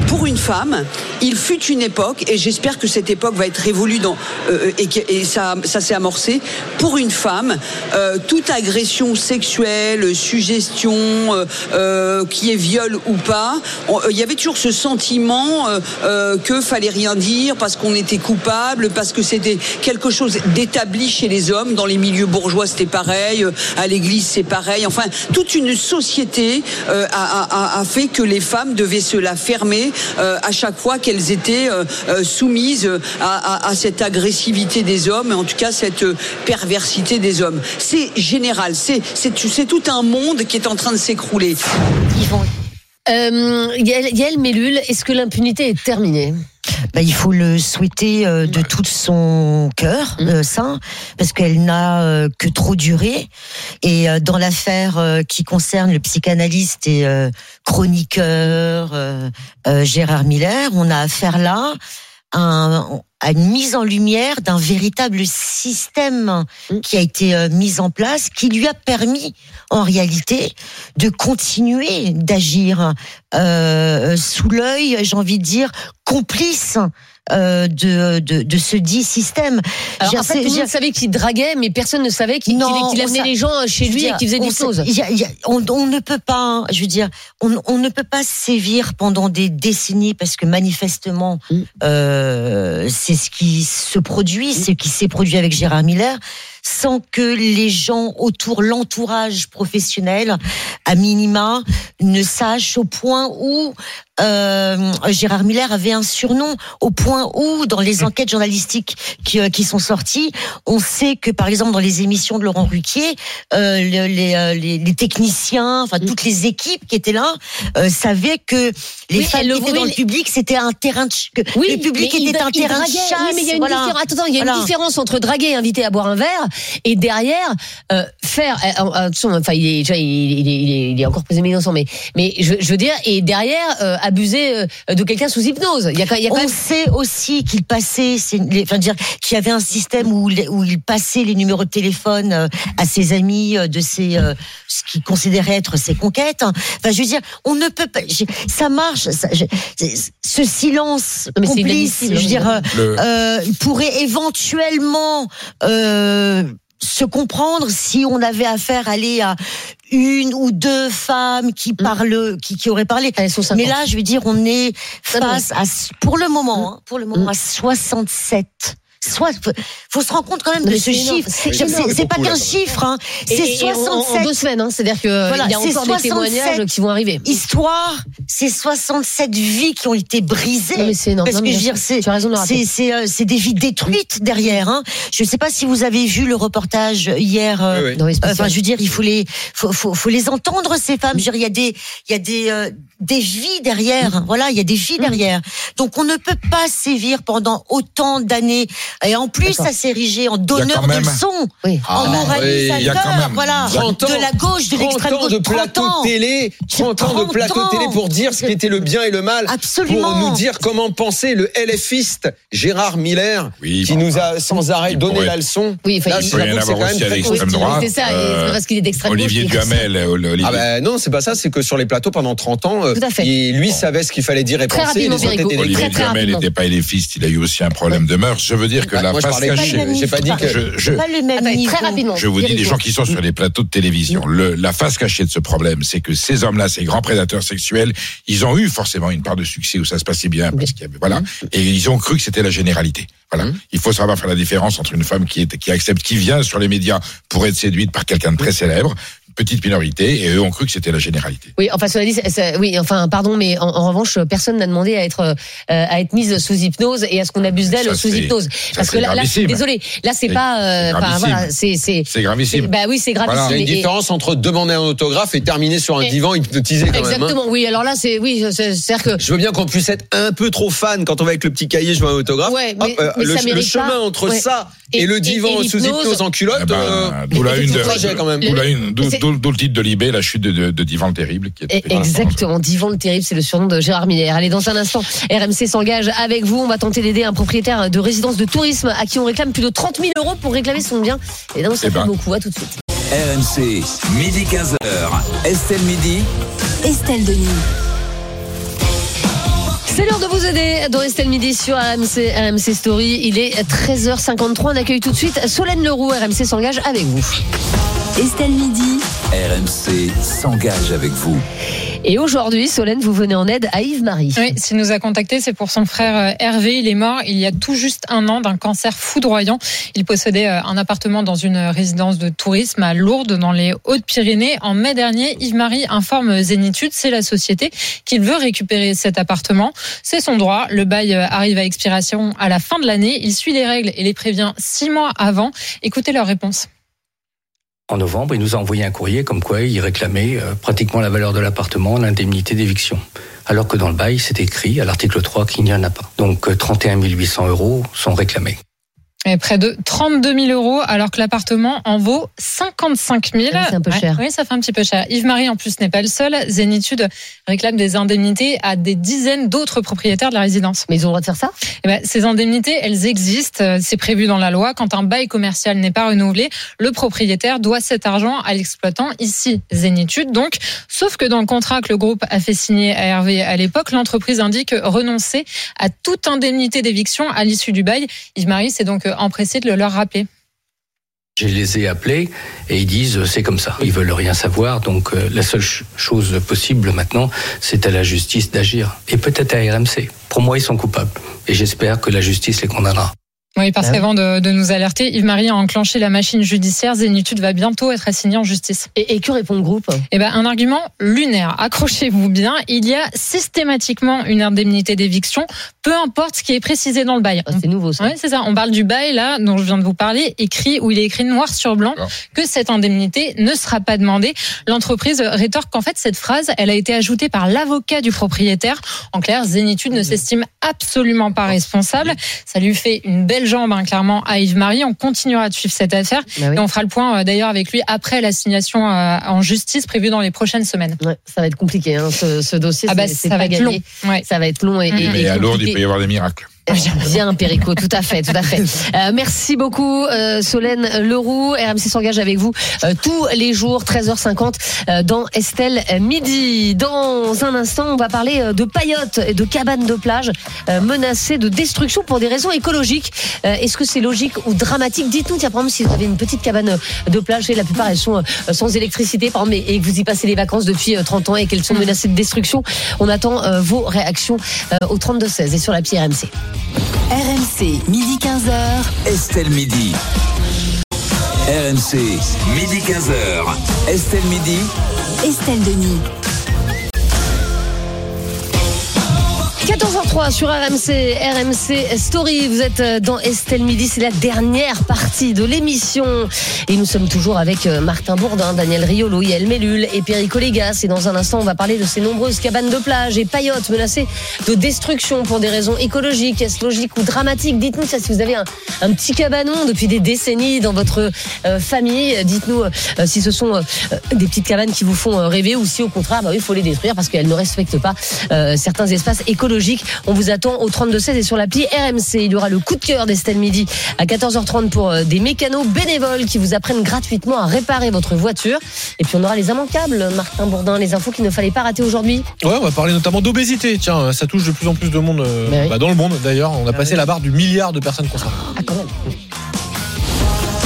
Pour une femme, il fut une époque, et j'espère que cette époque va être révolue dans, euh, et, que- et ça, ça s'est amorcé. Pour une femme, euh, toute agression sexuelle, suggestion, euh, euh, qui est viol ou pas, euh, il y avait toujours ce sentiment euh, euh, que fallait rien dire parce qu'on était coupable, parce que c'était quelque chose d'établi chez les hommes. Dans les milieux bourgeois, c'était pareil. euh, À l'église, c'est pareil. Enfin, toute une société euh, a fait que les femmes devaient se la fermer euh, à chaque fois qu'elles étaient euh, euh, soumises à, cette agressivité des hommes, en tout cas cette perversité des hommes. C'est général, c'est tout un monde qui est en train de s'écrouler. Euh, Yael, Yael est-ce que l'impunité est terminée? Bah, il faut le souhaiter euh, de tout son cœur, Mmh. euh, ça, parce qu'elle n'a euh, que trop duré. Et euh, dans l'affaire euh, qui concerne le psychanalyste et euh, chroniqueur euh, euh, Gérard Miller, on a affaire là un- à une mise en lumière d'un véritable système qui a été euh, mis en place, qui lui a permis, en réalité, de continuer d'agir euh, sous l'œil, j'ai envie de dire, complice euh, de, de, de ce dit système. Alors, en fait, tout le monde savait qu'il draguait, mais personne ne savait qu'il amenait les gens chez lui et qu'il faisait des choses. il y a- il y a- on, on ne peut pas, hein, je veux dire, on, on ne peut pas sévir pendant des décennies parce que manifestement, Mm. euh, c'est ce qui se produit, c'est ce qui s'est produit avec Gérard Miller, sans que les gens autour, l'entourage professionnel, à minima, ne sachent au point où euh, Gérard Miller avait un surnom, au point où, dans les enquêtes journalistiques qui, euh, qui sont sorties, on sait que, par exemple, dans les émissions de Laurent Ruquier, euh, le- les, euh, les, les techniciens, enfin toutes les équipes qui étaient là, euh, savaient que les Oui, femmes et le qui étaient dans le public, c'était un terrain de que Oui, le public il était un il terrain de chasse. Oui, mais il y a une voilà. différence. Attends, il y a Voilà. une différence entre draguer et inviter à boire un verre et derrière euh, faire. enfin, il est déjà, il, est- il est, il est- encore présumé innocent, mais mais je, je veux dire, et derrière euh, abuser euh, de quelqu'un sous hypnose. Il y a, il y a quand On même. sait aussi qu'il passait, c'est- les- enfin dire qu'il y avait un système où, les- où il passait les numéros de téléphone euh, à ses amis euh, de ses ce qu'il considérait être ses conquêtes. Enfin, je veux dire, on ne peut pas. Ça marche. ça- je- ce silence mais complice, je veux dire, Le- euh, pourrait éventuellement. Euh, se comprendre si on avait affaire à aller à une ou deux femmes qui parlent, qui, qui auraient parlé. Mais là, je veux dire, on est face à, pour le moment, hein, pour le moment, à 67. Soit, faut- faut se rendre compte quand même de ce énorme. chiffre. C'est pas qu'un chiffre, hein. C'est et en- en 67. deux semaines, hein. C'est-à-dire que Voilà, il y a c'est encore des témoignages 67 qui vont arriver. Histoire, c'est 67 vies qui ont été brisées. Non, mais c'est énorme. Parce Non, que mais je veux dire, c'est de euh, c'est des vies détruites derrière. Hein. Je ne sais pas si vous avez vu le reportage hier. euh, Oui, oui. Spéciales. enfin, je veux dire, il faut les faut, faut, faut les entendre ces femmes. Je veux dire, il y a des il y a des euh, des vies derrière. Voilà, il y a des vies derrière. Donc on ne peut pas sévir pendant autant d'années. Et en plus, ça s'est érigé en donneur de leçons, Oui. Ah, en moralisateur. oui, il y a quand même voilà, 30 ans, de la gauche, de 30 l'extrême ans gauche, de 30 plateau ans. télé, 30 ans de 30 plateau télé pour dire ce qui était le bien et le mal, Absolument. pour nous dire comment penser le LFiste Gérard Miller, qui bon, nous a sans arrêt donné pourrait- la leçon. Oui, enfin, Là, il- peut c'est avoir quand même aussi à l'extrême droite. C'est ça, Euh, parce qu'il est d'extrême Olivier. Duhamel, euh, Olivier. Ah ben non, c'est pas ça, c'est que sur les plateaux pendant 30 ans, euh, Tout à fait. il- lui savait ce qu'il fallait dire et Très penser. Olivier Très, très Duhamel n'était pas éléphiste, il a eu aussi un problème de mœurs. Je veux dire que Ah, la face cachée. j'ai pas dit que- très rapidement. Je vous dis, les gens qui sont sur les plateaux de télévision, la face cachée de ce problème, c'est que ces hommes-là, ces grands prédateurs sexuels, ils ont eu forcément une part de succès où ça se passait bien, parce qu'il y avait, voilà, et ils ont cru que c'était la généralité. Voilà. Il faut savoir faire la différence entre une femme qui est, qui accepte, qui vient sur les médias pour être séduite par quelqu'un de très célèbre, petite minorité, et eux ont cru que c'était la généralité. Oui, enfin, cela dit, oui, enfin, pardon, mais en, en revanche, personne n'a demandé à être, euh, à être mise sous hypnose et à ce qu'on abuse d'elle sous hypnose. Parce c'est que là, là, je suis gravissime. désolée. Là, c'est C'est- pas, euh, c'est enfin, voilà, c'est, c'est, C'est gravissime. Bah oui, c'est gravissime. Il y a une Et- différence entre demander un autographe et terminer sur un Et- divan hypnotisé quand même. hein. Exactement, oui. Alors là, c'est, oui, c'est- c'est-à-dire que. Je veux bien qu'on puisse être un peu trop fan quand on va avec le petit cahier, je veux un autographe. Ouais, mais- Hop, euh, mais le, ça le mérite chemin pas. entre Ouais. ça Et- et, le divan et sous hypnose en culotte, Eh ben, euh, d'où la une trajet quand même. d'où le titre de Libé, la chute de, de, de Divan le Terrible, qui est Exactement, Divan le terrible, c'est le surnom de Gérard Miller. Allez, dans un instant, RMC s'engage avec vous. On va tenter d'aider un propriétaire de résidence de tourisme à qui on réclame plus de 30 000 euros pour réclamer son bien. Et donc, ça Eh fait ben. beaucoup. À tout de suite. RMC, midi 15h. Estelle Midi. Estelle Denis. C'est l'heure de vous aider dans Estelle Midi sur RMC, RMC Story. Il est 13h53. On accueille tout de suite Solène Leroux. RMC s'engage avec vous. Estelle Midi. RMC s'engage avec vous. Et aujourd'hui, Solène, vous venez en aide à Yves-Marie. Oui, s'il nous a contacté, c'est pour son frère euh, Hervé. Il est mort il y a tout juste un an d'un cancer foudroyant. Il possédait euh, un appartement dans une résidence de tourisme à Lourdes, dans les Hautes-Pyrénées. En mai dernier, Yves-Marie informe Zénitude, c'est la société, qu'il veut récupérer cet appartement. C'est son droit. Le bail euh, arrive à expiration à la fin de l'année. Il suit les règles et les prévient six mois avant. Écoutez leur réponse. En novembre, il nous a envoyé un courrier comme quoi il réclamait euh, pratiquement la valeur de l'appartement, l'indemnité d'éviction. Alors que dans le bail, c'est écrit à l'article 3 qu'il n'y en a pas. Donc euh, 31 800 euros sont réclamés. Et près de 32 000 euros, alors que l'appartement en vaut 55 000. Ah, c'est un peu cher. Oui, ça fait un petit peu cher. Yves-Marie, en plus, n'est pas le seul. Zénitude réclame des indemnités à des dizaines d'autres propriétaires de la résidence. Mais ils ont le droit de faire ça? Eh ben, Ces indemnités, elles existent. C'est prévu dans la loi. Quand un bail commercial n'est pas renouvelé, le propriétaire doit cet argent à l'exploitant, ici Zénitude. Donc, sauf que dans le contrat que le groupe a fait signer à Hervé à l'époque, l'entreprise indique renoncer à toute indemnité d'éviction à l'issue du bail. Yves-Marie s'est donc empressé de le leur rappeler. Je les ai appelés et ils disent c'est comme ça. Ils veulent rien savoir. Donc euh, la seule ch- chose possible maintenant, c'est à la justice d'agir et peut-être à RMC. Pour moi, ils sont coupables et j'espère que la justice les condamnera. Oui, parce Ah qu'avant de, de nous alerter, Yves-Marie a enclenché la machine judiciaire. Zénitude va bientôt être assignée en justice. Et, et que répond le groupe? Eh ben, un argument lunaire. Accrochez-vous bien. Il y a systématiquement une indemnité d'éviction, peu importe ce qui est précisé dans le bail. c'est nouveau, ça. Oui, c'est ça. On parle du bail, là, dont je viens de vous parler, écrit, où il est écrit noir sur blanc que cette indemnité ne sera pas demandée. L'entreprise rétorque qu'en fait, cette phrase, elle a été ajoutée par l'avocat du propriétaire. En clair, Zénitude ne s'estime absolument pas responsable. Ça lui fait une belle jambe, hein, clairement, à Yves-Marie. On continuera de suivre cette affaire. Bah oui. Et on fera le point, euh, d'ailleurs, avec lui après l'assignation euh, en justice prévue dans les prochaines semaines. Ouais, ça va être compliqué, hein, ce, ce dossier. Ah bah, ça va être gagné. Ça va être long et, et- et Mais à Lourdes, il peut y avoir des miracles. Bien, Perico, tout à fait, tout à fait. Euh, merci beaucoup, euh, Solène Leroux. RMC s'engage avec vous euh, tous les jours, 13h50, euh, dans Estelle Midi. Dans un instant, on va parler euh, de paillotes et de cabanes de plage euh, menacées de destruction pour des raisons écologiques. Euh, Est-ce que c'est logique ou dramatique? Dites-nous, tiens, par exemple, si vous avez une petite cabane de plage, et la plupart elles sont euh, sans électricité, par exemple, et et que vous y passez les vacances depuis euh, 30 ans et qu'elles sont menacées de destruction, on attend euh, vos réactions euh, au 32-16 et sur la pied RMC. RMC, midi 15h. Estelle Midi. RMC, midi 15h. Estelle Midi. Estelle Denis. 14h03 sur RMC, RMC Story. Vous êtes euh, dans Estelle Midi, c'est la dernière partie de l'émission. Et nous sommes toujours avec euh, Martin Bourdin, Daniel Riolo, Yael Mellul et Perico Légas. Et dans un instant, on va parler de ces nombreuses cabanes de plage et paillotes menacées de destruction pour des raisons écologiques. Est-ce logique ou dramatique? Dites-nous ça si vous avez un, petit cabanon depuis des décennies dans votre euh, famille. Dites-nous si ce sont des petites cabanes qui vous font rêver ou si au contraire, bah il faut les détruire parce qu'elles ne respectent pas certains espaces écologiques. On vous attend au 32-16 et sur l'appli RMC. Il y aura le coup de cœur d'Estelle Midi à 14h30 pour euh, des mécanos bénévoles qui vous apprennent gratuitement à réparer votre voiture. Et puis on aura les immanquables, Martin Bourdin, les infos qu'il ne fallait pas rater aujourd'hui. Ouais, on va parler notamment d'obésité. Tiens, ça touche de plus en plus de monde euh, oui. bah, dans le monde d'ailleurs. On a passé la barre du milliard de personnes concernées. Ah, quand même.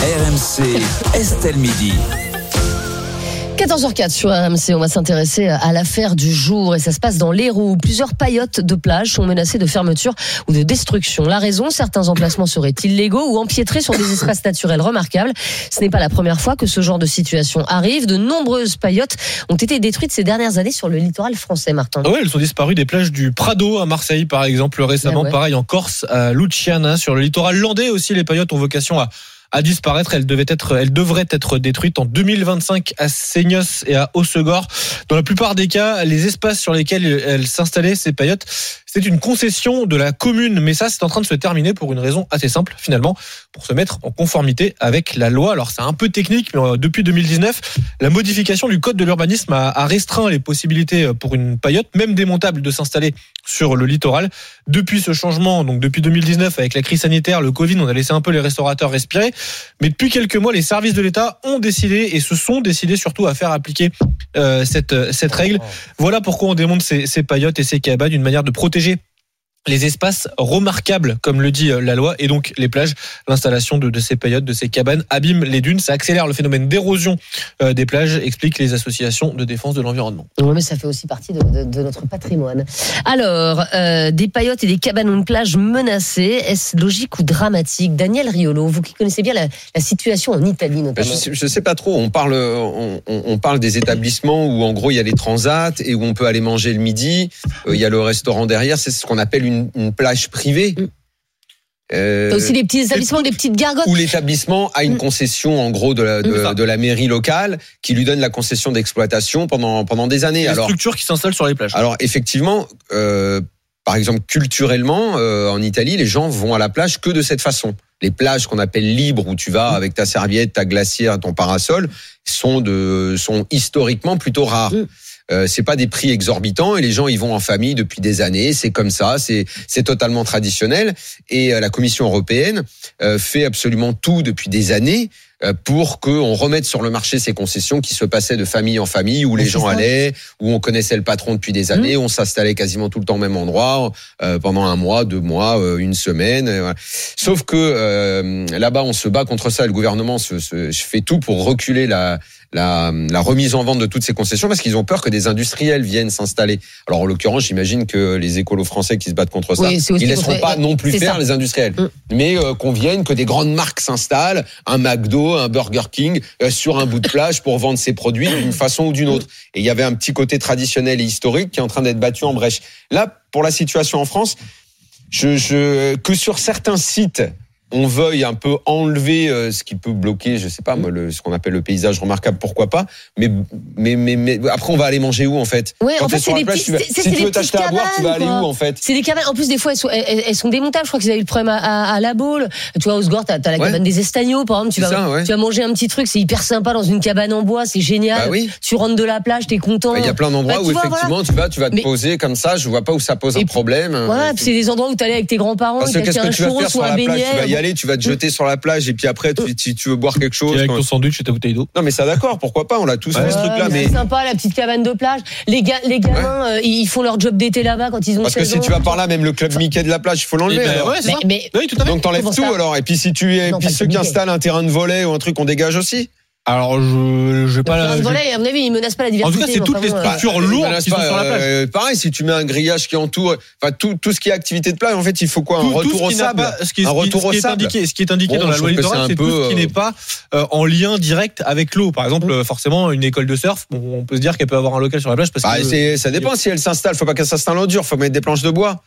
RMC, Estelle Midi. 14h04 sur RMC, on va s'intéresser à l'affaire du jour et ça se passe dans l'Hérault où plusieurs paillotes de plage sont menacées de fermeture ou de destruction. La raison, certains emplacements seraient illégaux ou empiétrés sur des espaces naturels remarquables. Ce n'est pas la première fois que ce genre de situation arrive. De nombreuses paillotes ont été détruites ces dernières années sur le littoral français, Martin. Ah ouais, elles sont disparues des plages du Prado à Marseille, par exemple, récemment. Ah ouais. Pareil en Corse, à Luciana, sur le littoral landais aussi. Les paillotes ont vocation à à disparaître. Elles, devaient être, elles devraient être détruites en 2025 à Seignos et à Hossegor. Dans la plupart des cas, les espaces sur lesquels elles s'installaient, ces paillotes, c'est une concession de la commune. Mais ça, c'est en train de se terminer pour une raison assez simple, finalement, pour se mettre en conformité avec la loi. Alors, c'est un peu technique, mais euh, depuis 2019, la modification du code de l'urbanisme a, restreint les possibilités euh, pour une paillote, même démontable, de s'installer sur le littoral. Depuis ce changement, donc depuis 2019, avec la crise sanitaire, le Covid, on a laissé un peu les restaurateurs respirer. Mais depuis quelques mois, les services de l'État ont décidé et se sont décidés surtout à faire appliquer euh, cette, cette règle. Voilà pourquoi on démonte ces, ces paillotes et ces cabanes, une manière de protéger GG. Les espaces remarquables, comme le dit euh, la loi, et donc les plages. L'installation de, de ces paillotes, de ces cabanes, abîme les dunes. Ça accélère le phénomène d'érosion euh, des plages, expliquent les associations de défense de l'environnement. Oui, mais ça fait aussi partie de, de- de notre patrimoine. Alors, euh, des paillotes et des cabanons de plage menacés, est-ce logique ou dramatique? Daniel Riolo, vous qui connaissez bien la, la situation en Italie Ben, notamment. Je sais, je sais pas trop. On parle, on, on- on parle des établissements où en gros il y a les transats et où on peut aller manger le midi. Euh, Il y a le restaurant derrière. C'est ce qu'on appelle une, une plage privée. Euh, T'as aussi des petits établissements, des petites gargotes. où l'établissement a une concession en gros de la, de, de la mairie locale qui lui donne la concession d'exploitation pendant pendant des années. Les Alors structures qui s'installent sur les plages. alors effectivement, euh, par exemple, culturellement, euh, en Italie, les gens vont à la plage que de cette façon. Les plages qu'on appelle libres, où tu vas avec ta serviette, ta glacière, ton parasol, sont de sont historiquement plutôt rares. Euh, c'est pas des prix exorbitants et les gens y vont en famille depuis des années. C'est comme ça, c'est c'est totalement traditionnel. Et euh, la Commission européenne euh, fait absolument tout depuis des années pour qu'on remette sur le marché ces concessions qui se passaient de famille en famille, où les gens allaient, où on connaissait le patron depuis des années, on s'installait quasiment tout le temps au même endroit, euh, pendant un mois, deux mois, euh, une semaine. voilà. Sauf que euh, là-bas, on se bat contre ça. et Le gouvernement se, se- fait tout pour reculer la, la, la remise en vente de toutes ces concessions parce qu'ils ont peur que des industriels viennent s'installer. Alors en l'occurrence, j'imagine que les écolos français qui se battent contre ça, Oui, ils laisseront pas non plus faire ça. les industriels, mais euh, qu'on vienne, que des grandes marques s'installent, un McDo, un Burger King euh, sur un bout de plage pour vendre ses produits d'une façon ou d'une autre. Et il y avait un petit côté traditionnel et historique qui est en train d'être battu en brèche. Là, pour la situation en France, je, je, que sur certains sites, on veuille un peu enlever euh, ce qui peut bloquer, je sais pas moi, le, ce qu'on appelle le paysage remarquable, pourquoi pas. Mais, mais, mais, mais après, on va aller manger où en fait? Ouais, Quand en fait, sur c'est la des plage, tu vas- si tu veux t'acheter à boire, tu vas aller où en fait? C'est des cabanes. En plus, des fois, elles sont, elles, elles sont démontables. Je crois qu'ils avaient eu le problème à, à, à la Baule. Tu vois, au Sgor, t'as as la Ouais. cabane des Estagnots, par exemple. Tu vas, C'est ça, ouais. tu vas manger un petit truc, c'est hyper sympa dans une cabane en bois, c'est génial. Bah oui. Tu rentres de la plage, t'es content. Bah, Il y a plein d'endroits Bah, où tu vois, effectivement voilà. tu vas, tu vas te Mais- poser comme ça. Je vois pas où ça pose un problème. Voilà, puis c'est des endroits où t'allais avec tes grands-parents, qu'est-ce un churros ou sur un beignet. Tu vas y aller, tu vas te jeter sur la plage et puis après, tu, veux boire quelque chose. Avec ton sandwich et ta bouteille d'eau. Non, mais ça d'accord, pourquoi pas On a tous fait ce Ouais, truc-là, mais c'est sympa la petite cabane de plage. Les, ga- les gamins, euh, ils font leur job d'été là-bas quand ils ont Parce que 16 si ans. tu vas par là, même le club Mickey de la plage, il faut l'enlever. Eh ben ouais. Mais- Oui, tout à fait. Donc t'enlèves tout alors. Et puis si tu Non, puis ceux qui installent un terrain de volley ou un truc, on dégage aussi. Alors je je vais pas. Le volet, à mon avis, ils menacent pas la En diversité. tout cas, c'est toutes les euh, structures lourdes menace qui sont pas, sur la plage. euh, pareil, si tu mets un grillage qui entoure, enfin tout, tout ce qui est activité de plage, en fait, il faut quoi Un Tout- tout retour ce au sable. pas- ce qui est- un ce qui- retour au sable. indiqué, ce qui est indiqué Bon, dans la loi littorale, c'est un c'est peu, tout ce qui euh, n'est pas euh, en lien direct avec l'eau. Par exemple, forcément, une école de surf, bon, on peut se dire qu'elle peut avoir un local sur la plage parce Bah, que c'est- ça dépend si elle s'installe. Faut pas qu'elle s'installe en dur. Faut mettre des planches de bois.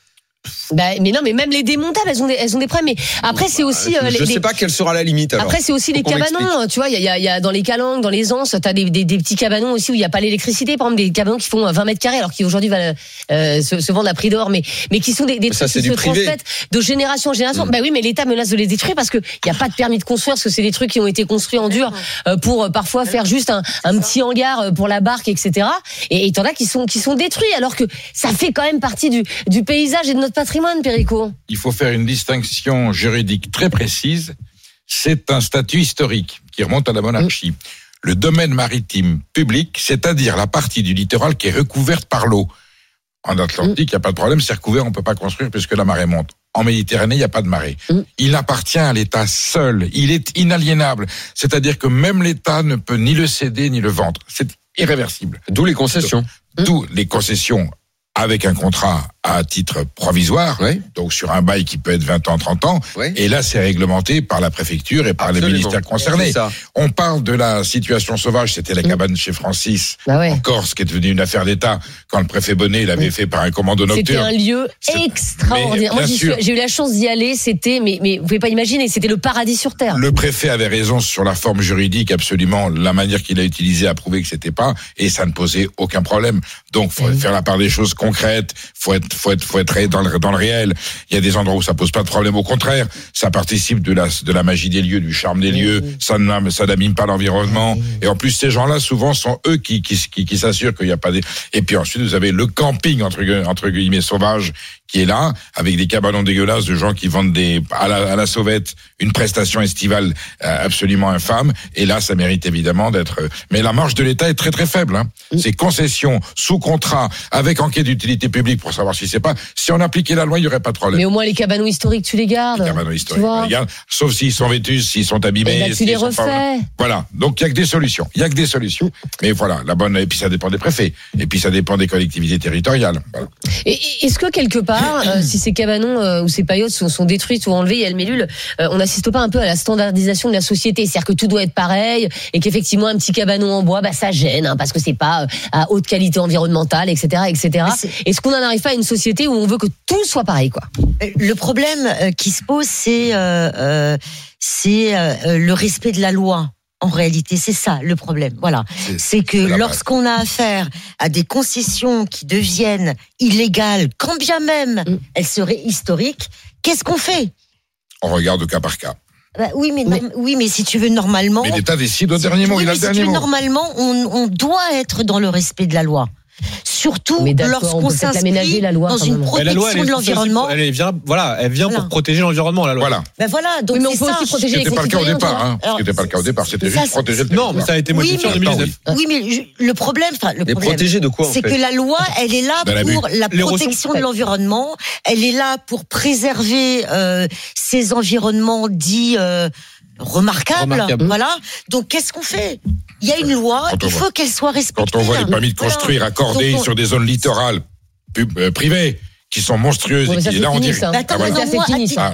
Bah, mais non, mais même les démontables, elles ont des, elles ont des problèmes. Mais après, c'est aussi. euh, je les- sais pas quelle sera la limite. Alors. Après, c'est aussi Faut les qu'on cabanons. m'explique. Tu vois, il y a, il y il y dans les calanques, dans les anses, t'as des, des, des petits cabanons aussi où il n'y a pas l'électricité. Par exemple, des cabanons qui font euh, 20 mètres carrés, alors qui aujourd'hui valent, euh, se, se vendent à prix d'or, mais, mais qui sont des, des Ça, trucs c'est qui du se privé. transmettent de génération en génération. Mm. Bah oui, mais l'État menace de les détruire parce qu'il n'y a pas de permis de construire, parce que c'est des trucs qui ont été construits en dur euh, pour euh, parfois faire juste un, un petit hangar euh, pour la barque, etc. Et et t'en as qui sont, qui sont détruits, alors que ça fait quand même partie du, du paysage et de notre patrimoine, il faut faire une distinction juridique très précise. C'est un statut historique qui remonte à la monarchie. Le domaine maritime public, c'est-à-dire la partie du littoral qui est recouverte par l'eau. En Atlantique, il n'y a pas de problème, c'est recouvert, on peut pas construire puisque la marée monte. En Méditerranée, il n'y a pas de marée. Il appartient à l'État seul. Il est inaliénable. C'est-à-dire que même l'État ne peut ni le céder ni le vendre. C'est irréversible. D'où les concessions. D'où les concessions avec un contrat à titre provisoire, donc sur un bail qui peut être 20 ans, 30 ans. Et là, c'est réglementé par la préfecture et par Absolument. les ministères concernés. On parle de la situation sauvage, c'était la cabane chez Francis Bah ouais. en Corse, qui est devenue une affaire d'État quand le préfet Bonnet l'avait fait par un commando C'était nocturne. un lieu extraordinaire. Moi, sûr. j'ai eu la chance d'y aller. C'était, mais, mais vous pouvez pas imaginer, c'était le paradis sur terre. Le préfet avait raison sur la forme juridique, absolument. La manière qu'il a utilisée a prouvé que c'était pas, et ça ne posait aucun problème. Donc, faut faire la part des choses concrètes. Faut être, faut être, faut être dans le, dans le réel. Il y a des endroits où ça pose pas de problème. Au contraire, ça participe de la, de la magie des lieux, du charme des lieux. Ça n'am- ça n'abîme pas l'environnement. Et en plus, ces gens-là, souvent, sont eux qui, qui, qui, qui s'assurent qu'il n'y a pas des. Et puis ensuite, vous avez le camping entre, entre guillemets sauvage qui est là, avec des cabanons dégueulasses de gens qui vendent des à la, à la sauvette une prestation estivale euh, absolument infâme. Et là, ça mérite évidemment d'être. euh, Mais la marge de l'État est très très faible. Hein. C'est concession sous contrat avec enquête d'utilité publique pour savoir si c'est pas. Si on appliquait la loi, il y aurait pas de problème. Mais au moins les cabanons historiques, tu les gardes. Cabanons Tu historiques, vois regarde, sauf s'ils sont vétus, s'ils sont abîmés. Eh ben, tu les pas- refais. Voilà. Donc il y a que des solutions. Il y a que des solutions. Mais voilà, la bonne. Et puis ça dépend des préfets. Et puis ça dépend des collectivités territoriales. Voilà. Est-ce que quelque part, euh, si ces cabanons euh, ou ces paillotes sont, sont détruites ou enlevées, il y a le mélule, euh, on n'assiste pas un peu à la standardisation de la société C'est-à-dire que tout doit être pareil et qu'effectivement un petit cabanon en bois, bah ça gêne hein, parce que c'est pas euh, à haute qualité environnementale, etc., etc. Est-ce qu'on n'en arrive pas à une société où on veut que tout soit pareil, quoi? Le problème euh, qui se pose, c'est en réalité, c'est ça le problème. Voilà, c'est que lorsqu'on a affaire à des concessions qui deviennent illégales, quand bien même mm. elles seraient historiques, qu'est-ce qu'on fait? On regarde au cas par cas. Bah oui, mais, oui, mais si tu veux normalement. Mais l'État décide au dernier mot. Il a le si dernier mot. Normalement, on doit être dans le respect de la loi surtout lorsqu'on s'inscrit dans une protection de l'environnement. Elle vient, voilà, elle vient pour protéger l'environnement, la loi. Voilà. Ben voilà, donc mais on peut aussi protéger les. Hein. C'était pas le cas au départ, hein. C'était pas le cas au départ, c'était juste protéger le. Non, mais ça a été modifié en 2019. Oui, mais le problème, enfin, le de quoi, C'est que la loi, elle est là pour la protection de l'environnement. Elle est là pour préserver euh, ces environnements dits euh, remarquable. Voilà. Donc qu'est-ce qu'on fait? Il y a une euh, loi, il faut qu'elle soit respectée. Quand on voit les hein. permis de construire accordés sur des zones littorales euh, privées qui sont monstrueuses. Ouais,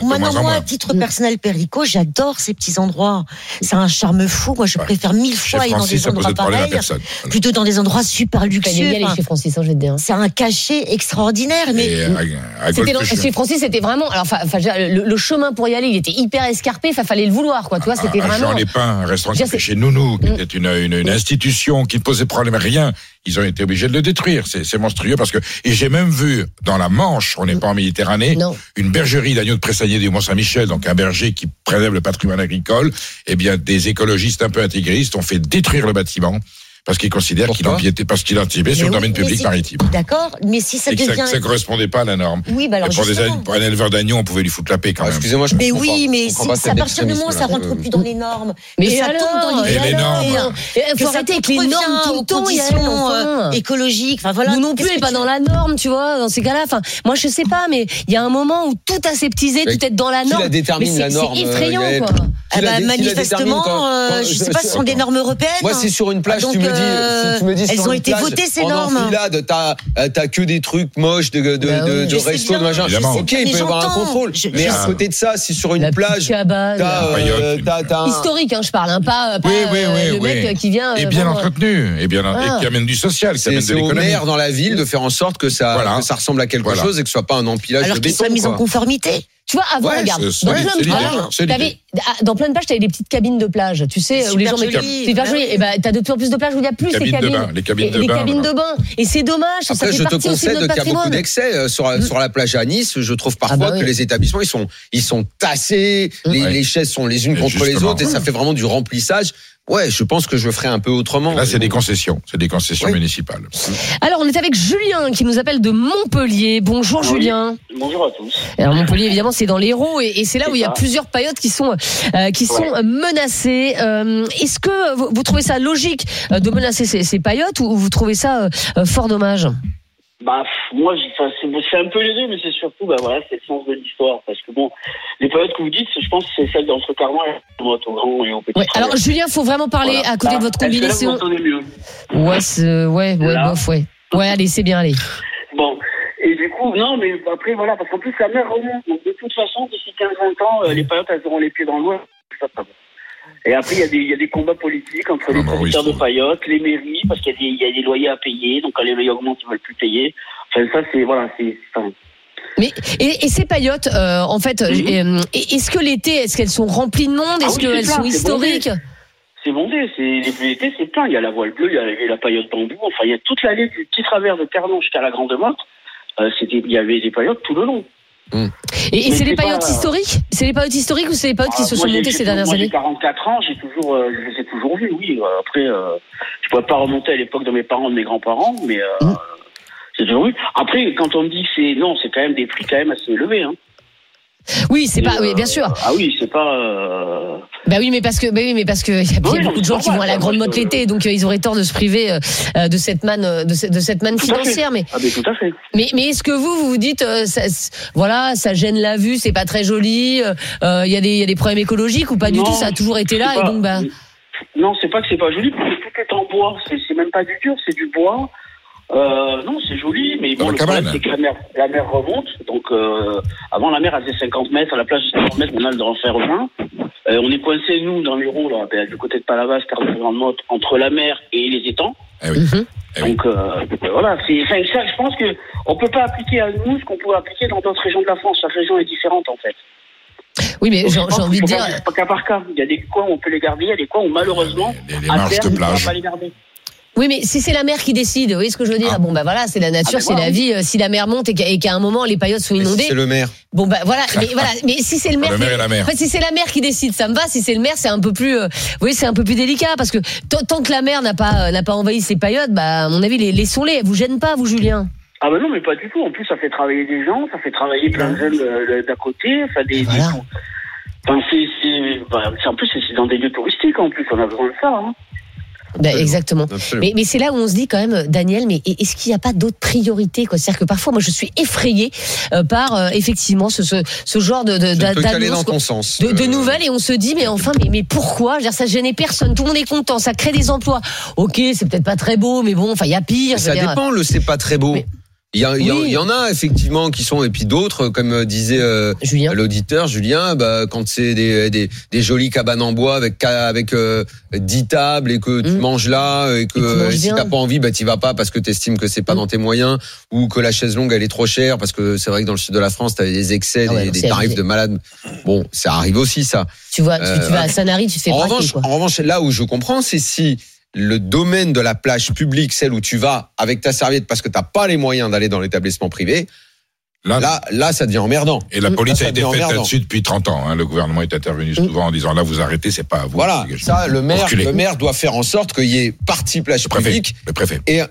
on moi, à titre personnel, Perlico, j'adore ces petits endroits. C'est un charme fou. Moi, je préfère mille fois aller dans des endroits pareils, plutôt dans des endroits super luxueux. chez Francis. Hein, hein. C'est un cachet extraordinaire. Mais chez Francis, c'était vraiment. Le chemin pour y aller, il était hyper escarpé. Enfin, fallait le vouloir, quoi. Tu vois, ah, c'était ah, vraiment. Restaurant chez Nounou, qui mm. était une institution qui ne posait problème rien. Ils ont été obligés de le détruire. C'est monstrueux parce que. Et j'ai même vu dans la mort on n'est pas en Méditerranée. Une bergerie d'agneaux de Pressagné du Mont-Saint-Michel, donc un berger qui prélève le patrimoine agricole, eh bien, des écologistes un peu intégristes ont fait détruire le bâtiment parce qu'il considère qu'il empiétait, parce qu'il intimait sur le domaine public maritime. D'accord, mais si ça devient... Ça, ça correspondait pas à la norme. Oui, bah alors pour, un éleveur d'agneau, on pouvait lui foutre la paix quand même. Excusez-moi, je Mais oui, mais à partir du moment où ça ne rentre plus dans les normes, mais ça tombe dans les normes, faut arrêter avec les normes tout le temps, conditions euh, écologiques, enfin voilà. non plus, pas dans la norme, tu vois, dans ces cas-là. Moi je ne sais pas, mais il y a un moment où tout aseptisé, tout être dans la norme. C'est effrayant, quoi. Ah bah, manifestement, euh, je ne sais pas, ce sont des normes européennes. Moi, c'est hein. sur une plage, ah, euh, dis, si tu me dis, elles ont été plage, votées ces normes. En euh, t'as que des trucs moches de de bah de, de resto, de machin. Ok, il peut y avoir un contrôle. Je, mais à côté de ça, si sur une plage, t'as euh, historique, hein, je parle, hein, pas euh, le mec qui vient et bien entretenu, et bien et ah. qui amène du social, qui amène de l'économie. dans la ville de faire en sorte que ça ressemble à quelque chose et que ce soit pas un empilage. Alors qu'ils soient mis en conformité. Tu vois, avant, ouais, regarde. Ah, dans plein de pages, avais, des petites cabines de plage, tu sais, où les gens mettaient. C'est hyper joli. Bah et bah, t'as de plus en plus de plages où il n'y a plus les cabines. De bain, les cabines et, de les. Cabines de bain. Et c'est dommage. Après, ça fait je te concède qu'il y a beaucoup d'excès. Euh, mmh. Sur, la plage à Nice, je trouve ah parfois bah que les établissements, ils sont, ils sont tassés, mmh. les, chaises sont les unes contre les autres, et ça fait vraiment du remplissage. Ouais, je pense que je ferai un peu autrement. Là, c'est des concessions, c'est des concessions municipales. Alors, on est avec Julien qui nous appelle de Montpellier. Bonjour. Julien. Bonjour à tous. Alors Montpellier, évidemment, c'est dans l'Hérault et, et c'est là où il y a plusieurs paillotes qui sont euh, qui sont menacées. Euh, Est-ce que vous, trouvez ça logique euh, de menacer ces, ces paillotes ou vous trouvez ça euh, euh fort dommage? Bah, moi, c'est un peu les deux, mais c'est surtout, bah voilà, c'est le sens de l'histoire. Parce que bon, les périodes que vous dites, je pense, c'est celle d'entre Carman et au grand et. Ouais, alors, Julien, faut vraiment parler à côté de votre combinaison Là, vous mieux. Ouais, ouais, ouais, bof, ouais. Ouais, allez, c'est bien, allez. Bon. Et du coup, non, mais après, voilà, parce qu'en plus, la mer remonte. Donc, de toute façon, d'ici 15-20 ans, euh, les périodes, elles auront les pieds dans l'eau. Ça, ça, et après, il y, a des combats politiques entre les ah bah de paillotes, les mairies, parce qu'il y, a des loyers à payer, donc quand les loyers augmentent, ils veulent plus payer. Enfin, ça, c'est. Voilà, c'est. Mais, et, ces paillotes, euh, en fait, mhm. euh, est-ce que l'été, est-ce qu'elles sont remplies de monde? Ah est-ce qu'elles sont historiques? C'est bondé, c'est l'été, c'est plein. Il y a la voile bleue, il y a la, la paillote bambou, enfin il y a toute l'allée du petit travers de Carnon jusqu'à la Grande Motte. Euh, il y avait des paillotes tout le long. Et, c'est les paillotes euh, historiques? C'est les paillotes historiques ou c'est les paillotes qui ah, se sont montées ces dernières moi années? J'ai 44 ans, j'ai toujours, euh, je les ai toujours vues, oui. Euh, après, je ne pourrais pas remonter à l'époque de mes parents, de mes grands-parents, mais euh, mmh. j'ai toujours vu. Après, quand on me dit que c'est. Non, c'est quand même des prix quand même assez élevés. Hein. Oui, c'est pas, oui, bien euh, sûr. Ah oui, c'est pas. Euh... Bah oui, mais parce que, bah oui, mais parce que y a, beaucoup de gens qui vont à la grande motte l'été, donc euh, ils auraient tort de se priver euh, de cette manne, de, manne financière. Mais, ah, mais, tout à fait. mais, est-ce que vous, vous vous dites, ça, voilà, ça gêne la vue, c'est pas très joli, il y, a des, y a des problèmes écologiques ou pas du tout, ça a toujours été là, et donc. Bah non, c'est pas que c'est pas joli, tout est en bois, c'est même pas du dur, c'est du bois. Euh, non, c'est joli, mais bon, le problème, c'est que la mer, la mer remonte. Donc, euh, avant, la mer, elle faisait 50 mètres. À la place de 50 mètres, on a le droit de faire 20. Euh, on est coincé, nous, dans l'Hérault, là, ben, du côté de Palavas, terre de grande motte, entre la mer et les étangs. Mhm. Oui. donc, euh, ben, voilà, c'est ça. Je pense qu'on ne peut pas appliquer à nous ce qu'on peut appliquer dans d'autres régions de la France. Chaque région est différente, en fait. Oui, mais j'ai envie de dire. Pas, cas par cas. Il y a des coins où on peut les garder, il y a des coins où, malheureusement, les, à terme, on ne peut pas les garder. Oui, mais si c'est la mer qui décide, vous voyez ce que je veux dire Bon, bah voilà, c'est la nature, Ah, ben c'est voilà. la vie. Euh, Si la mer monte et qu'à un moment les paillotes sont inondées, C'est le maire. bon bah voilà. Mais voilà, mais si c'est le maire, Le maire qui- et la mer. En fait, si c'est la mer qui décide, ça me va. Si c'est le maire, c'est un peu plus, euh, vous voyez, c'est un peu plus délicat parce que tant- que la mer n'a pas euh, n'a pas envahi ces paillotes, bah à mon avis, les laissons-les. Elles vous gênent pas, vous, Julien? Ah ben non, mais pas du tout. En plus, ça fait travailler des gens, ça fait travailler plein de jeunes euh, d'à côté. Enfin, des, des- Enfin, c'est, c'est, bah, c'est- en plus, c'est c'est dans des lieux touristiques, en plus. On a besoin de ça. Hein. Bah, exactement. Absolument. Mais, mais c'est là où on se dit quand même, Daniel, mais est-ce qu'il n'y a pas d'autres priorités C'est-à-dire que parfois, moi, je suis effrayée euh, par euh, effectivement ce, ce, ce genre de, de dans ton sens. de, de Euh, nouvelles et on se dit mais enfin mais, mais pourquoi? Je veux dire, ça gênait personne. Tout le monde est content. Ça crée des emplois. Ok c'est peut-être pas très beau mais bon enfin il y a pire Ça dépend, le c'est pas très beau. Il y, a- il y a- Oui. il y en a effectivement qui sont et puis d'autres comme euh, disait euh, l'auditeur Julien bah, quand c'est des, des, des jolies cabanes en bois avec avec euh, 10 tables et que tu manges là et que Mm. tu si t'as pas envie bah t'y vas pas parce que t'estimes que c'est pas dans tes moyens ou que la chaise longue elle est trop chère parce que c'est vrai que dans le sud de la France t'avais des excès Ah ouais, des, tarifs de malades bon ça arrive aussi ça tu vois tu, Euh, tu vas à Sanary tu te fais en braquer, revanche, quoi. en revanche, là où je comprends, c'est si le domaine de la plage publique, celle où tu vas avec ta serviette parce que t'as pas les moyens d'aller dans l'établissement privé, là, là, ça devient emmerdant. Et la police Là, a été faite là-dessus depuis 30 ans. hein. Le gouvernement est intervenu souvent en disant là, vous arrêtez, c'est pas à vous. Voilà, ça, le maire, Reculez. le maire doit faire en sorte qu'il y ait partie plage publique. Le préfet. Et,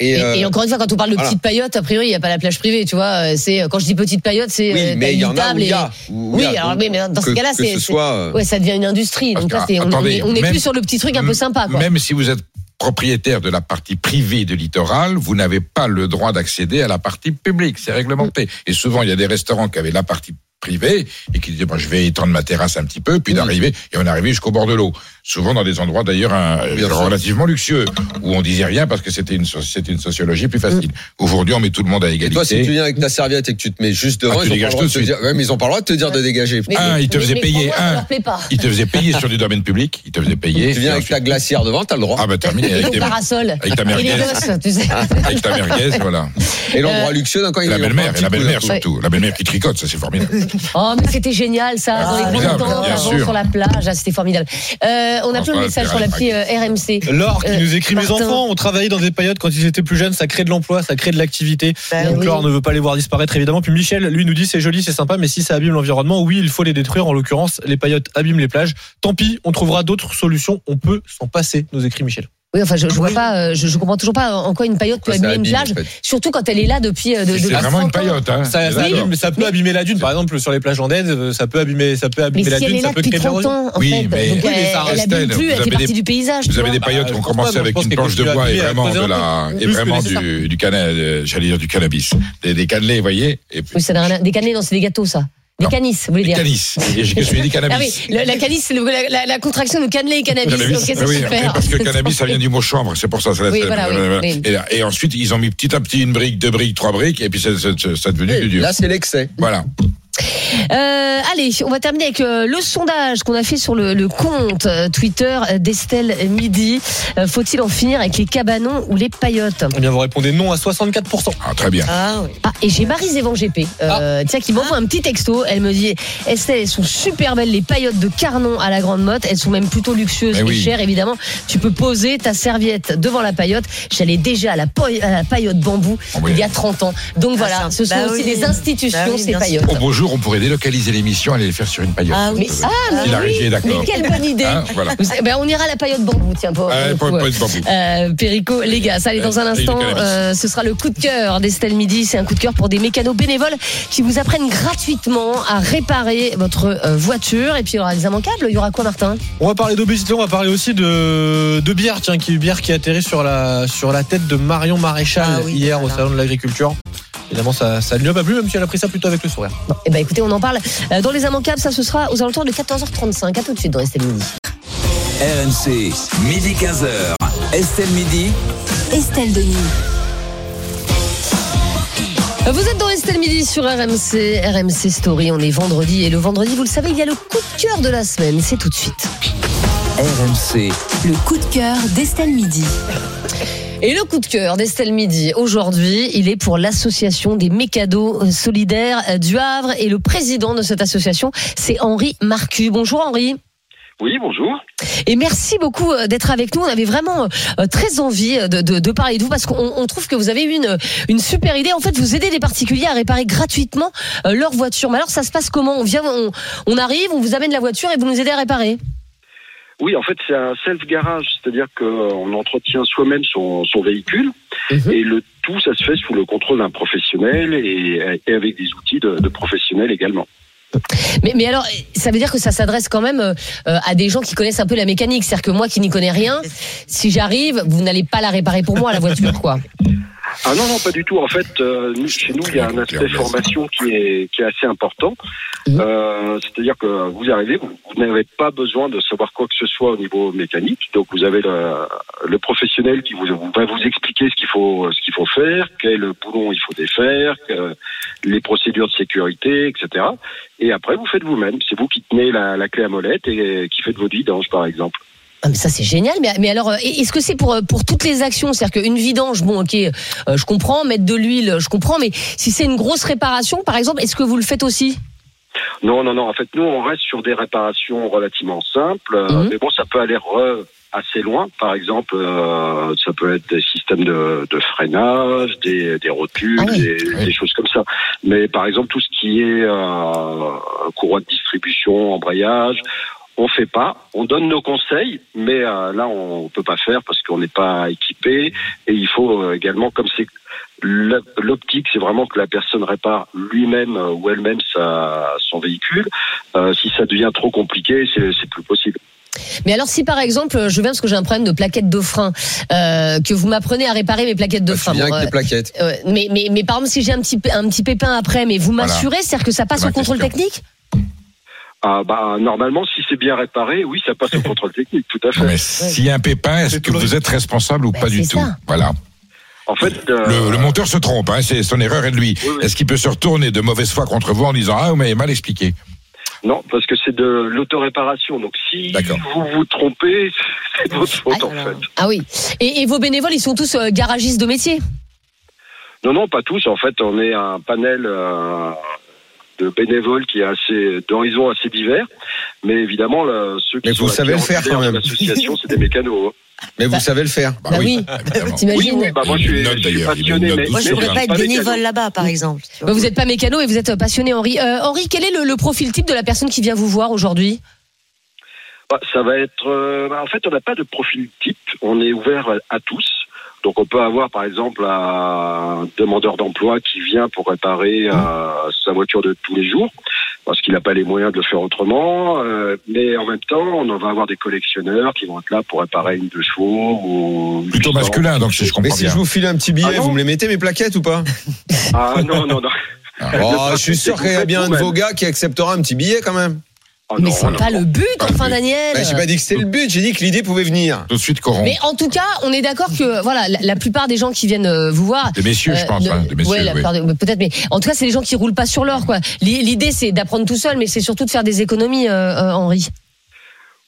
et, Et, euh, et encore une fois, quand on parle de voilà. petite paillote, a priori, il n'y a pas la plage privée, tu vois. euh, C'est quand je dis petite paillote, c'est Oui, euh, mais il y en a où il y et- a, où Oui, y a, alors donc, mais, mais dans ce que- cas-là, que c'est ce c'est- soit, euh, ouais, ça devient une industrie. Donc là, Attendez, est, on est même- plus sur le petit truc un peu sympa, quoi. Même si vous êtes propriétaire de la partie privée du littoral, vous n'avez pas le droit d'accéder à la partie publique. C'est réglementé. Et souvent, il y a des restaurants qui avaient la partie privée et qui disaient, bon, je vais étendre ma terrasse un petit peu, puis d'arriver, et on est arrivé jusqu'au bord de l'eau. Souvent dans des endroits d'ailleurs un- relativement luxueux, où on disait rien parce que c'était une, so- c'était une sociologie plus facile. Aujourd'hui, on met tout le monde à et égalité. toi, si tu viens avec ta serviette et que tu te mets juste devant, Ah, tu ils, ont pas le droit de te dire, ouais, mais ils ont pas le droit de te dire de dégager. un, il te faisait payer. Un, il te faisait payer sur du domaine public. Il te faisait payer. Tu viens avec ta glacière devant, t'as le droit. Ah bah terminé. Et Avec, ton parasol. avec ta Et les merguez. gosses, tu sais. avec ta merguez, voilà. Et l'endroit Euh, luxueux d'un coin, Et il la belle-mère, et la belle-mère surtout. La belle-mère qui tricote, ça c'est formidable. Oh, mais c'était génial, ça, dans les avant, sûr. sur la plage. Ah, c'était formidable. Euh, on a plein de messages sur l'appli euh, RMC. Laure qui Euh, nous écrit Mes enfants ont travaillé dans des périodes quand ils étaient plus jeunes, ça crée de l'emploi, ça crée de l'activité. Bah Donc oui. Laure ne veut pas les voir disparaître évidemment. Puis Michel, lui, nous dit c'est joli, c'est sympa, mais si ça abîme l'environnement, oui, il faut les détruire. En l'occurrence, les paillotes abîment les plages. Tant pis, on trouvera d'autres solutions. On peut s'en passer, nous écrit Michel. Oui, enfin, je, je vois pas, euh, je, je comprends toujours pas en quoi une paillote peut ça abîmer une abîme, plage, en fait surtout quand elle est là depuis. euh, de, de- C'est de vraiment 30 une paillote, hein. Ça, ça, Oui. abîme- ça peut abîmer la dune, par exemple, sur les plages landaises, euh, ça peut abîmer, ça peut Mais abîmer si la elle dune, est là ça peut depuis créer de 30 l'érosion. ans, en Oui, fait, mais- donc oui, mais elle, ça elle elle. plus, elle fait partie des- du paysage. Vous avez des paillotes qui ont commencé avec une planche de bois et vraiment de la, et vraiment du, euh, j'allais dire du cannabis, des, cannelés, vous voyez. Oui, ça n'a rien à- Des cannelés, non, c'est des gâteaux, ça. Des canis, vous voulez dire. canis. Et j'ai que je dit Ah oui, cannabis. le- la canis, c'est la, la- la contraction de cannelé et cannabis. Cannabis, c'est oui, super. parce que cannabis, ça vient du mot chambre, c'est pour ça. ça Oui, ça- voilà, oui, voilà. oui. Et, et ensuite, ils ont mis petit à petit une brique, deux briques, trois briques, et puis ça, ça, ça, ça a devenu du dur. Là, c'est l'excès. Voilà. Euh, allez, on va terminer avec euh, le sondage qu'on a fait sur le, le compte euh, Twitter d'Estelle Midi. Euh, Faut-il en finir avec les cabanons ou les paillotes? Eh bien, vous répondez non à 64%. Ah, très bien. Ah, et j'ai Marie Zévan GP, euh, tiens, qui m'envoie un petit texto. Elle me dit Estelle, elles sont super belles, les paillotes de Carnon à la Grande Motte. Elles sont même plutôt luxueuses Eh et oui. chères, évidemment. Tu peux poser ta serviette devant la paillote. J'allais déjà à la, à la paillote bambou Ah oui. il y a 30 ans. Donc voilà, ce sont bah aussi oui. des institutions, Bah oui, ces paillotes. Au beau jour, on pourrait délocaliser l'émission, aller les faire sur une paillote. Ah oui. Mais, ah, mais Si la oui, régie est d'accord. Mais quelle bonne idée. Hein, voilà. Ben, on ira à la paillote bambou, tiens, pour, être bambou. euh, Perico, les gars, ça allez dans un instant. euh, ce sera le coup de cœur d'Estelle Midi. C'est un coup de cœur pour des mécanos bénévoles qui vous apprennent gratuitement à réparer votre euh, voiture. Et puis il y aura des immanquables. Il y aura quoi, Martin? On va parler d'obésité, on va parler aussi de, de bière, tiens, qui bière qui a atterri sur la, sur la tête de Marion Maréchal Ah oui, hier au salon de l'agriculture. Évidemment, ça, ça ne lui a pas plu, même si elle a pris ça plutôt avec le sourire. Bon, eh ben écoutez, on en parle euh, dans les immanquables. Ça, ce sera aux alentours de 14h35. À tout de suite dans Estelle Midi. RMC, midi 15h. Estelle Midi. Estelle Denis. Vous êtes dans Estelle Midi sur RMC, RMC Story. On est vendredi et le vendredi, vous le savez, il y a le coup de cœur de la semaine. C'est tout de suite. RMC, Le coup de cœur d'Estelle Midi. Et le coup de cœur d'Estelle Midi, aujourd'hui, il est pour l'association des mécados solidaires du Havre. Et le président de cette association, c'est Henri Marcu. Bonjour Henri. Oui, bonjour. Et merci beaucoup euh, d'être avec nous. On avait vraiment euh, très envie de, de, de parler de vous parce qu'on on trouve que vous avez eu une, une super idée. En fait, vous aidez les particuliers à réparer gratuitement euh, leur voiture. Mais alors, ça se passe comment? On vient, on, on arrive, on vous amène la voiture et vous nous aidez à réparer Oui, en fait, c'est un self-garage, c'est-à-dire qu'on entretient soi-même son, son véhicule et le tout, ça se fait sous le contrôle d'un professionnel et, et avec des outils de, de professionnels également. Mais, mais alors, ça veut dire que ça s'adresse quand même euh, à des gens qui connaissent un peu la mécanique. C'est-à-dire que moi qui n'y connais rien, si j'arrive, vous n'allez pas la réparer pour moi, la voiture, quoi. Ah non, non, pas du tout. En fait, euh, nous, chez nous, il y a un aspect formation qui est, qui est assez important. Euh, C'est-à-dire que vous arrivez, vous, vous n'avez pas besoin de savoir quoi que ce soit au niveau mécanique. Donc, vous avez le, le professionnel qui vous, vous- va vous expliquer ce qu'il faut, ce qu'il faut faire, quel boulon il faut défaire, que- les procédures de sécurité, etc. Et après, vous faites vous-même. C'est vous qui tenez la, la clé à molette et qui faites votre vidange, par exemple. Ah, mais ça c'est génial. Mais, mais alors, euh, est-ce que c'est pour euh, pour toutes les actions? C'est-à-dire qu'une vidange, bon, ok, euh, je comprends. Mettre de l'huile, je comprends. Mais si c'est une grosse réparation, par exemple, est-ce que vous le faites aussi? Non, non, non. En fait, nous, on reste sur des réparations relativement simples. euh, Mais bon, ça peut aller re- assez loin. Par exemple, euh, ça peut être des systèmes de, de freinage, des, des rotules, des, des choses comme ça. Mais par exemple, tout ce qui est euh, courroie de distribution, embrayage, on fait pas. On donne nos conseils, mais euh, là, on peut pas faire parce qu'on n'est pas équipé. Et il faut euh, également, comme c'est L'optique, c'est vraiment que la personne répare lui-même euh, ou elle-même sa, son véhicule. Euh, si ça devient trop compliqué, c'est c'est plus possible. Mais alors, si par exemple, je viens parce que j'ai un problème de plaquettes de frein, euh, que vous m'apprenez à réparer mes plaquettes de frein. viens Bon, avec euh, tes plaquettes. euh, mais, mais, mais par exemple, si j'ai un petit, un petit pépin après, mais vous Voilà. m'assurez, c'est-à-dire que ça passe au contrôle question. technique? Ah, bah, normalement, si c'est bien réparé, oui, ça passe au contrôle technique, tout à fait. Mais s'il y a un pépin, est-ce que vous êtes responsable ou pas du tout. Voilà. En fait, le, le monteur se trompe, hein, c'est son erreur est de lui. Est-ce qu'il peut se retourner de mauvaise foi contre vous en disant ah vous m'avez mal expliqué Non, parce que c'est de l'autoréparation. Donc, si vous vous trompez, c'est votre faute, en fait. Ah oui. Et, et vos bénévoles, ils sont tous euh, garagistes de métier? Non, non, pas tous. En fait, on est un panel euh, de bénévoles qui est assez d'horizons assez divers. Mais évidemment, là, ceux qui Mais sont vous la savez le faire quand même. L'association, c'est des mécanos. hein. Mais vous savez le faire. Bah oui. T'imagines Oui, oui, bah moi, je suis, je suis passionné. mais- Moi, je pourrais je pas être bénévole là-bas, par exemple. Bah, Vous n'êtes pas mécano et vous êtes passionné, Henri. Euh, Henri, quel est le, le profil type de la personne qui vient vous voir aujourd'hui? Bah, ça va être. euh, bah, en fait, on n'a pas de profil type. On est ouvert à tous. Donc, on peut avoir, par exemple, un demandeur d'emploi qui vient pour réparer euh, sa voiture de tous les jours, parce qu'il n'a pas les moyens de le faire autrement. euh, mais en même temps, on en va avoir des collectionneurs qui vont être là pour réparer une deux chevaux ou Plutôt 800. masculin, donc si je comprends Mais si je vous file un petit billet, Ah vous me les mettez mes plaquettes ou pas? Ah non, non, non. Oh, je suis sûr qu'il y a bien un de vos gars qui acceptera un petit billet quand même. Mais c'est pas le but, enfin, Daniel. Bah, j'ai pas dit que c'était le but, j'ai dit que l'idée pouvait venir. Tout de suite corrompt. Mais en tout cas, on est d'accord que voilà, la, la plupart des gens qui viennent euh, vous voir, Des messieurs, je pense, ne- hein, des messieurs, ouais, oui. peut-être, mais en tout cas, c'est les gens qui roulent pas sur l'or, quoi. L'i- L'idée, c'est d'apprendre tout seul, mais c'est surtout de faire des économies, euh, euh, Henri.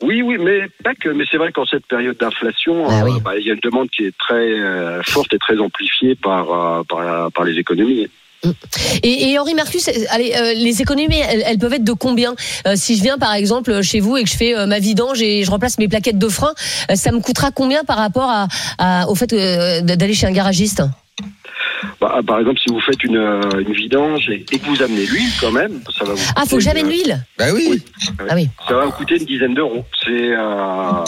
Oui, oui, mais pas que. Mais c'est vrai qu'en cette période d'inflation, euh, bah, il y a une demande qui est très euh, forte et très amplifiée par, euh, par, par les économies. Et, et Henri Marcus, allez, euh, les économies, elles, elles peuvent être de combien? Euh, Si je viens, par exemple, chez vous et que je fais euh, ma vidange et je remplace mes plaquettes de frein, euh, ça me coûtera combien par rapport à, à- au fait euh, d'aller chez un garagiste? Bah, par exemple, si vous faites une, euh, une vidange et, et que vous amenez l'huile quand même, ça va vous. Ah, faut que j'amène l'huile? Bah oui. Ah oui. Ça va vous coûter une dizaine d'euros. C'est euh,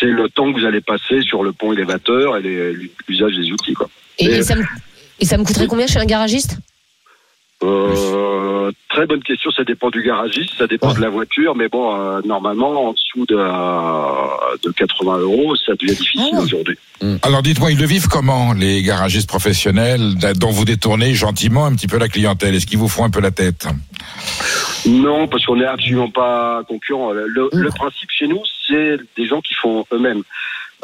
c'est le temps que vous allez passer sur le pont élévateur et l'usage des outils, quoi. et, Et, et ça me, et ça me coûterait combien chez un garagiste? Euh, très bonne question. Ça dépend du garagiste, ça dépend de la voiture, mais bon, euh, normalement, en dessous de, euh, de 80 euros, ça devient difficile Ah. aujourd'hui. Alors dites-moi, ils le vivent comment, les garagistes professionnels dont vous détournez gentiment un petit peu la clientèle? Est-ce qu'ils vous font un peu la tête? Non, parce qu'on n'est absolument pas concurrent. Le, le principe chez nous, c'est des gens qui font eux-mêmes.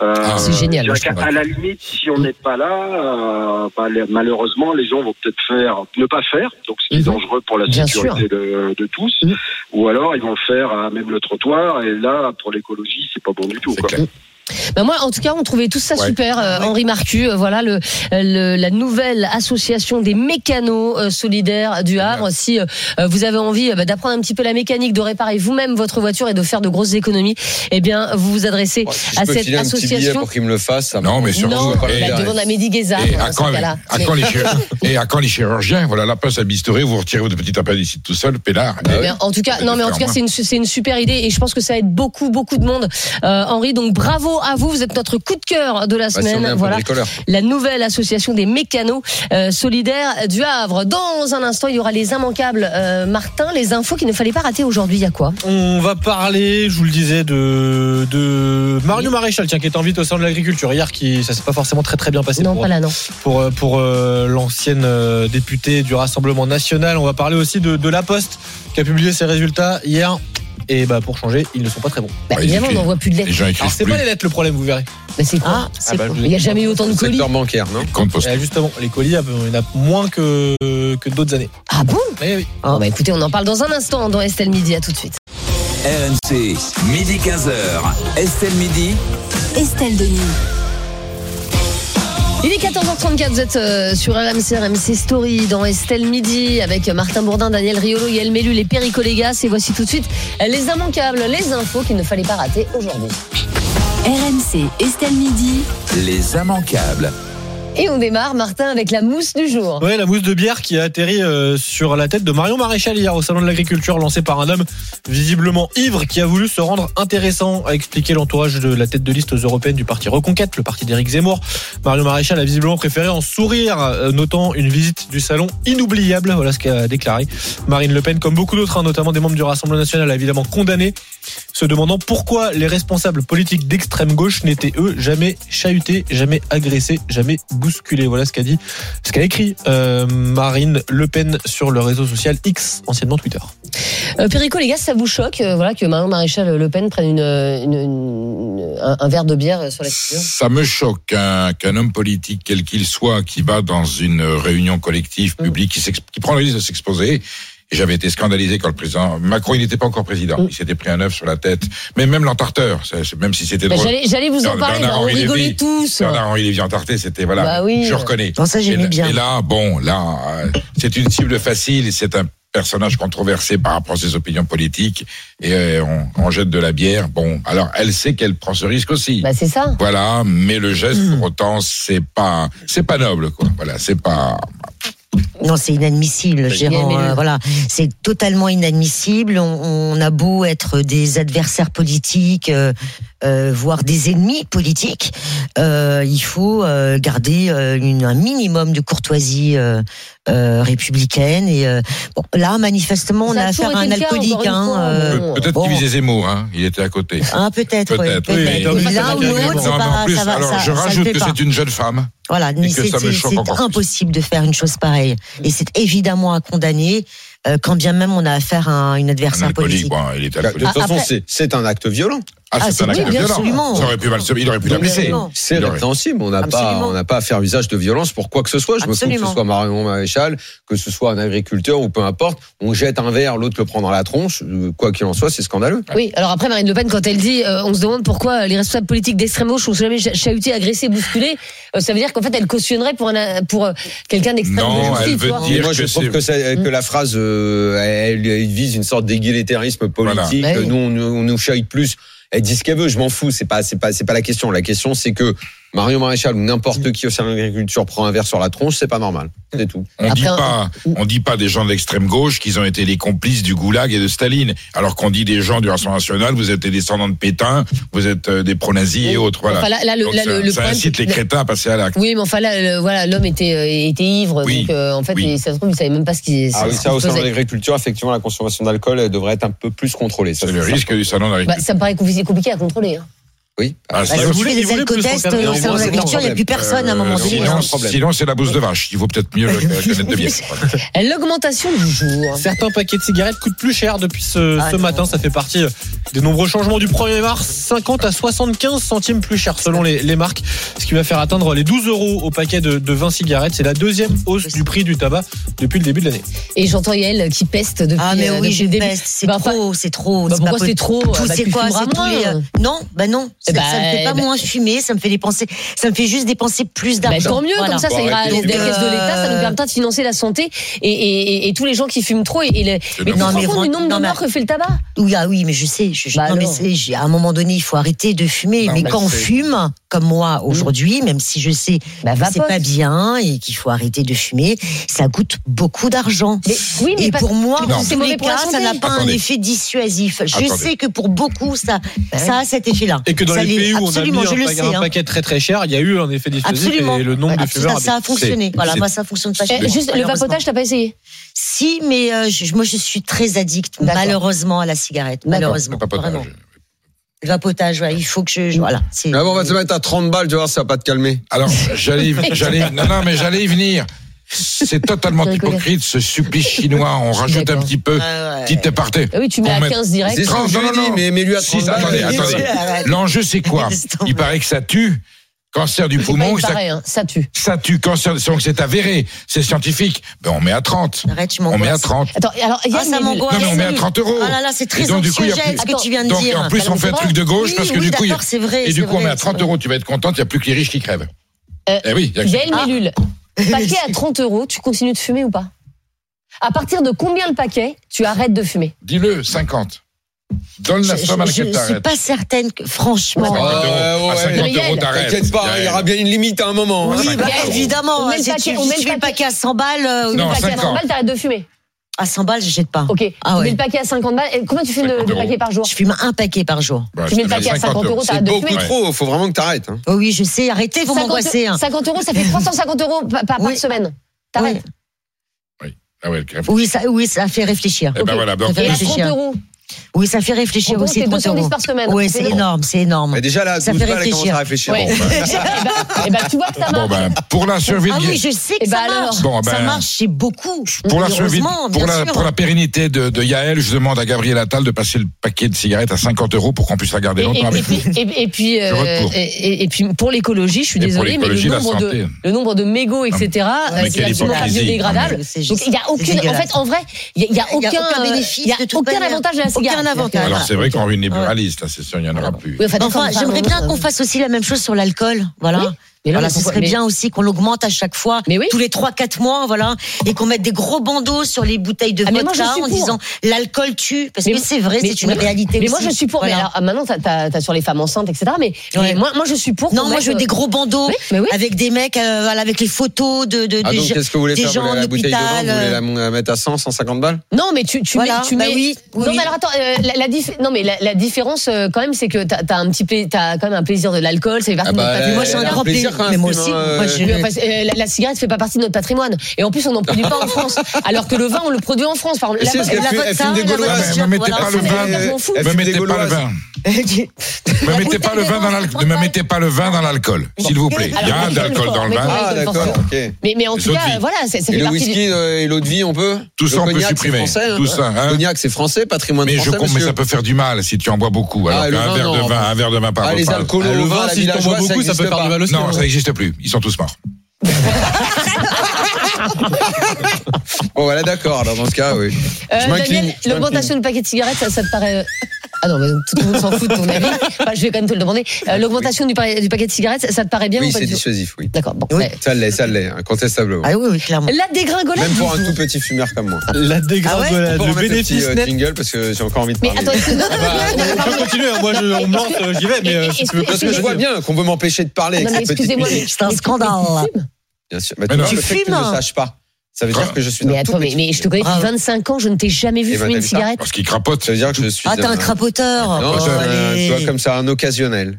Euh, C'est génial, qu'à- À la limite, si on n'est pas là, euh, bah, les- malheureusement, les gens vont peut-être faire, ne pas faire, donc ce qui est dangereux pour la Mhm. Bien sécurité de, de tous, ou alors ils vont faire à même le trottoir, et là, pour l'écologie, c'est pas bon du tout. quoi. Ben moi, en tout cas, on trouvait tout ça Ouais. super. euh, Henri Marcu, euh, voilà le, le- la nouvelle association des mécanos euh, solidaires du Havre. Si euh, euh, vous avez envie euh, bah, d'apprendre un petit peu la mécanique, de réparer vous-même votre voiture et de faire de grosses économies, eh bien, vous vous adressez Si à je peux cette filer un association. pour qu'il me le fasse, ça Non, mais surtout, Non, et- bah, demande à Mehdi Guézard Et dans à ce quand, à les chirurgiens Et à quand les chirurgiens Voilà, la place à bistouri, vous retirez votre petit appendicite tout seul, pénard. Ah Mais en tout cas, non, mais en tout cas, c'est une, c'est une super idée et je pense que ça aide beaucoup, beaucoup de monde. Euh, Henri, donc bravo à vous. Vous êtes notre coup de cœur de la Bah, si semaine. voilà. La nouvelle association des mécanos euh, solidaires du Havre. Dans un instant, il y aura les immanquables. Euh, Martin, les infos qu'il ne fallait pas rater aujourd'hui. Il y a quoi? On va parler, je vous le disais, de, de Mario Maréchal, tiens, qui est en vite au sein de l'agriculture. Hier, qui, ça s'est pas forcément très très bien passé Non, pour, pas là, non. pour, euh, pour euh, l'ancienne députée du Rassemblement National. On va parler aussi de, de La Poste, qui a publié ses résultats hier. Et bah, pour changer, ils ne sont pas très bons. Bah, évidemment, on n'en voit plus de lettres. Alors, c'est pas les lettres le problème, vous verrez. Mais c'est quoi Ah, bah, je vous Il n'y a jamais eu autant de colis. Secteur bancaire, non Eh, Justement, les colis, il y en a moins que, que d'autres années. Ah bon Eh oui. Oh, bah, Écoutez, on en parle dans un instant dans Estelle Midi. À tout de suite. RMC, midi 15h. Estelle Midi. Estelle Denis. Il est 14h34, vous êtes euh, sur RMC, RMC Story dans Estelle Midi avec Martin Bourdin, Daniel Riolo, Yael Mélu, les Pericolégas et voici tout de suite les immanquables, les infos qu'il ne fallait pas rater aujourd'hui. RMC, Estelle Midi. Les immanquables. Et on démarre, Martin, avec la mousse du jour. Ouais, la mousse de bière qui a atterri euh, sur la tête de Marion Maréchal hier au salon de l'agriculture, lancé par un homme visiblement ivre qui a voulu se rendre intéressant, a expliqué l'entourage de la tête de liste aux européennes du parti Reconquête, le parti d'Éric Zemmour. Marion Maréchal a visiblement préféré en sourire, euh, notant une visite du salon inoubliable. Voilà ce qu'a déclaré Marine Le Pen, comme beaucoup d'autres, hein, notamment des membres du Rassemblement national, a évidemment condamné, se demandant pourquoi les responsables politiques d'extrême gauche n'étaient eux jamais chahutés, jamais agressés, jamais Voilà ce qu'a dit, ce qu'a écrit euh, Marine Le Pen sur le réseau social X, anciennement Twitter. Euh, Pericolégas, ça vous choque euh, voilà, que Marion Maréchal Le Pen prenne une, une- une- un, un verre de bière euh, sur la figure Ça me choque qu'un homme politique, quel qu'il soit, qui va dans une réunion collective publique, qui, qui prend le risque de s'exposer. Et j'avais été scandalisé quand le président Macron, il n'était pas encore président, il s'était pris un œuf sur la tête. Mais même l'entarteur, même si c'était Bah, drôle. j'allais- j'allais vous en Bernard- parler, bah, on rigolait tous. Bernard-Henri Lévy entarté, c'était voilà. Bah oui. Je reconnais. Non, ça, et, bien. Et là, bon, là, c'est une cible facile. C'est un personnage controversé par rapport à ses opinions politiques et euh, on, on jette de la bière. Bon, alors elle sait qu'elle prend ce risque aussi. Bah, c'est ça. Voilà, mais le geste Hmm. pour autant c'est pas c'est pas noble quoi. Voilà, c'est pas Non, c'est inadmissible, euh, voilà, c'est totalement inadmissible. On, on a beau être des adversaires politiques, euh, euh, voire des ennemis politiques, euh, il faut euh, garder euh, une- un minimum de courtoisie euh, républicaine. Et euh, bon, là, manifestement, on Ça a affaire à un alcoolique. Hein, euh, peut-être bon. qu'il visait Zemmour hein, il était à côté. Ah, peut-être, oui, Peut-être. Oui, L'un ou l'autre, c'est Non, mais en pas, plus, ça va, alors ça, je rajoute que c'est une jeune femme. Voilà, c'est impossible de faire une chose pareille. Et c'est évidemment à condamner, euh, quand bien même on a affaire à une adversaire politique. Bon, il était De alcoolique. toute façon, c'est un acte violent. Ah, Ah, c'est c'est un acte oui, bien violent. absolument. Ça aurait pu mal se- il aurait pu la blesser. C'est répréhensible. On n'a pas, on n'a pas à faire usage de violence pour quoi que ce soit. Je me fous que ce soit Marion Maréchal, que ce soit un agriculteur ou peu importe. On jette un verre, l'autre le prend dans la tronche. Euh, Quoi qu'il en soit, c'est scandaleux. Oui, alors après Marine Le Pen, quand elle dit, euh, on se demande pourquoi les responsables politiques d'extrême gauche sont jamais cha- chahutés, agressés, bousculés, euh, ça veut dire qu'en fait elle cautionnerait pour, un, pour euh, quelqu'un d'extrême Non, gauche aussi, elle veut dire- Et moi, que je trouve que, ça- que la phrase, euh, elle, elle vise une sorte d'égalitarisme politique. Voilà. Nous, on, on nous chahute plus. Elle dit ce qu'elle veut. Je m'en fous. C'est pas, c'est pas, c'est pas la question. La question, c'est que Marion Maréchal ou n'importe qui au sein de l'agriculture prend un verre sur la tronche, c'est pas normal. C'est tout. On dit Après, pas, on dit pas des gens de l'extrême gauche qu'ils ont été les complices du goulag et de Staline, alors qu'on dit des gens du Rassemblement national, vous êtes des descendants de Pétain, vous êtes euh, des pro-nazis et autres. Voilà. Enfin, là- là, le- Donc là, ça, le- le ça problème, incite les crétins à passer à l'acte. Oui, mais enfin là, le- voilà, l'homme était, euh, était ivre, Oui. donc euh, en fait, Oui. il- ça se trouve, il savait même pas ce qu'il Ah oui, ça, au sein de l'agriculture, effectivement, la consommation d'alcool devrait être un peu plus contrôlée. Ça, C'est le risque du salon Bah, d'agriculture. ça me paraît compliqué compliqué à contrôler. hein. Oui. Ah, Bah, sinon- si tu voulez- fasse sein de un l'agriculture, il n'y a plus personne à un moment Euh, donné. sinon, c'est la bouse de vache. Il vaut peut-être mieux le connaître de bien. L'augmentation du jour. Certains paquets de cigarettes coûtent plus cher depuis ce, Ah ce non. matin. Ça fait partie euh, des nombreux changements du 1er mars. 50 à 75 centimes plus cher selon les, les marques. Ce qui va faire atteindre les 12 euros au paquet de, de 20 cigarettes. C'est la deuxième hausse du prix du tabac depuis le début de l'année. Et j'entends Yael qui peste depuis, Ah mais euh, oui, depuis je peste, c'est Bah, trop, c'est trop. bah, c'est pas pourquoi c'est possible. trop? Tout, Bah, eh ça, bah, me ben, fait pas eh ben, moins eh. fumer, ça me fait dépenser, ça me fait juste dépenser plus bah, d'argent. Bah, tant mieux, comme ça, ça ira à la caisse de l'État, ça nous permettra de financer la santé et, tous les gens qui fument trop. Et, le... Mais non, mais du nombre de morts que fait le tabac? Oui, ah oui, mais je sais. Je, bah non, à un moment donné, il faut arrêter de fumer. Mais quand on fume, comme moi mmh. aujourd'hui, même si je sais bah, que c'est pas bien et qu'il faut arrêter de fumer, ça coûte beaucoup d'argent. Oui, et pour moi, non. en tous les cas, ça n'a pas un effet dissuasif. Je sais que pour beaucoup, ça, bah ça a cet effet-là. Et que dans ça les pays où on a mis un, hein. paquet, très très cher, il y a eu un effet dissuasif absolument. et le nombre bah, de fumeurs. Ça, a fonctionné. Voilà, moi ça fonctionne pas. Eh, juste le vapotage, t'as pas essayé? Si, mais euh, moi je suis très addict malheureusement à la cigarette. Malheureusement. Vraiment. Euh, grappotage. Ouais. Il faut que je. je voilà. Ah on va se mettre à 30 balles, tu vois, ça va pas te calmer. Alors, j'allais, j'allais, non, non, mais j'allais y venir. C'est totalement hypocrite ce supplice chinois. On rajoute un petit peu, petit ouais, ouais. Ah oui, tu mets à 15 direct. 30, non, non. Mais, mais lui à 30 Attendez, attendez. L'enjeu, c'est quoi? Il paraît que ça tue. Cancer du poumon, ça, paraît, hein, ça, tue. Ça tue, cancer, donc c'est avéré, c'est scientifique. Ben on met à 30. Arrête, tu on met à 30. Attends, alors, il y a ah, ça non, mais on met à 30 euros. Ah là là, c'est très donc, du coup, y a que tu viens de donc. En plus, on fait un truc de gauche parce que du coup, c'est vrai. Et du coup, on met à 30 euros, tu vas être contente, il n'y a plus que les riches qui crèvent. Euh, eh oui, il Gaël ah. Mélule, paquet à 30 euros, tu continues de fumer ou pas? À partir de combien le paquet, tu arrêtes de fumer? Dis-le, 50. Donne la somme à laquelle t'arrêtes. Je suis pas certaine que, franchement. Ouais, ouais, ouais, à 50 euros, t'arrêtes. T'inquiète pas, il y aura bien une limite à un moment. Hein. Oui, bah, évidemment. On met hein. si le paquet, tu, euh, on le paquet. à 100 balles, euh, non, le paquet à 100 balles, t'arrêtes de fumer. À 100 balles, je jette pas. Ok. Ah ouais. Tu mets le paquet à 50 balles. Et combien tu fumes de, de paquets par jour Je fume un paquet par jour. Bah, tu mets le paquet à 50 euros, t'arrêtes de fumer. C'est beaucoup trop, faut vraiment que t'arrêtes. Hein. Oh oui, je sais, arrêtez, vous m'angoissez. 50 euros, ça fait 350 euros par, oui. semaine. T'arrêtes oui. Ah ouais, oui, ça, oui, ça fait réfléchir. Eh ben et ben voilà, donc, ça fait réfléchir. 30 euros oui, ça fait réfléchir aussi. C'est 210 par semaine. Hein, c'est énorme, c'est énorme. Déjà là, ça fait réfléchir. tu vois que ça marche. Bah, pour la survie. Ah oui, je sais eh ça ben, marche. ça ben, marche chez beaucoup. Pour la survie, pour la, pérennité de, de Yael, je demande à Gabriel Attal de passer le paquet de cigarettes à 50 euros pour qu'on puisse la garder longtemps. Et, et, puis, euh, et, puis pour l'écologie, je suis désolée, mais le nombre de le mégots, etc. Euh, c'est absolument biodégradable. Donc il y a aucune. En fait, en vrai, il n'y a aucun bénéfice, il y a aucun avantage à la aucun avantage. Alors c'est vrai qu'on aura libéraliste, hein, c'est sûr, il n'y en aura plus. Enfin, j'aimerais bien euh, qu'on fasse aussi la même chose sur l'alcool. Voilà. Mais non, voilà, ce serait bien aussi qu'on l'augmente à chaque fois, mais oui. tous les 3-4 mois, voilà, et qu'on mette des gros bandeaux sur les bouteilles de ah, vodka en disant l'alcool tue, parce que c'est vrai, c'est une réalité. Mais moi je suis pour. Mais alors, ah, maintenant t'as as, as, sur les femmes enceintes, etc. Mais, moi, moi je suis pour. Non, moi je veux des euh, gros bandeaux oui, oui. avec des mecs, euh, voilà, avec les photos de, de ah, des, donc, qu que vous voulez des faire, la bouteille de vin, vous voulez la euh. mettre à 100, 150 balles? Non, mais tu, tu mets. Bah oui, non, mais alors attends, la, non mais la, différence quand même, c'est que t'as as un petit, quand même un plaisir de l'alcool, c'est ah bah, moi un grand plaisir mais euh, moi aussi. Euh, la, la, cigarette fait pas partie de notre patrimoine. Et en plus, on n'en produit pas en France. Alors que le vin, on le produit en France. La, elle la, fume. Ne mettez vin. Ne mettez pas le vin. Dans l'alcool. Ne mettez pas le vin dans l'alcool, s'il vous plaît. Il y a un d'alcool dans le vin. Ah d'accord. Mais en tout cas, voilà, ça fait Le whisky euh, et l'eau de vie, on peut. Tout ça, on peut supprimer. Hein. Tout ça. Hein. Cognac, c'est français, patrimoine français. Mais je mais ça peut faire du mal si tu en bois beaucoup. Alors ah, qu'un verre de vin, un verre de vin par repas. Ah, les alcools, ah, le vin, si tu en bois beaucoup, ça peut faire du mal aussi. Non, ça n'existe plus. Ils sont tous morts. bon, voilà, d'accord. Dans ce cas, oui. Euh, l'augmentation du paquet de cigarettes, ça te paraît. Euh, ah non, mais tout le monde s'en fout de ton avis. Enfin, je vais quand même te le demander. Euh, ah, l'augmentation du, paquet de cigarettes, ça te paraît bien oui, ou pas c'est dissuasif, oui. D'accord, bon. Ça l'est, ça l'est, incontestablement. Ah oui, oui, clairement. La dégringolade. Même pour un tout petit fumeur comme moi. La dégringolade, ah ouais le bénéfice le euh, jingle parce que j'ai encore envie de parler. Ah bah, mais attends, non, non, non, non, continue, moi je, on me lance, euh, j'y vais, mais si tu Parce que je vois bien qu'on veut m'empêcher de parler. Excusez-moi, c'est un scandale. Bien sûr. Mais tu fumes. Que tu ne saches pas. Ça veut dire que je suis. Mais attends, mais, je te connais depuis 25 ans, je ne t'ai jamais vu eh ben, fumer une cigarette. Parce qu'il crapote. Ça veut dire que je suis. Ah, t'es un, un crapoteur. Non, oh, euh, tu vois, comme ça, un occasionnel.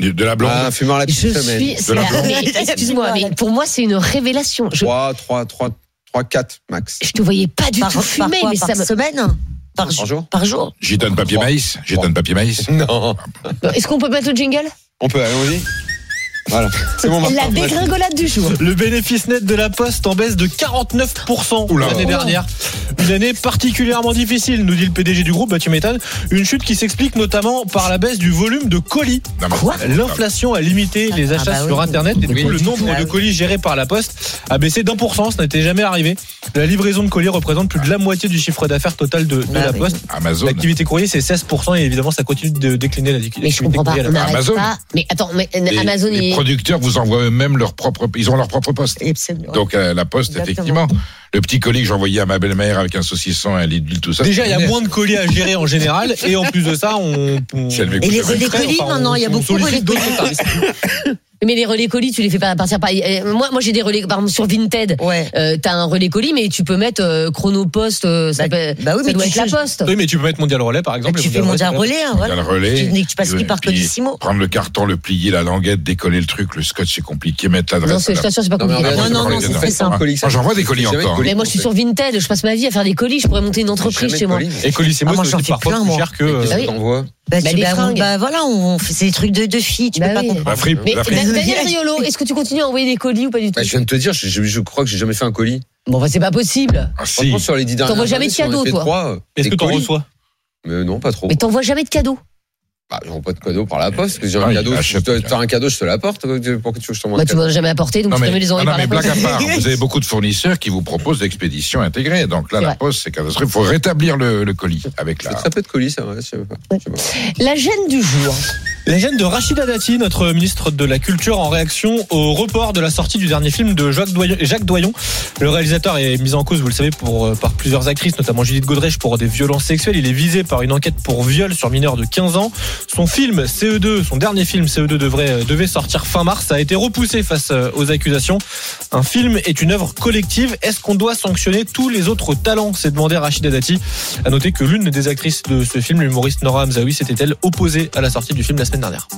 De la blonde. Ah, un fumeur la petite je semaine. Suis... De la. Excuse-moi, mais pour moi, c'est une révélation. Je... 3, 3, 3, 3, 4 max. Je te voyais pas du tout fumer, par mais ça me... semaine par, jour Par jour. J'étonne papier maïs. J'étonne papier maïs. Non. Est-ce qu'on peut mettre le jingle? On peut, allons-y. Voilà. C'est mon La dégringolade du jour. Le bénéfice net de la Poste en baisse de 49% Oula. l'année dernière. Une année particulièrement difficile, nous dit le PDG du groupe, bah, tu m'étonnes. Une chute qui s'explique notamment par la baisse du volume de colis. Non, mais- L'inflation a limité les achats bah oui. sur Internet et du coup le nombre Ah de colis gérés par la Poste a baissé d'un pour cent, ce n'était jamais arrivé. La livraison de colis représente plus de la moitié du chiffre d'affaires total de, de Bah la oui. Poste. Amazon. L'activité courrier c'est 16% et évidemment ça continue de décliner la Mais je comprends pas. courrier à la On Amazon. pas. Mais attends, mais euh, Les- Amazon, les. Producteurs vous envoient eux-mêmes leur propre, ils ont leur propre poste. Absolument. Donc euh, la poste, Exactement. effectivement, le petit colis que j'envoyais à ma belle-mère avec un saucisson, un lit d'huile, tout ça. Déjà, il y a moins de colis à gérer en général, et en plus de ça, on. on- Si Et les frais, colis, enfin, non, non, il y a beaucoup de colis. Mais les relais colis, tu les fais pas à partir par. euh, Moi, moi j'ai des relais, par exemple, sur Vinted. Ouais. Euh, T'as un relais colis, mais tu peux mettre euh, Chronopost. euh, ça, Bah- peut- bah oui, ça mais doit tu être la poste. Oui, mais tu peux mettre Mondial Relais, par exemple. Tu et fais mondial c'est relais, hein, voilà. le relais. Tu, tu passes plus par puis, Colissimo. Prendre le carton, le plier, la languette, décoller le truc, le scotch, c'est compliqué, mettre l'adresse. Non, c'est- je t'assure, c'est pas compliqué. Non, non, non, c'est très simple. J'envoie des colis encore. colis. Mais moi, je suis sur Vinted, je passe ma vie à faire des colis, je pourrais monter une entreprise chez moi. colis. Et Colissimo, Ah, moi, c'est j'en aussi fais parfois plein, plus moi. cher que. Bah Bah, Bah, tu- bah, fringues. bah, voilà, on fait c'est des trucs de, de filles, tu Bah peux pas oui. comprendre. La fripe, Mais la fripe. Da- Daniel Riolo, est-ce que tu continues à envoyer des colis ou pas du tout Bah, je viens de te dire, je, je- je crois que j'ai jamais fait un colis. Bon, bah, c'est pas possible. Ah, si. Franchement, sur les dix dernières T'envoies jamais années, de si on en a cadeaux, fait toi trois, euh, Est-ce des que t'en colis. reçois? Mais non, pas trop. Mais t'envoies jamais de cadeaux. Bah, j'envoie pas de cadeau par la poste. Que j'ai Ah, un cadeau, je te un cadeau, je te l'apporte. Pour que tu veux que je t'envoie Bah, tu m'en as jamais apporté, donc Non mais, me les envoyer non, par mais la blague poste. à part, vous avez beaucoup de fournisseurs qui vous proposent l'expédition intégrée. Donc là, C'est la vrai. poste, c'est catastrophique. Il faut rétablir le, le colis avec C'est la. très peu de colis, ça. Ouais, je sais pas. Je sais pas. La gêne du jour. La gêne de Rachida Dati, notre ministre de la Culture, en réaction au report de la sortie du dernier film de Jacques Doyon. Le réalisateur est mis en cause, vous le savez, pour, euh, par plusieurs actrices, notamment Judith Godrèche, pour des violences sexuelles. Il est visé par une enquête pour viol sur mineur de 15 ans. Son film CE2, son dernier film CE2 devrait, euh, devait sortir fin mars, a été repoussé face euh, aux accusations. Un film est une œuvre collective. Est-ce qu'on doit sanctionner tous les autres talents? S'est demandé Rachida Dati. À noter que l'une des actrices de ce film, l'humoriste Nora Hamzaoui, s'était elle opposée à la sortie du film la semaine dernière.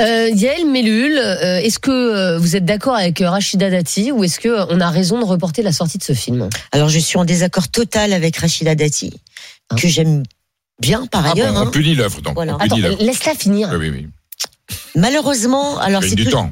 Euh, Yael Mellul, euh, est-ce que euh, vous êtes d'accord avec Rachida Dati ou est-ce que euh, on a raison de reporter la sortie de ce film? Alors, je suis en désaccord total avec Rachida Dati, que j'aime bien par Ah, ailleurs. bon, on hein. punit l'œuvre, donc. Voilà. Attends, laisse-la finir. Oui, oui, oui. Malheureusement, alors c'est toujours,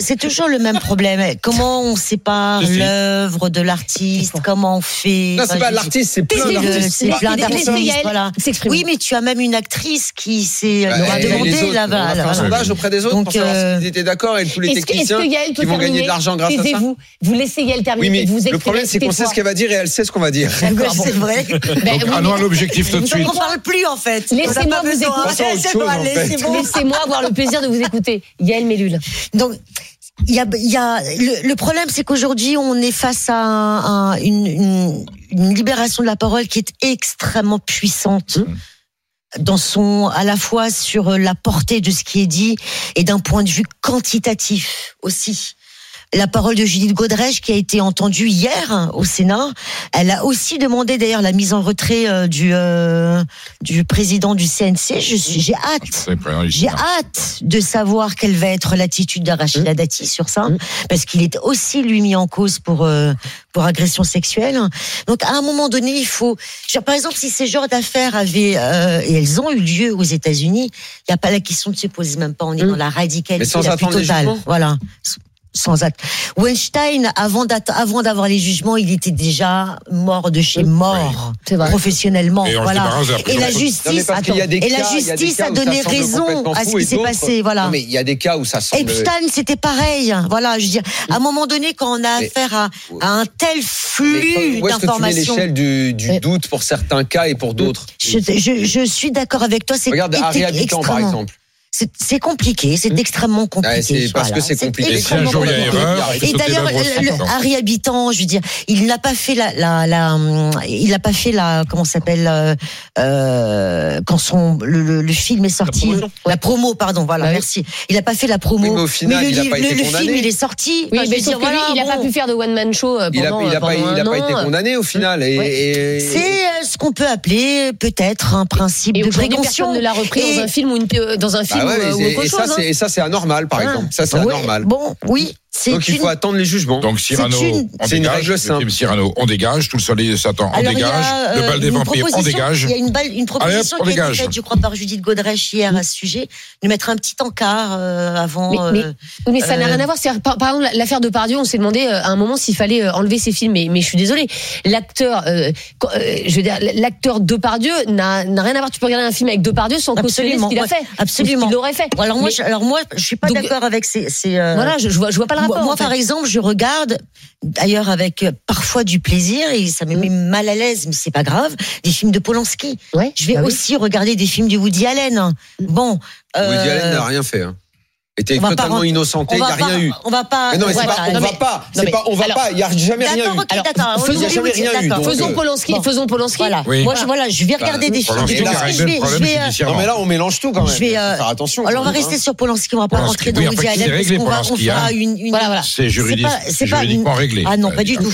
c'est toujours le même problème. Comment on sépare l'œuvre de l'artiste Comment on fait Non, c'est pas l'artiste, c'est plein d'artistes. C'est plein d'artistes. Voilà. Oui, mais tu as même une actrice qui s'est Bah, et les demandé là on faire un sondage auprès des autres Donc, pour savoir euh, s'ils étaient d'accord et tous les techniciens qui vont gagner de l'argent grâce à ça. Taisez-vous. Vous laissez Yael terminer. Oui, mais et vous le problème, c'est qu'on sait ce qu'elle va dire et elle sait ce qu'on va dire. Bon. C'est vrai. Ben, Donc, oui, allons à mais- l'objectif tout de Donc suite. on parle plus en fait. Laissez-moi vous écouter. Passons Laissez-moi avoir le plaisir de vous écouter. Yael Mellul. Donc, il y a, il y a le, le problème, c'est qu'aujourd'hui, on est face à un- un- une, une, une libération de la parole qui est extrêmement puissante. Dans son, à la fois sur la portée de ce qui est dit et d'un point de vue quantitatif aussi. La parole de Judith Godrèche qui a été entendue hier hein, au Sénat, elle a aussi demandé d'ailleurs la mise en retrait euh, du euh, du président du CNC. Je suis, j'ai hâte j'ai hâte de savoir quelle va être l'attitude d'Arachida Dati sur ça, parce qu'il est aussi lui mis en cause pour euh, pour agression sexuelle. Donc à un moment donné, il faut, genre, par exemple, si ces genres d'affaires avaient euh, et elles ont eu lieu aux États-Unis, il n'y a pas la question de se poser même pas. On est dans la radicalité Mais sans la plus totale. Voilà. Sans acte. Weinstein, avant d'avoir les jugements, il était déjà mort de chez mort, professionnellement. Et voilà. la Et Non, justice, y a des et la justice donné raison à ce qui s'est passé. Voilà. Non, mais il y a des cas où ça semble. Epstein, c'était pareil. Voilà, je veux dire, à un moment donné, quand on a affaire à, à un tel flux Où est-ce que tu mets d'informations, l'échelle du, doute pour certains cas et pour d'autres? je, je, je suis d'accord avec toi. C'est Regarde Harry Habitant, par exemple. C'est compliqué, c'est extrêmement compliqué. Ouais, parce que c'est compliqué. Et si un jour il y a erreur, Et d'ailleurs, le-. Harry Habitant, je veux dire, il n'a pas fait la, la, la hum, il n'a pas fait la, comment ça s'appelle, euh, euh, quand son le, le, le film est sorti, la, promo, pardon, voilà, Ouais. merci. Il n'a pas fait la promo. Oui, mais au final, le, il a livre- pas le- été le condamné. film, il est sorti. Oui, Enfin, je mais dire, lui, il n'a pas pu faire de one man show euh, Il a, pendant, il a pas, il a pas été condamné au final. Et, et- C'est euh, ce qu'on peut appeler peut-être un principe Et de précaution. personne ne l'a repris dans un film ou euh, dans un film ouais, ou, et, ou autre et chose. ça, hein. c'est, et ça, c'est anormal, par Ah, exemple. Ça, c'est anormal. Bon, oui, donc il faut attendre les jugements. Donc Cyrano, on dégage. Cyrano, on dégage. Tout le soleil de Satan, on Alors, dégage. A, euh, le bal des vampires, on dégage. Il y a une, balle, une proposition Allez, qui a été faite, je crois, par Judith Godrèche hier à ce sujet, de mettre un petit encart euh, avant. Euh, mais, ça n'a euh, rien à voir. Par, par, exemple, l'affaire de Pardieu, on s'est demandé à un moment s'il fallait enlever ses films. Mais, je suis désolée, l'acteur, je veux dire, l'acteur Depardieu n'a rien à voir. Tu peux regarder un film avec Depardieu sans cautionner ce qu'il a ouais, fait, absolument. ce qu'il fait. Alors moi, je, alors suis pas d'accord avec ces. voilà, je vois, je vois pas moi, par exemple, je regarde, d'ailleurs avec euh, parfois du plaisir, et ça me met mal à l'aise, mais c'est pas grave, des films de Polanski. Je vais bah aussi regarder des films de Woody Allen. Bon. Woody euh, Allen n'a rien fait. Hein était totalement innocenté, il n'y a rien eu. On va pas. Bah, non, mais pas, on non, va pas. C'est pas, on va pas. Il n'y a jamais rien eu. Faisons, euh, Polanski. Bon. Faisons Polanski. Voilà. Oui. Moi, je, voilà, je vais regarder des films. Euh, non, mais là, on mélange tout quand même. Euh, attention. Alors, on va rester sur Polanski. On va pas rentrer dans Woody Allen. On fera hein. une. Voilà, voilà. C'est juridiquement réglé. Ah non, pas du tout.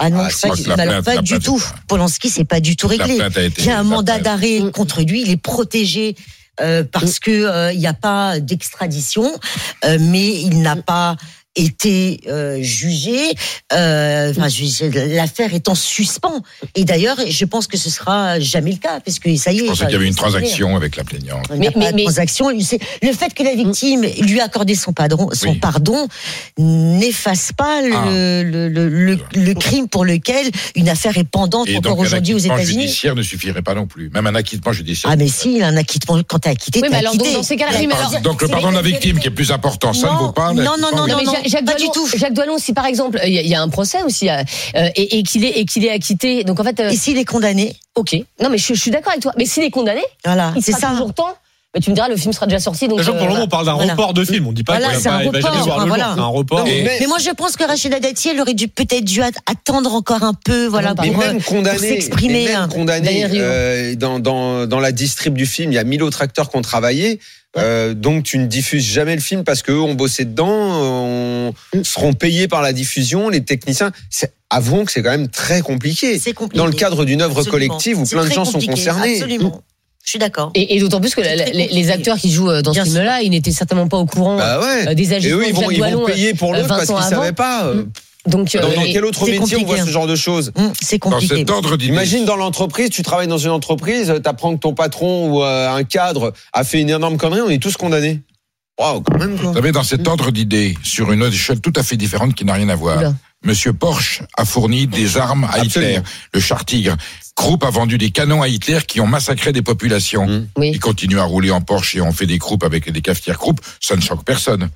Ah non, ah, pas, du, tout. Polanski, c'est pas du tout réglé. Il y a un mandat d'arrêt contre lui, il est protégé euh, parce mm. que euh, il n'y a pas d'extradition, euh, mais il n'a pas été euh, jugé. Euh, l'affaire est en suspens. Et d'ailleurs, je pense que ce sera jamais le cas, parce que ça y est. Je pensais qu'il y avait une transaction avec la plaignante. Mais, pas transaction. Le fait que la victime lui a accordé son pardon, son pardon, n'efface pas le, ah. crime pour lequel une affaire est pendante encore aujourd'hui aux États-Unis. Un acquittement judiciaire ne suffirait pas non plus. Même un acquittement judiciaire. Ah mais si, un acquittement quand t'es acquitté. Oui, mais. Dans ces cas-là, donc, donc, le pardon de la victime qui est plus important, ça ne vaut pas. Non non non. non Jacques pas si par exemple, il y, a un procès aussi, euh, et, qu'il est, acquitté, donc en fait. Euh, et s'il est condamné Ok. Non, mais je, suis d'accord avec toi. Mais s'il est condamné, voilà, il sera ça. toujours temps. Tu me diras, le film sera déjà sorti. Donc, pour le euh, moment, on parle d'un report de film. On ne dit pas voilà, qu'il un report. Mais, moi, je pense que Rachida Dati, elle aurait peut-être dû attendre encore un peu, voilà, mais pour, même condamné, s'exprimer. Même hein. condamné, euh, dans, dans la distrib du film, il y a mille autres acteurs qui ont travaillé. Euh, donc tu ne diffuses jamais le film parce qu'eux ont bossé dedans, euh, mm. seront payés par la diffusion, les techniciens. Avouons que c'est quand même très compliqué. compliqué. Dans le cadre d'une œuvre collective où plein de gens sont concernés. Absolument. Mm. Je suis d'accord. Et, d'autant plus que les, acteurs qui jouent euh, dans ce film-là, ils n'étaient certainement pas au courant bah ouais. des ajustements. Et eux, ils vont, payer pour l'autre parce qu'ils ne savaient pas. Mm. Donc, dans euh, quel autre métier on voit ce genre de hein. choses hum, C'est compliqué. Dans cet ordre Imagine dans l'entreprise, tu travailles dans une entreprise, t'apprends que ton patron ou euh, un cadre a fait une énorme connerie, on est tous condamnés. Waouh, quand même. Vous savez, dans cet ordre d'idées, sur une échelle tout à fait différente qui n'a rien à voir. Monsieur Porsche a fourni des armes à Hitler, le char Tigre. Krupp a vendu des canons à Hitler qui ont massacré des populations. Hum. Ils continuent à rouler en Porsche et ont fait des croupes avec des cafetières croupes, ça ne choque personne.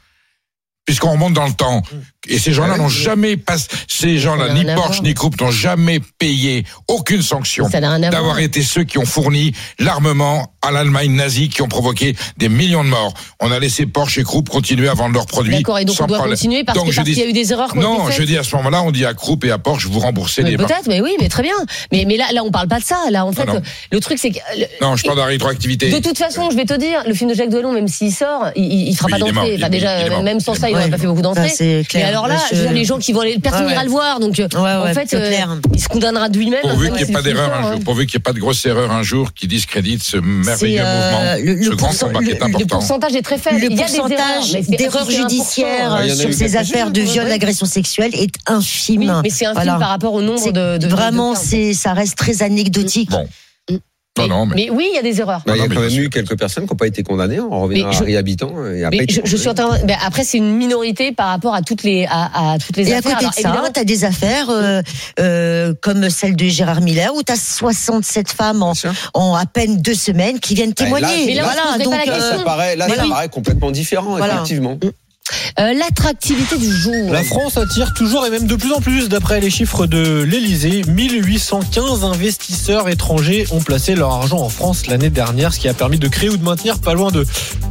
Puisqu'on remonte dans le temps, hum. Et ces gens-là n'ont jamais passé, ces gens-là, ni Porsche ni Krupp n'ont jamais payé aucune sanction d'avoir été ceux qui ont fourni l'armement à l'Allemagne nazie, qui ont provoqué des millions de morts. On a laissé Porsche et Krupp continuer à vendre leurs produits. D'accord, et donc sans on doit problème. continuer parce, donc, que parce dis, y a eu des erreurs. Non, je dis à ce moment-là, on dit à Krupp et à Porsche, vous remboursez mais les. Peut-être, mais oui, mais très bien. Mais, mais là, là, on parle pas de ça. Là, en fait, non, le truc, c'est que. Non, je parle de la rétroactivité. De toute façon, je vais te dire, le film de Jacques Delon, même s'il sort, il, il fera pas d'entrée. Enfin, déjà, même sans ça, il n'aurait pas fait beaucoup d'entrées alors là, les gens qui vont aller, personne n'ira le voir, donc euh, en fait, euh, il se condamnera de lui-même. Pourvu hein. qu'il n'y ait pas d'erreur un hein. jour, pourvu qu'il n'y ait pas de grosse erreur un jour qui discrédite ce merveilleux euh, mouvement, ce grand combat qui est important. Le pourcentage est très faible. Le pourcentage d'erreurs judiciaires ah, sur ces affaires de viol, d'agression sexuelle est infime. Mais c'est infime par rapport au nombre de. Vraiment, ça reste très anecdotique. Mais, non, mais... mais, oui, il y a des erreurs. Il y a quand même eu quelques personnes qui n'ont pas été condamnées hein, en revenant à Paris habitant. Euh, et je, suis en train... mais après, c'est une minorité par rapport à toutes les, à, toutes les affaires. Et à côté de ça, tu as des affaires euh, euh, comme celle de Gérard Miller où tu as 67 femmes en, à peine deux semaines qui viennent bah, témoigner. Là, là, ça, paraît, complètement différent, voilà. effectivement. Mm. Euh, l'attractivité du jour. La France attire toujours et même de plus en plus, d'après les chiffres de l'Elysée. 1815 investisseurs étrangers ont placé leur argent en France l'année dernière, ce qui a permis de créer ou de maintenir pas loin de,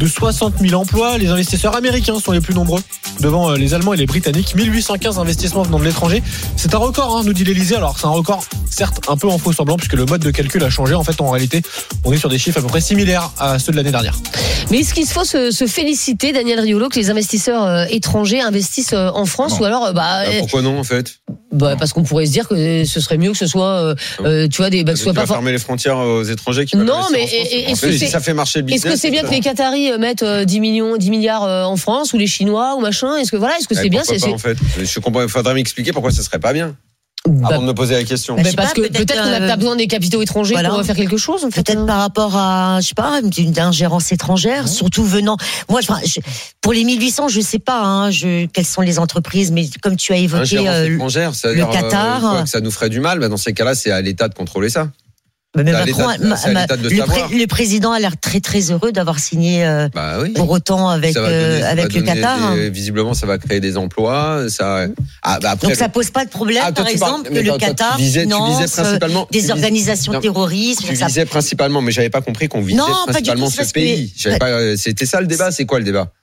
60 000 emplois. Les investisseurs américains sont les plus nombreux, devant euh, les Allemands et les Britanniques. 1815 investissements venant de l'étranger. C'est un record, hein, nous dit l'Elysée. Alors c'est un record, certes, un peu en faux semblant, puisque le mode de calcul a changé. En fait, en réalité, on est sur des chiffres à peu près similaires à ceux de l'année dernière. Mais est-ce qu'il faut se féliciter, Daniel Riolo, que les investisseurs euh, étrangers investissent euh, en France ou alors bah, bah, pourquoi non en fait Bah, parce qu'on pourrait se dire que ce serait mieux que ce soit, euh, euh, tu vois, des, bah, que ce soit pas fermer les frontières aux étrangers qui Non, mais est-ce fait, que ça fait marcher le Est-ce que c'est bien que les Qataris euh, mettent euh, 10 millions, 10 milliards euh, en France ou les Chinois ou machin? Est-ce que voilà, est-ce que c'est Eh, bien c'est, pas, c'est- en fait? Je comprends. Il faudrait m'expliquer pourquoi ce serait pas bien. Avant de me poser la question. Bah, parce que peut-être qu'on a euh, pas besoin des capitaux étrangers voilà. pour faire quelque chose. En fait. Peut-être par rapport à, je sais pas, une ingérence étrangère, surtout venant. Moi, je, je- pour les 1800, je sais pas, hein, je, quelles sont les entreprises, mais comme tu as évoqué euh, étrangère, le euh, Qatar. quoi, que ça nous ferait du mal. Bah, dans ces cas-là, c'est à l'État de contrôler ça. Mais Macron, ma- ma- le, président a l'air très très heureux d'avoir signé euh, Bah oui. pour autant avec euh, avec le Qatar. des- visiblement, ça va créer des emplois. Ça. Ah, bah après, Donc ça pose pas de problème, Ah, toi, par parles- exemple, que le tu Qatar tu visais principalement- euh, tu des organisations non, terroristes. Tu ça- visais principalement, mais j'avais pas compris qu'on visait Non, principalement ce que- pays. Euh, C'était ça le débat. C'est quoi le débat?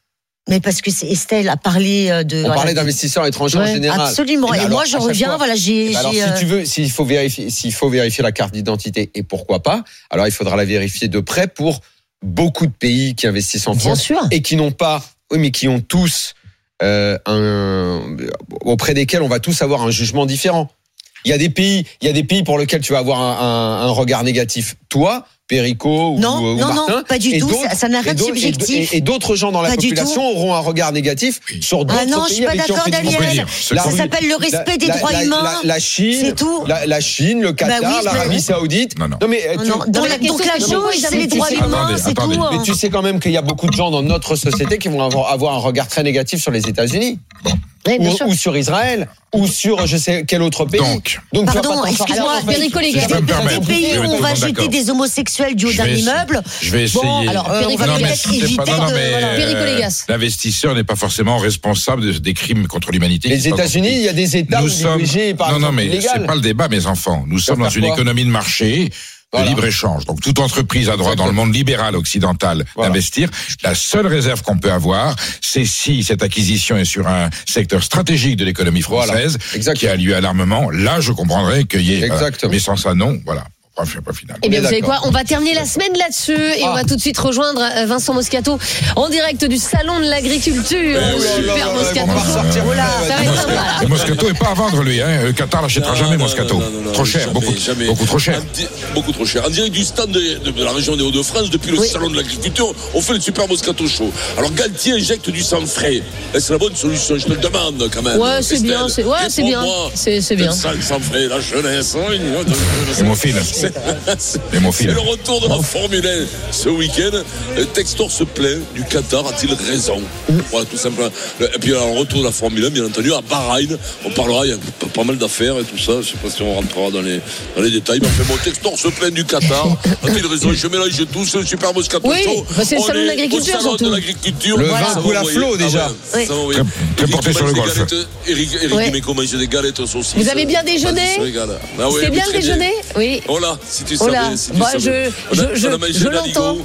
Mais parce que c'est- Estelle a parlé euh, de. On voilà, parlait d'investisseurs étrangers en général. absolument. ben Et moi, alors, je reviens, fois- voilà, j'ai- ben alors, si euh, tu veux, s'il faut vérifier, s'il faut vérifier la carte d'identité, et pourquoi pas, alors il faudra la vérifier de près pour beaucoup de pays qui investissent en Bien France sûr. et qui n'ont pas, oui, mais qui ont tous euh, un auprès desquels on va tous avoir un jugement différent. Il y a des pays, il y a des pays pour lesquels tu vas avoir un, un- un regard négatif. Toi, Perico ou, Non, ou non, non, Martin, pas du et tout, ça- n'a rien et de subjectif. Et, d'autres gens dans la Pas population auront un regard négatif sur d'autres Ah non, je pays suis pas d'accord, Daniel. Ça s'appelle le respect la- des la- droits la- humains. La, la Chine, tout. La, la Chine, le Qatar, Bah oui, l'Arabie mais- Saoudite. Non, non. mais euh, tu- Non, donc la- donc chose, c'est les droits humains, c'est tout. mais hein. tu sais quand même qu'il y a beaucoup de gens dans notre société qui vont avoir, avoir un regard très négatif sur les États-Unis. Ou, sur Israël, ou sur je sais quel autre pays. Donc, Pardon, excuse-moi. Perico, les gars, Des pays où on va jeter des homosexuels du haut d'un immeuble. Je vais essayer. Bon, alors, Euh, euh, Perico Légas. L'investisseur n'est pas forcément responsable de- des crimes contre l'humanité. Les États-Unis, il y a des États Nous où sommes. l'IVG est par non, non, mais c'est pas le débat, mes enfants. Nous sommes dans une économie de marché. De Voilà. libre-échange. Donc, toute entreprise a droit dans le monde libéral occidental Voilà. d'investir. La seule réserve qu'on peut avoir, c'est si cette acquisition est sur un secteur stratégique de l'économie française, qui a lieu à l'armement. Là, je comprendrais qu'il y ait, euh, mais sans ça, non. Voilà. Point fi- point final. Eh bien, vous savez quoi On va terminer la semaine là-dessus et on Ah. va tout de suite rejoindre euh, Vincent Moscato en direct du salon de l'agriculture. Eh oui, Super Moscato. pas le. Le Moscato est pas à vendre, lui. Hein. Le Qatar n'achètera jamais Moscato. trop cher, jamais, beaucoup, jamais. beaucoup trop cher. Beaucoup trop cher. En direct du stand de, de la région des Hauts-de-France, depuis le Oui. salon de l'agriculture, on fait le super Moscato Show. Alors Galtier injecte du sang frais. Et C'est la bonne solution, je te le demande quand même. Ouais, c'est bien, c'est- ouais, Et bien. C'est- c'est bien. Le sang, frais, la jeunesse. oh, Hémophile. C'est Hémophile. C'est le retour de la Formule 1 ce week-end. Euh, Textor se plaint du Qatar, a-t-il raison Voilà, tout simplement. Le- Et puis, alors, le retour de la Formule 1, bien entendu, à Bahreïn. On parlera, il y a pas mal d'affaires et tout ça. Je sais pas si on rentrera dans les, dans les détails. Mais enfin, bon, Textor se plaint du Qatar. A-t-il raison Je mélange tout, c'est le super Moscato Oui, Show. bah, c'est le On salon de l'agriculture, surtout. de l'agriculture. Le Voilà, vin coule à flot, Ah déjà. ouais, Oui. ça va. Très- porté sur le golf. galettes, Eric, Eric Ouais. Dimeco mange des galettes saucisses. Vous avez bien déjeuné. Ah ouais, C'est mais bien déjeuné Oui. Si tu Oh savais, si tu bah, savais. je- On a- je- on a je- mangé je de l'aligot. l'entends.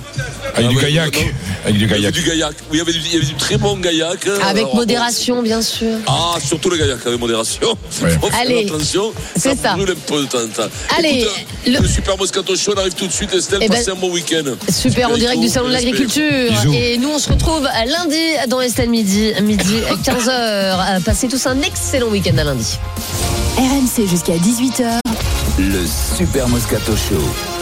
Avec Ah du gaillac. non. Avec du gaillac. du gaillac. Oui, il y avait du, il y avait du très bon gaillac. hein. Avec Alors, modération, bien sûr. Ah, surtout le gaillac avec modération. Ouais. Faut faire Allez, attention. c'est ça. brûle un peu de temps en temps. Allez, Écoute, le- le... Super Moscato Show on arrive tout de suite. Estelle, Eh ben, passez un bon week-end. Super, en direct du salon de l'agriculture. Et nous, on se retrouve lundi dans Estelle Midi, midi 15h. Passez tous un excellent week-end à lundi. RMC jusqu'à 18h. Le Super Moscato Show.